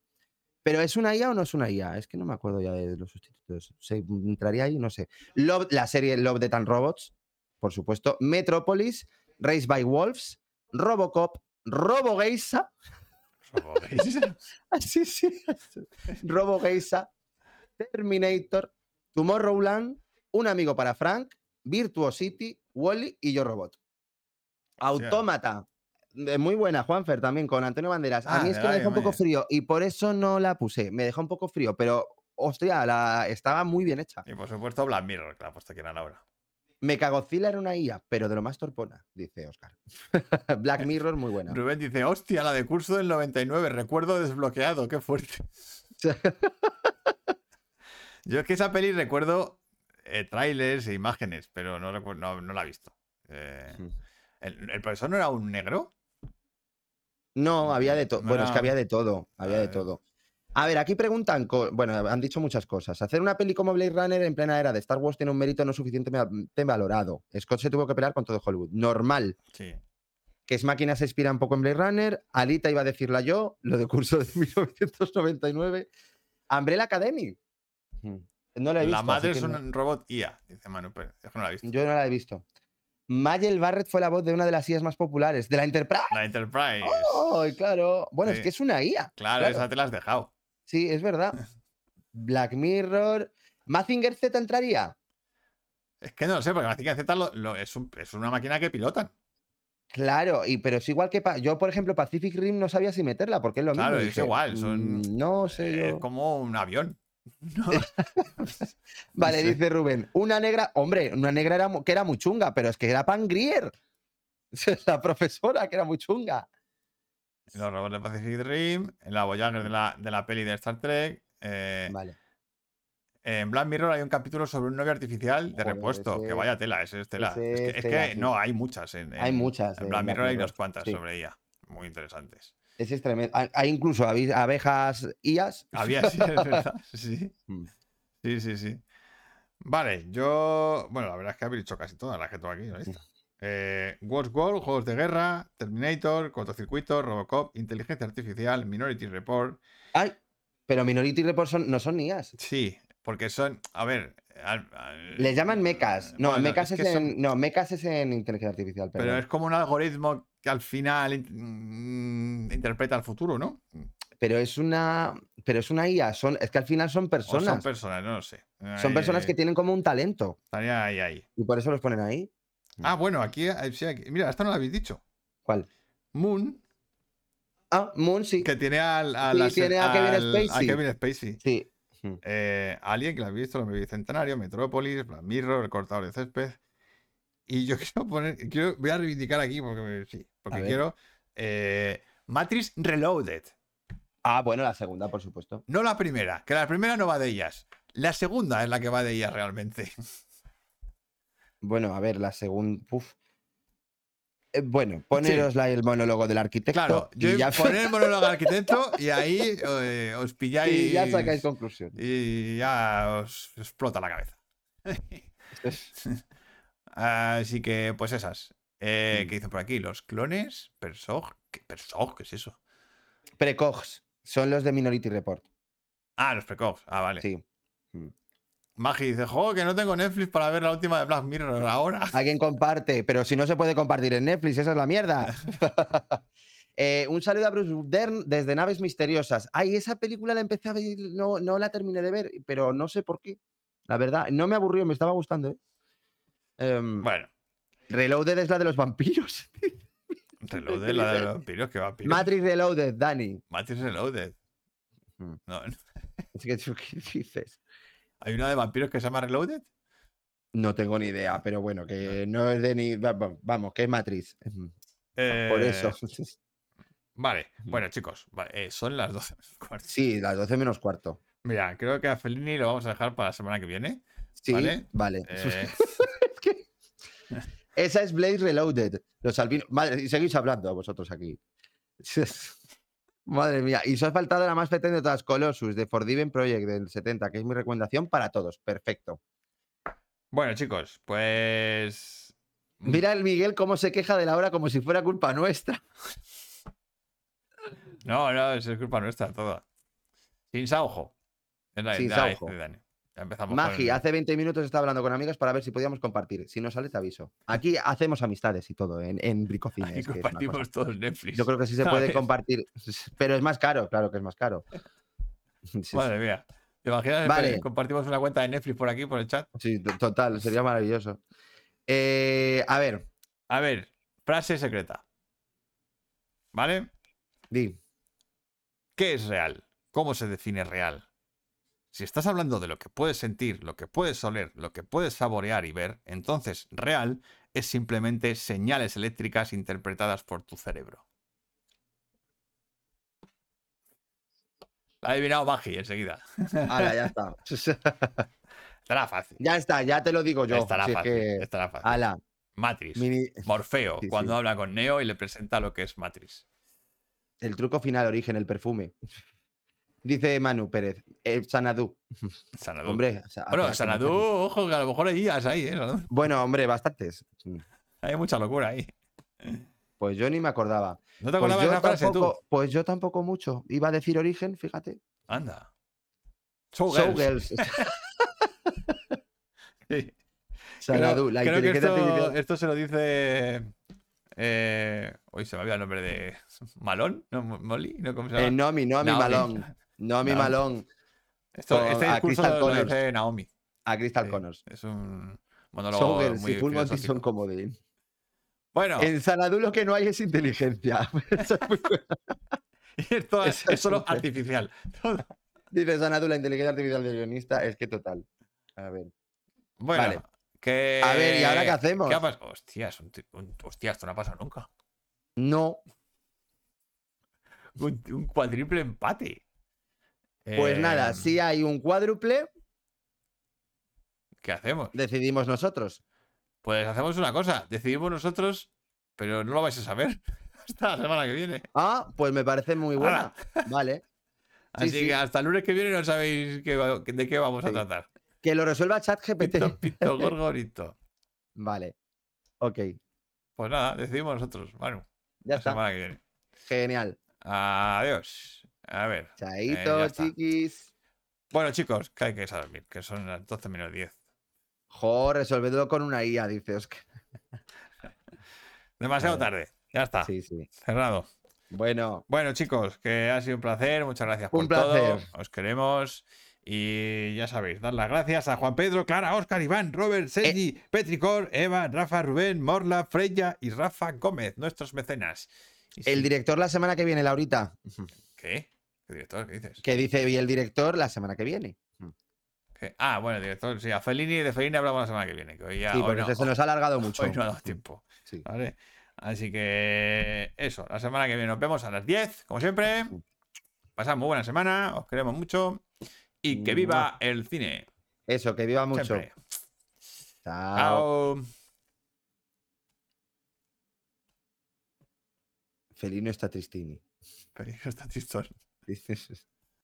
Pero ¿es una IA o no es una IA? Es que no me acuerdo ya de los sustitutos. ¿Se entraría ahí? No sé. Love- la serie Love, Death and Robots, por supuesto. Metropolis, Race by Wolves, Robocop, Robogeisa. Así sí. Robogeisa, Terminator, Tomorrowland, Un amigo para Frank, Virtuosity, Wally y Yo Robot. Autómata. Eh, Muy buena, Juanfer, también con Antonio Banderas. A Ah, mí es que me dejó un poco frío y por eso no la puse. Me dejó un poco frío, pero hostia, la, estaba muy bien hecha. Y por supuesto Black Mirror, que la ha puesto aquí en Laura. Mechagodzilla era una IA, pero de lo más torpona, dice Oscar. Black Mirror, muy buena. Rubén dice, hostia, la de curso del 99, recuerdo desbloqueado, qué fuerte. Yo es que esa peli recuerdo eh, trailers e imágenes, pero no, no, no la he visto. Eh, Mm. ¿el, el profesor no era un negro? No, había de todo. No Bueno, es que había de todo. Había de todo. A ver, aquí preguntan, bueno, han dicho muchas cosas. Hacer una peli como Blade Runner en plena era de Star Wars tiene un mérito no suficientemente valorado. Scott se tuvo que pelear con todo Hollywood. Normal. Sí. Que es máquina se inspira un poco en Blade Runner. Alita iba a decirla yo, lo de curso de 1999. Umbrella Academy. Mm. No la he visto. La madre es no- un robot IA, dice Manu Pérez. Es que no la he visto. Yo no la he visto. Mayel Barrett fue la voz de una de las IAs más populares, de la Enterprise. La Enterprise. ¡Ay, claro! Bueno, es que es una IA. claro, esa te la has dejado. Sí, es verdad. Black Mirror. ¿Mazinger Z entraría? Es que no lo sé, porque Mazinger Z lo- lo- es, un- es una máquina que pilotan. Claro, y, pero es igual que. yo, por ejemplo, Pacific Rim no sabía si meterla, porque es lo Claro, mismo. es igual, son- "Mm, No sé Es yo. como un avión. No, Vale, sé. dice Rubén. Una negra. Hombre, una negra era, que era muy chunga, pero es que era Pangrier. La profesora, que era muy chunga. Los robots de Pacific Rim, la Voyager de la, de la peli de Star Trek. eh, Vale. En Black Mirror hay un capítulo sobre un novio artificial de Joder, repuesto. ese- que vaya tela, ese es tela. ese es que, es es tela, que sí. no, hay muchas. En, Hay muchas En Black Black Mirror hay unas cuantas sí. sobre ella. Muy interesantes. Ese es tremendo. Hay, incluso abe- abejas IAS. Había, sí, es verdad. Sí. Mm. Sí, sí, sí. Vale, yo. Bueno, la verdad es que habéis dicho casi todas las que tengo aquí. ¿no? Lista. Eh, World, Juegos de Guerra, Terminator, Cortocircuito, Robocop, Inteligencia Artificial, Minority Report. Ay, pero Minority Report son- no son IAS. Sí, porque son. A ver. Al- al- Les llaman mecas. No, bueno, mecas es, son- en. No, mecas es en inteligencia artificial. Pero es como un algoritmo que al final in- mm, interpreta el futuro, ¿no? Pero es una. Pero es una IA. Son, es que al final son O personas. son personas, no lo sé. Son personas que Ahí- tienen como un talento. Estaría ahí, ahí. Y por eso los ponen ahí. Ah, bueno, aquí, eh, sí, aquí- Mira, esta no la habéis dicho. ¿Cuál? Moon. Ah, Moon sí. Que tiene al, sí, tiene a, Kevin Spacey. A Kevin Spacey. Sí. Eh, Alien, que lo has visto, lo Bicentenario, Metrópolis, Black Mirror, El Cortador de Césped. Y yo quiero poner, quiero, voy a reivindicar aquí porque sí, porque quiero eh, Matrix Reloaded. Ah, bueno, la segunda, por supuesto. No la primera, que la primera no va de ellas. La segunda es la que va de ellas realmente. Bueno, a ver, la segunda. Bueno, poneros el monólogo del arquitecto. Claro, y ya... poner el monólogo del arquitecto y ahí eh, os pilláis. Y ya sacáis conclusión. Y ya os explota la cabeza. Así que, pues esas. Eh, ¿Qué dicen por aquí? Los clones, Persog. ¿Qué, Persog? ¿Qué es eso? Precogs. Son los de Minority Report. Ah, los Precogs. Ah, vale. Sí. Mm. Magi dice, juego que no tengo Netflix para ver la última de Black Mirror ahora. Alguien comparte, pero si no se puede compartir en Netflix, esa es la mierda. Eh, un saludo a Bruce Dern desde Naves Misteriosas. Ay, esa película la empecé a ver, no, no la terminé de ver, pero no sé por qué. La verdad, no me aburrió, me estaba gustando. ¿eh? Em, bueno. Reloaded es la de los vampiros. Reloaded es la de los vampiros, ¿qué vampiros? Matrix Reloaded, Dani. Matrix Reloaded. No, no. Es que, ¿qué dices? ¿Hay una de vampiros que se llama Reloaded? No tengo ni idea, pero bueno, que no es de ni. Vamos, que es Matrix. Por eso. Eh, vale, bueno, chicos, eh, son las 12 menos cuarto. Sí, las 12 menos cuarto. Mira, creo que a Fellini lo vamos a dejar para la semana que viene. Sí, vale. Eh, Esa es Blaze Reloaded. Los albinos. Madre, y seguís hablando vosotros aquí. Madre mía. Y os ha faltado la más petente de todas, Colossus, de Forgiven Project del 70, que es mi recomendación para todos. Perfecto. Bueno, chicos, pues. Mira el Miguel cómo se queja de la hora como si fuera culpa nuestra. No, no, es culpa nuestra todo. Sin saujo. Sin saujo. Magi, hace 20 minutos estaba hablando con amigas para ver si podíamos compartir. Si no sale, te aviso. Aquí hacemos amistades y todo en, en Bricocines. compartimos todos Netflix. Yo creo que sí se puede compartir, pero es más caro, claro que es más caro. Madre mía. ¿Te imaginas? Vale. Compartimos una cuenta de Netflix por aquí, por el chat. Sí, total, sería maravilloso. Eh, a ver. A ver, frase secreta. ¿Vale? Di. ¿Qué es real? ¿Cómo se define real? Si estás hablando de lo que puedes sentir, lo que puedes oler, lo que puedes saborear y ver, entonces real es simplemente señales eléctricas interpretadas por tu cerebro. La ha adivinado Magi enseguida. Ahora, ya está. Estará fácil. Ya está, ya te lo digo yo. Estará fácil. Estará fácil. Ala. Matrix. Morfeo, cuando habla con Neo y le presenta lo que es Matrix. El truco final, origen, el perfume. Dice Manu Pérez, eh, Sanadú. Sanadú. Hombre, bueno, Sanadú, ojo, que a lo mejor hay días ahí, ¿eh? Bueno, hombre, bastantes. Hay mucha locura ahí. Pues yo ni me acordaba. ¿No te acordabas pues de la frase tú? Pues yo tampoco mucho. Iba a decir origen, fíjate. Anda. Showgirls. sí. Sanadú, la creo que esto, esto, se lo dice. Eh, hoy se me había el nombre de. ¿Malón? ¿No? ¿Molly? ¿No? ¿Cómo se llama? Eh, Nomi, Nomi Malón. No, mi malón. Esto, este discurso lo, dice Naomi. A Crystal Connors. Es un monólogo muy Full son comodín. Bueno. En Sanadú lo que no hay es inteligencia. y esto es, solo artificial. Dice Sanadú, la inteligencia artificial del guionista es que total. A ver. Bueno, vale. que... A ver, ¿y ahora qué hacemos? ¿Qué ha pasado? Hostias, hostia, esto no ha pasado nunca. No. un cuádruple empate. Pues nada, em, si hay un cuádruple. ¿Qué hacemos? Decidimos nosotros. Pues hacemos una cosa, decidimos nosotros, pero no lo vais a saber hasta la semana que viene. Ah, pues me parece muy buena. Vale. Así que hasta el lunes que viene no sabéis de qué vamos a tratar. Que lo resuelva ChatGPT. Pito, pito, gorgorito. vale. Ok. Pues nada, decidimos nosotros, Bueno, Ya la semana que viene. Genial. Adiós. A ver. Chaito, chiquis. Bueno, chicos, que hay que irse a dormir, que son las 12 menos 10. Joder, resolvedlo con una IA, dice Oscar. Demasiado tarde. Ya está. Sí, sí. Cerrado. Bueno. Bueno, chicos, que ha sido un placer. Muchas gracias por todo. Os queremos. Y ya sabéis, dar las gracias a Juan Pedro, Clara, Oscar, Iván, Robert, Sergi, eh. Petricor, Eva, Rafa, Rubén, Morla, Freya y Rafa Gómez, nuestros mecenas. El director la semana que viene, Laurita. ¿Qué? ¿Qué director? ¿Qué dices? Dice, el director la semana que viene. Ah, bueno, el director, sí, a Fellini, de Fellini hablamos la semana que viene. Que hoy ya, sí, porque se nos ha alargado mucho. Hoy no ha dado tiempo. ¿vale? Así que eso, la semana que viene nos vemos a las 10, como siempre. Pasad muy buena semana, os queremos mucho. Y que viva el cine. Eso, que viva mucho. Chao. Felino está tristini. Felino está tristón. This is.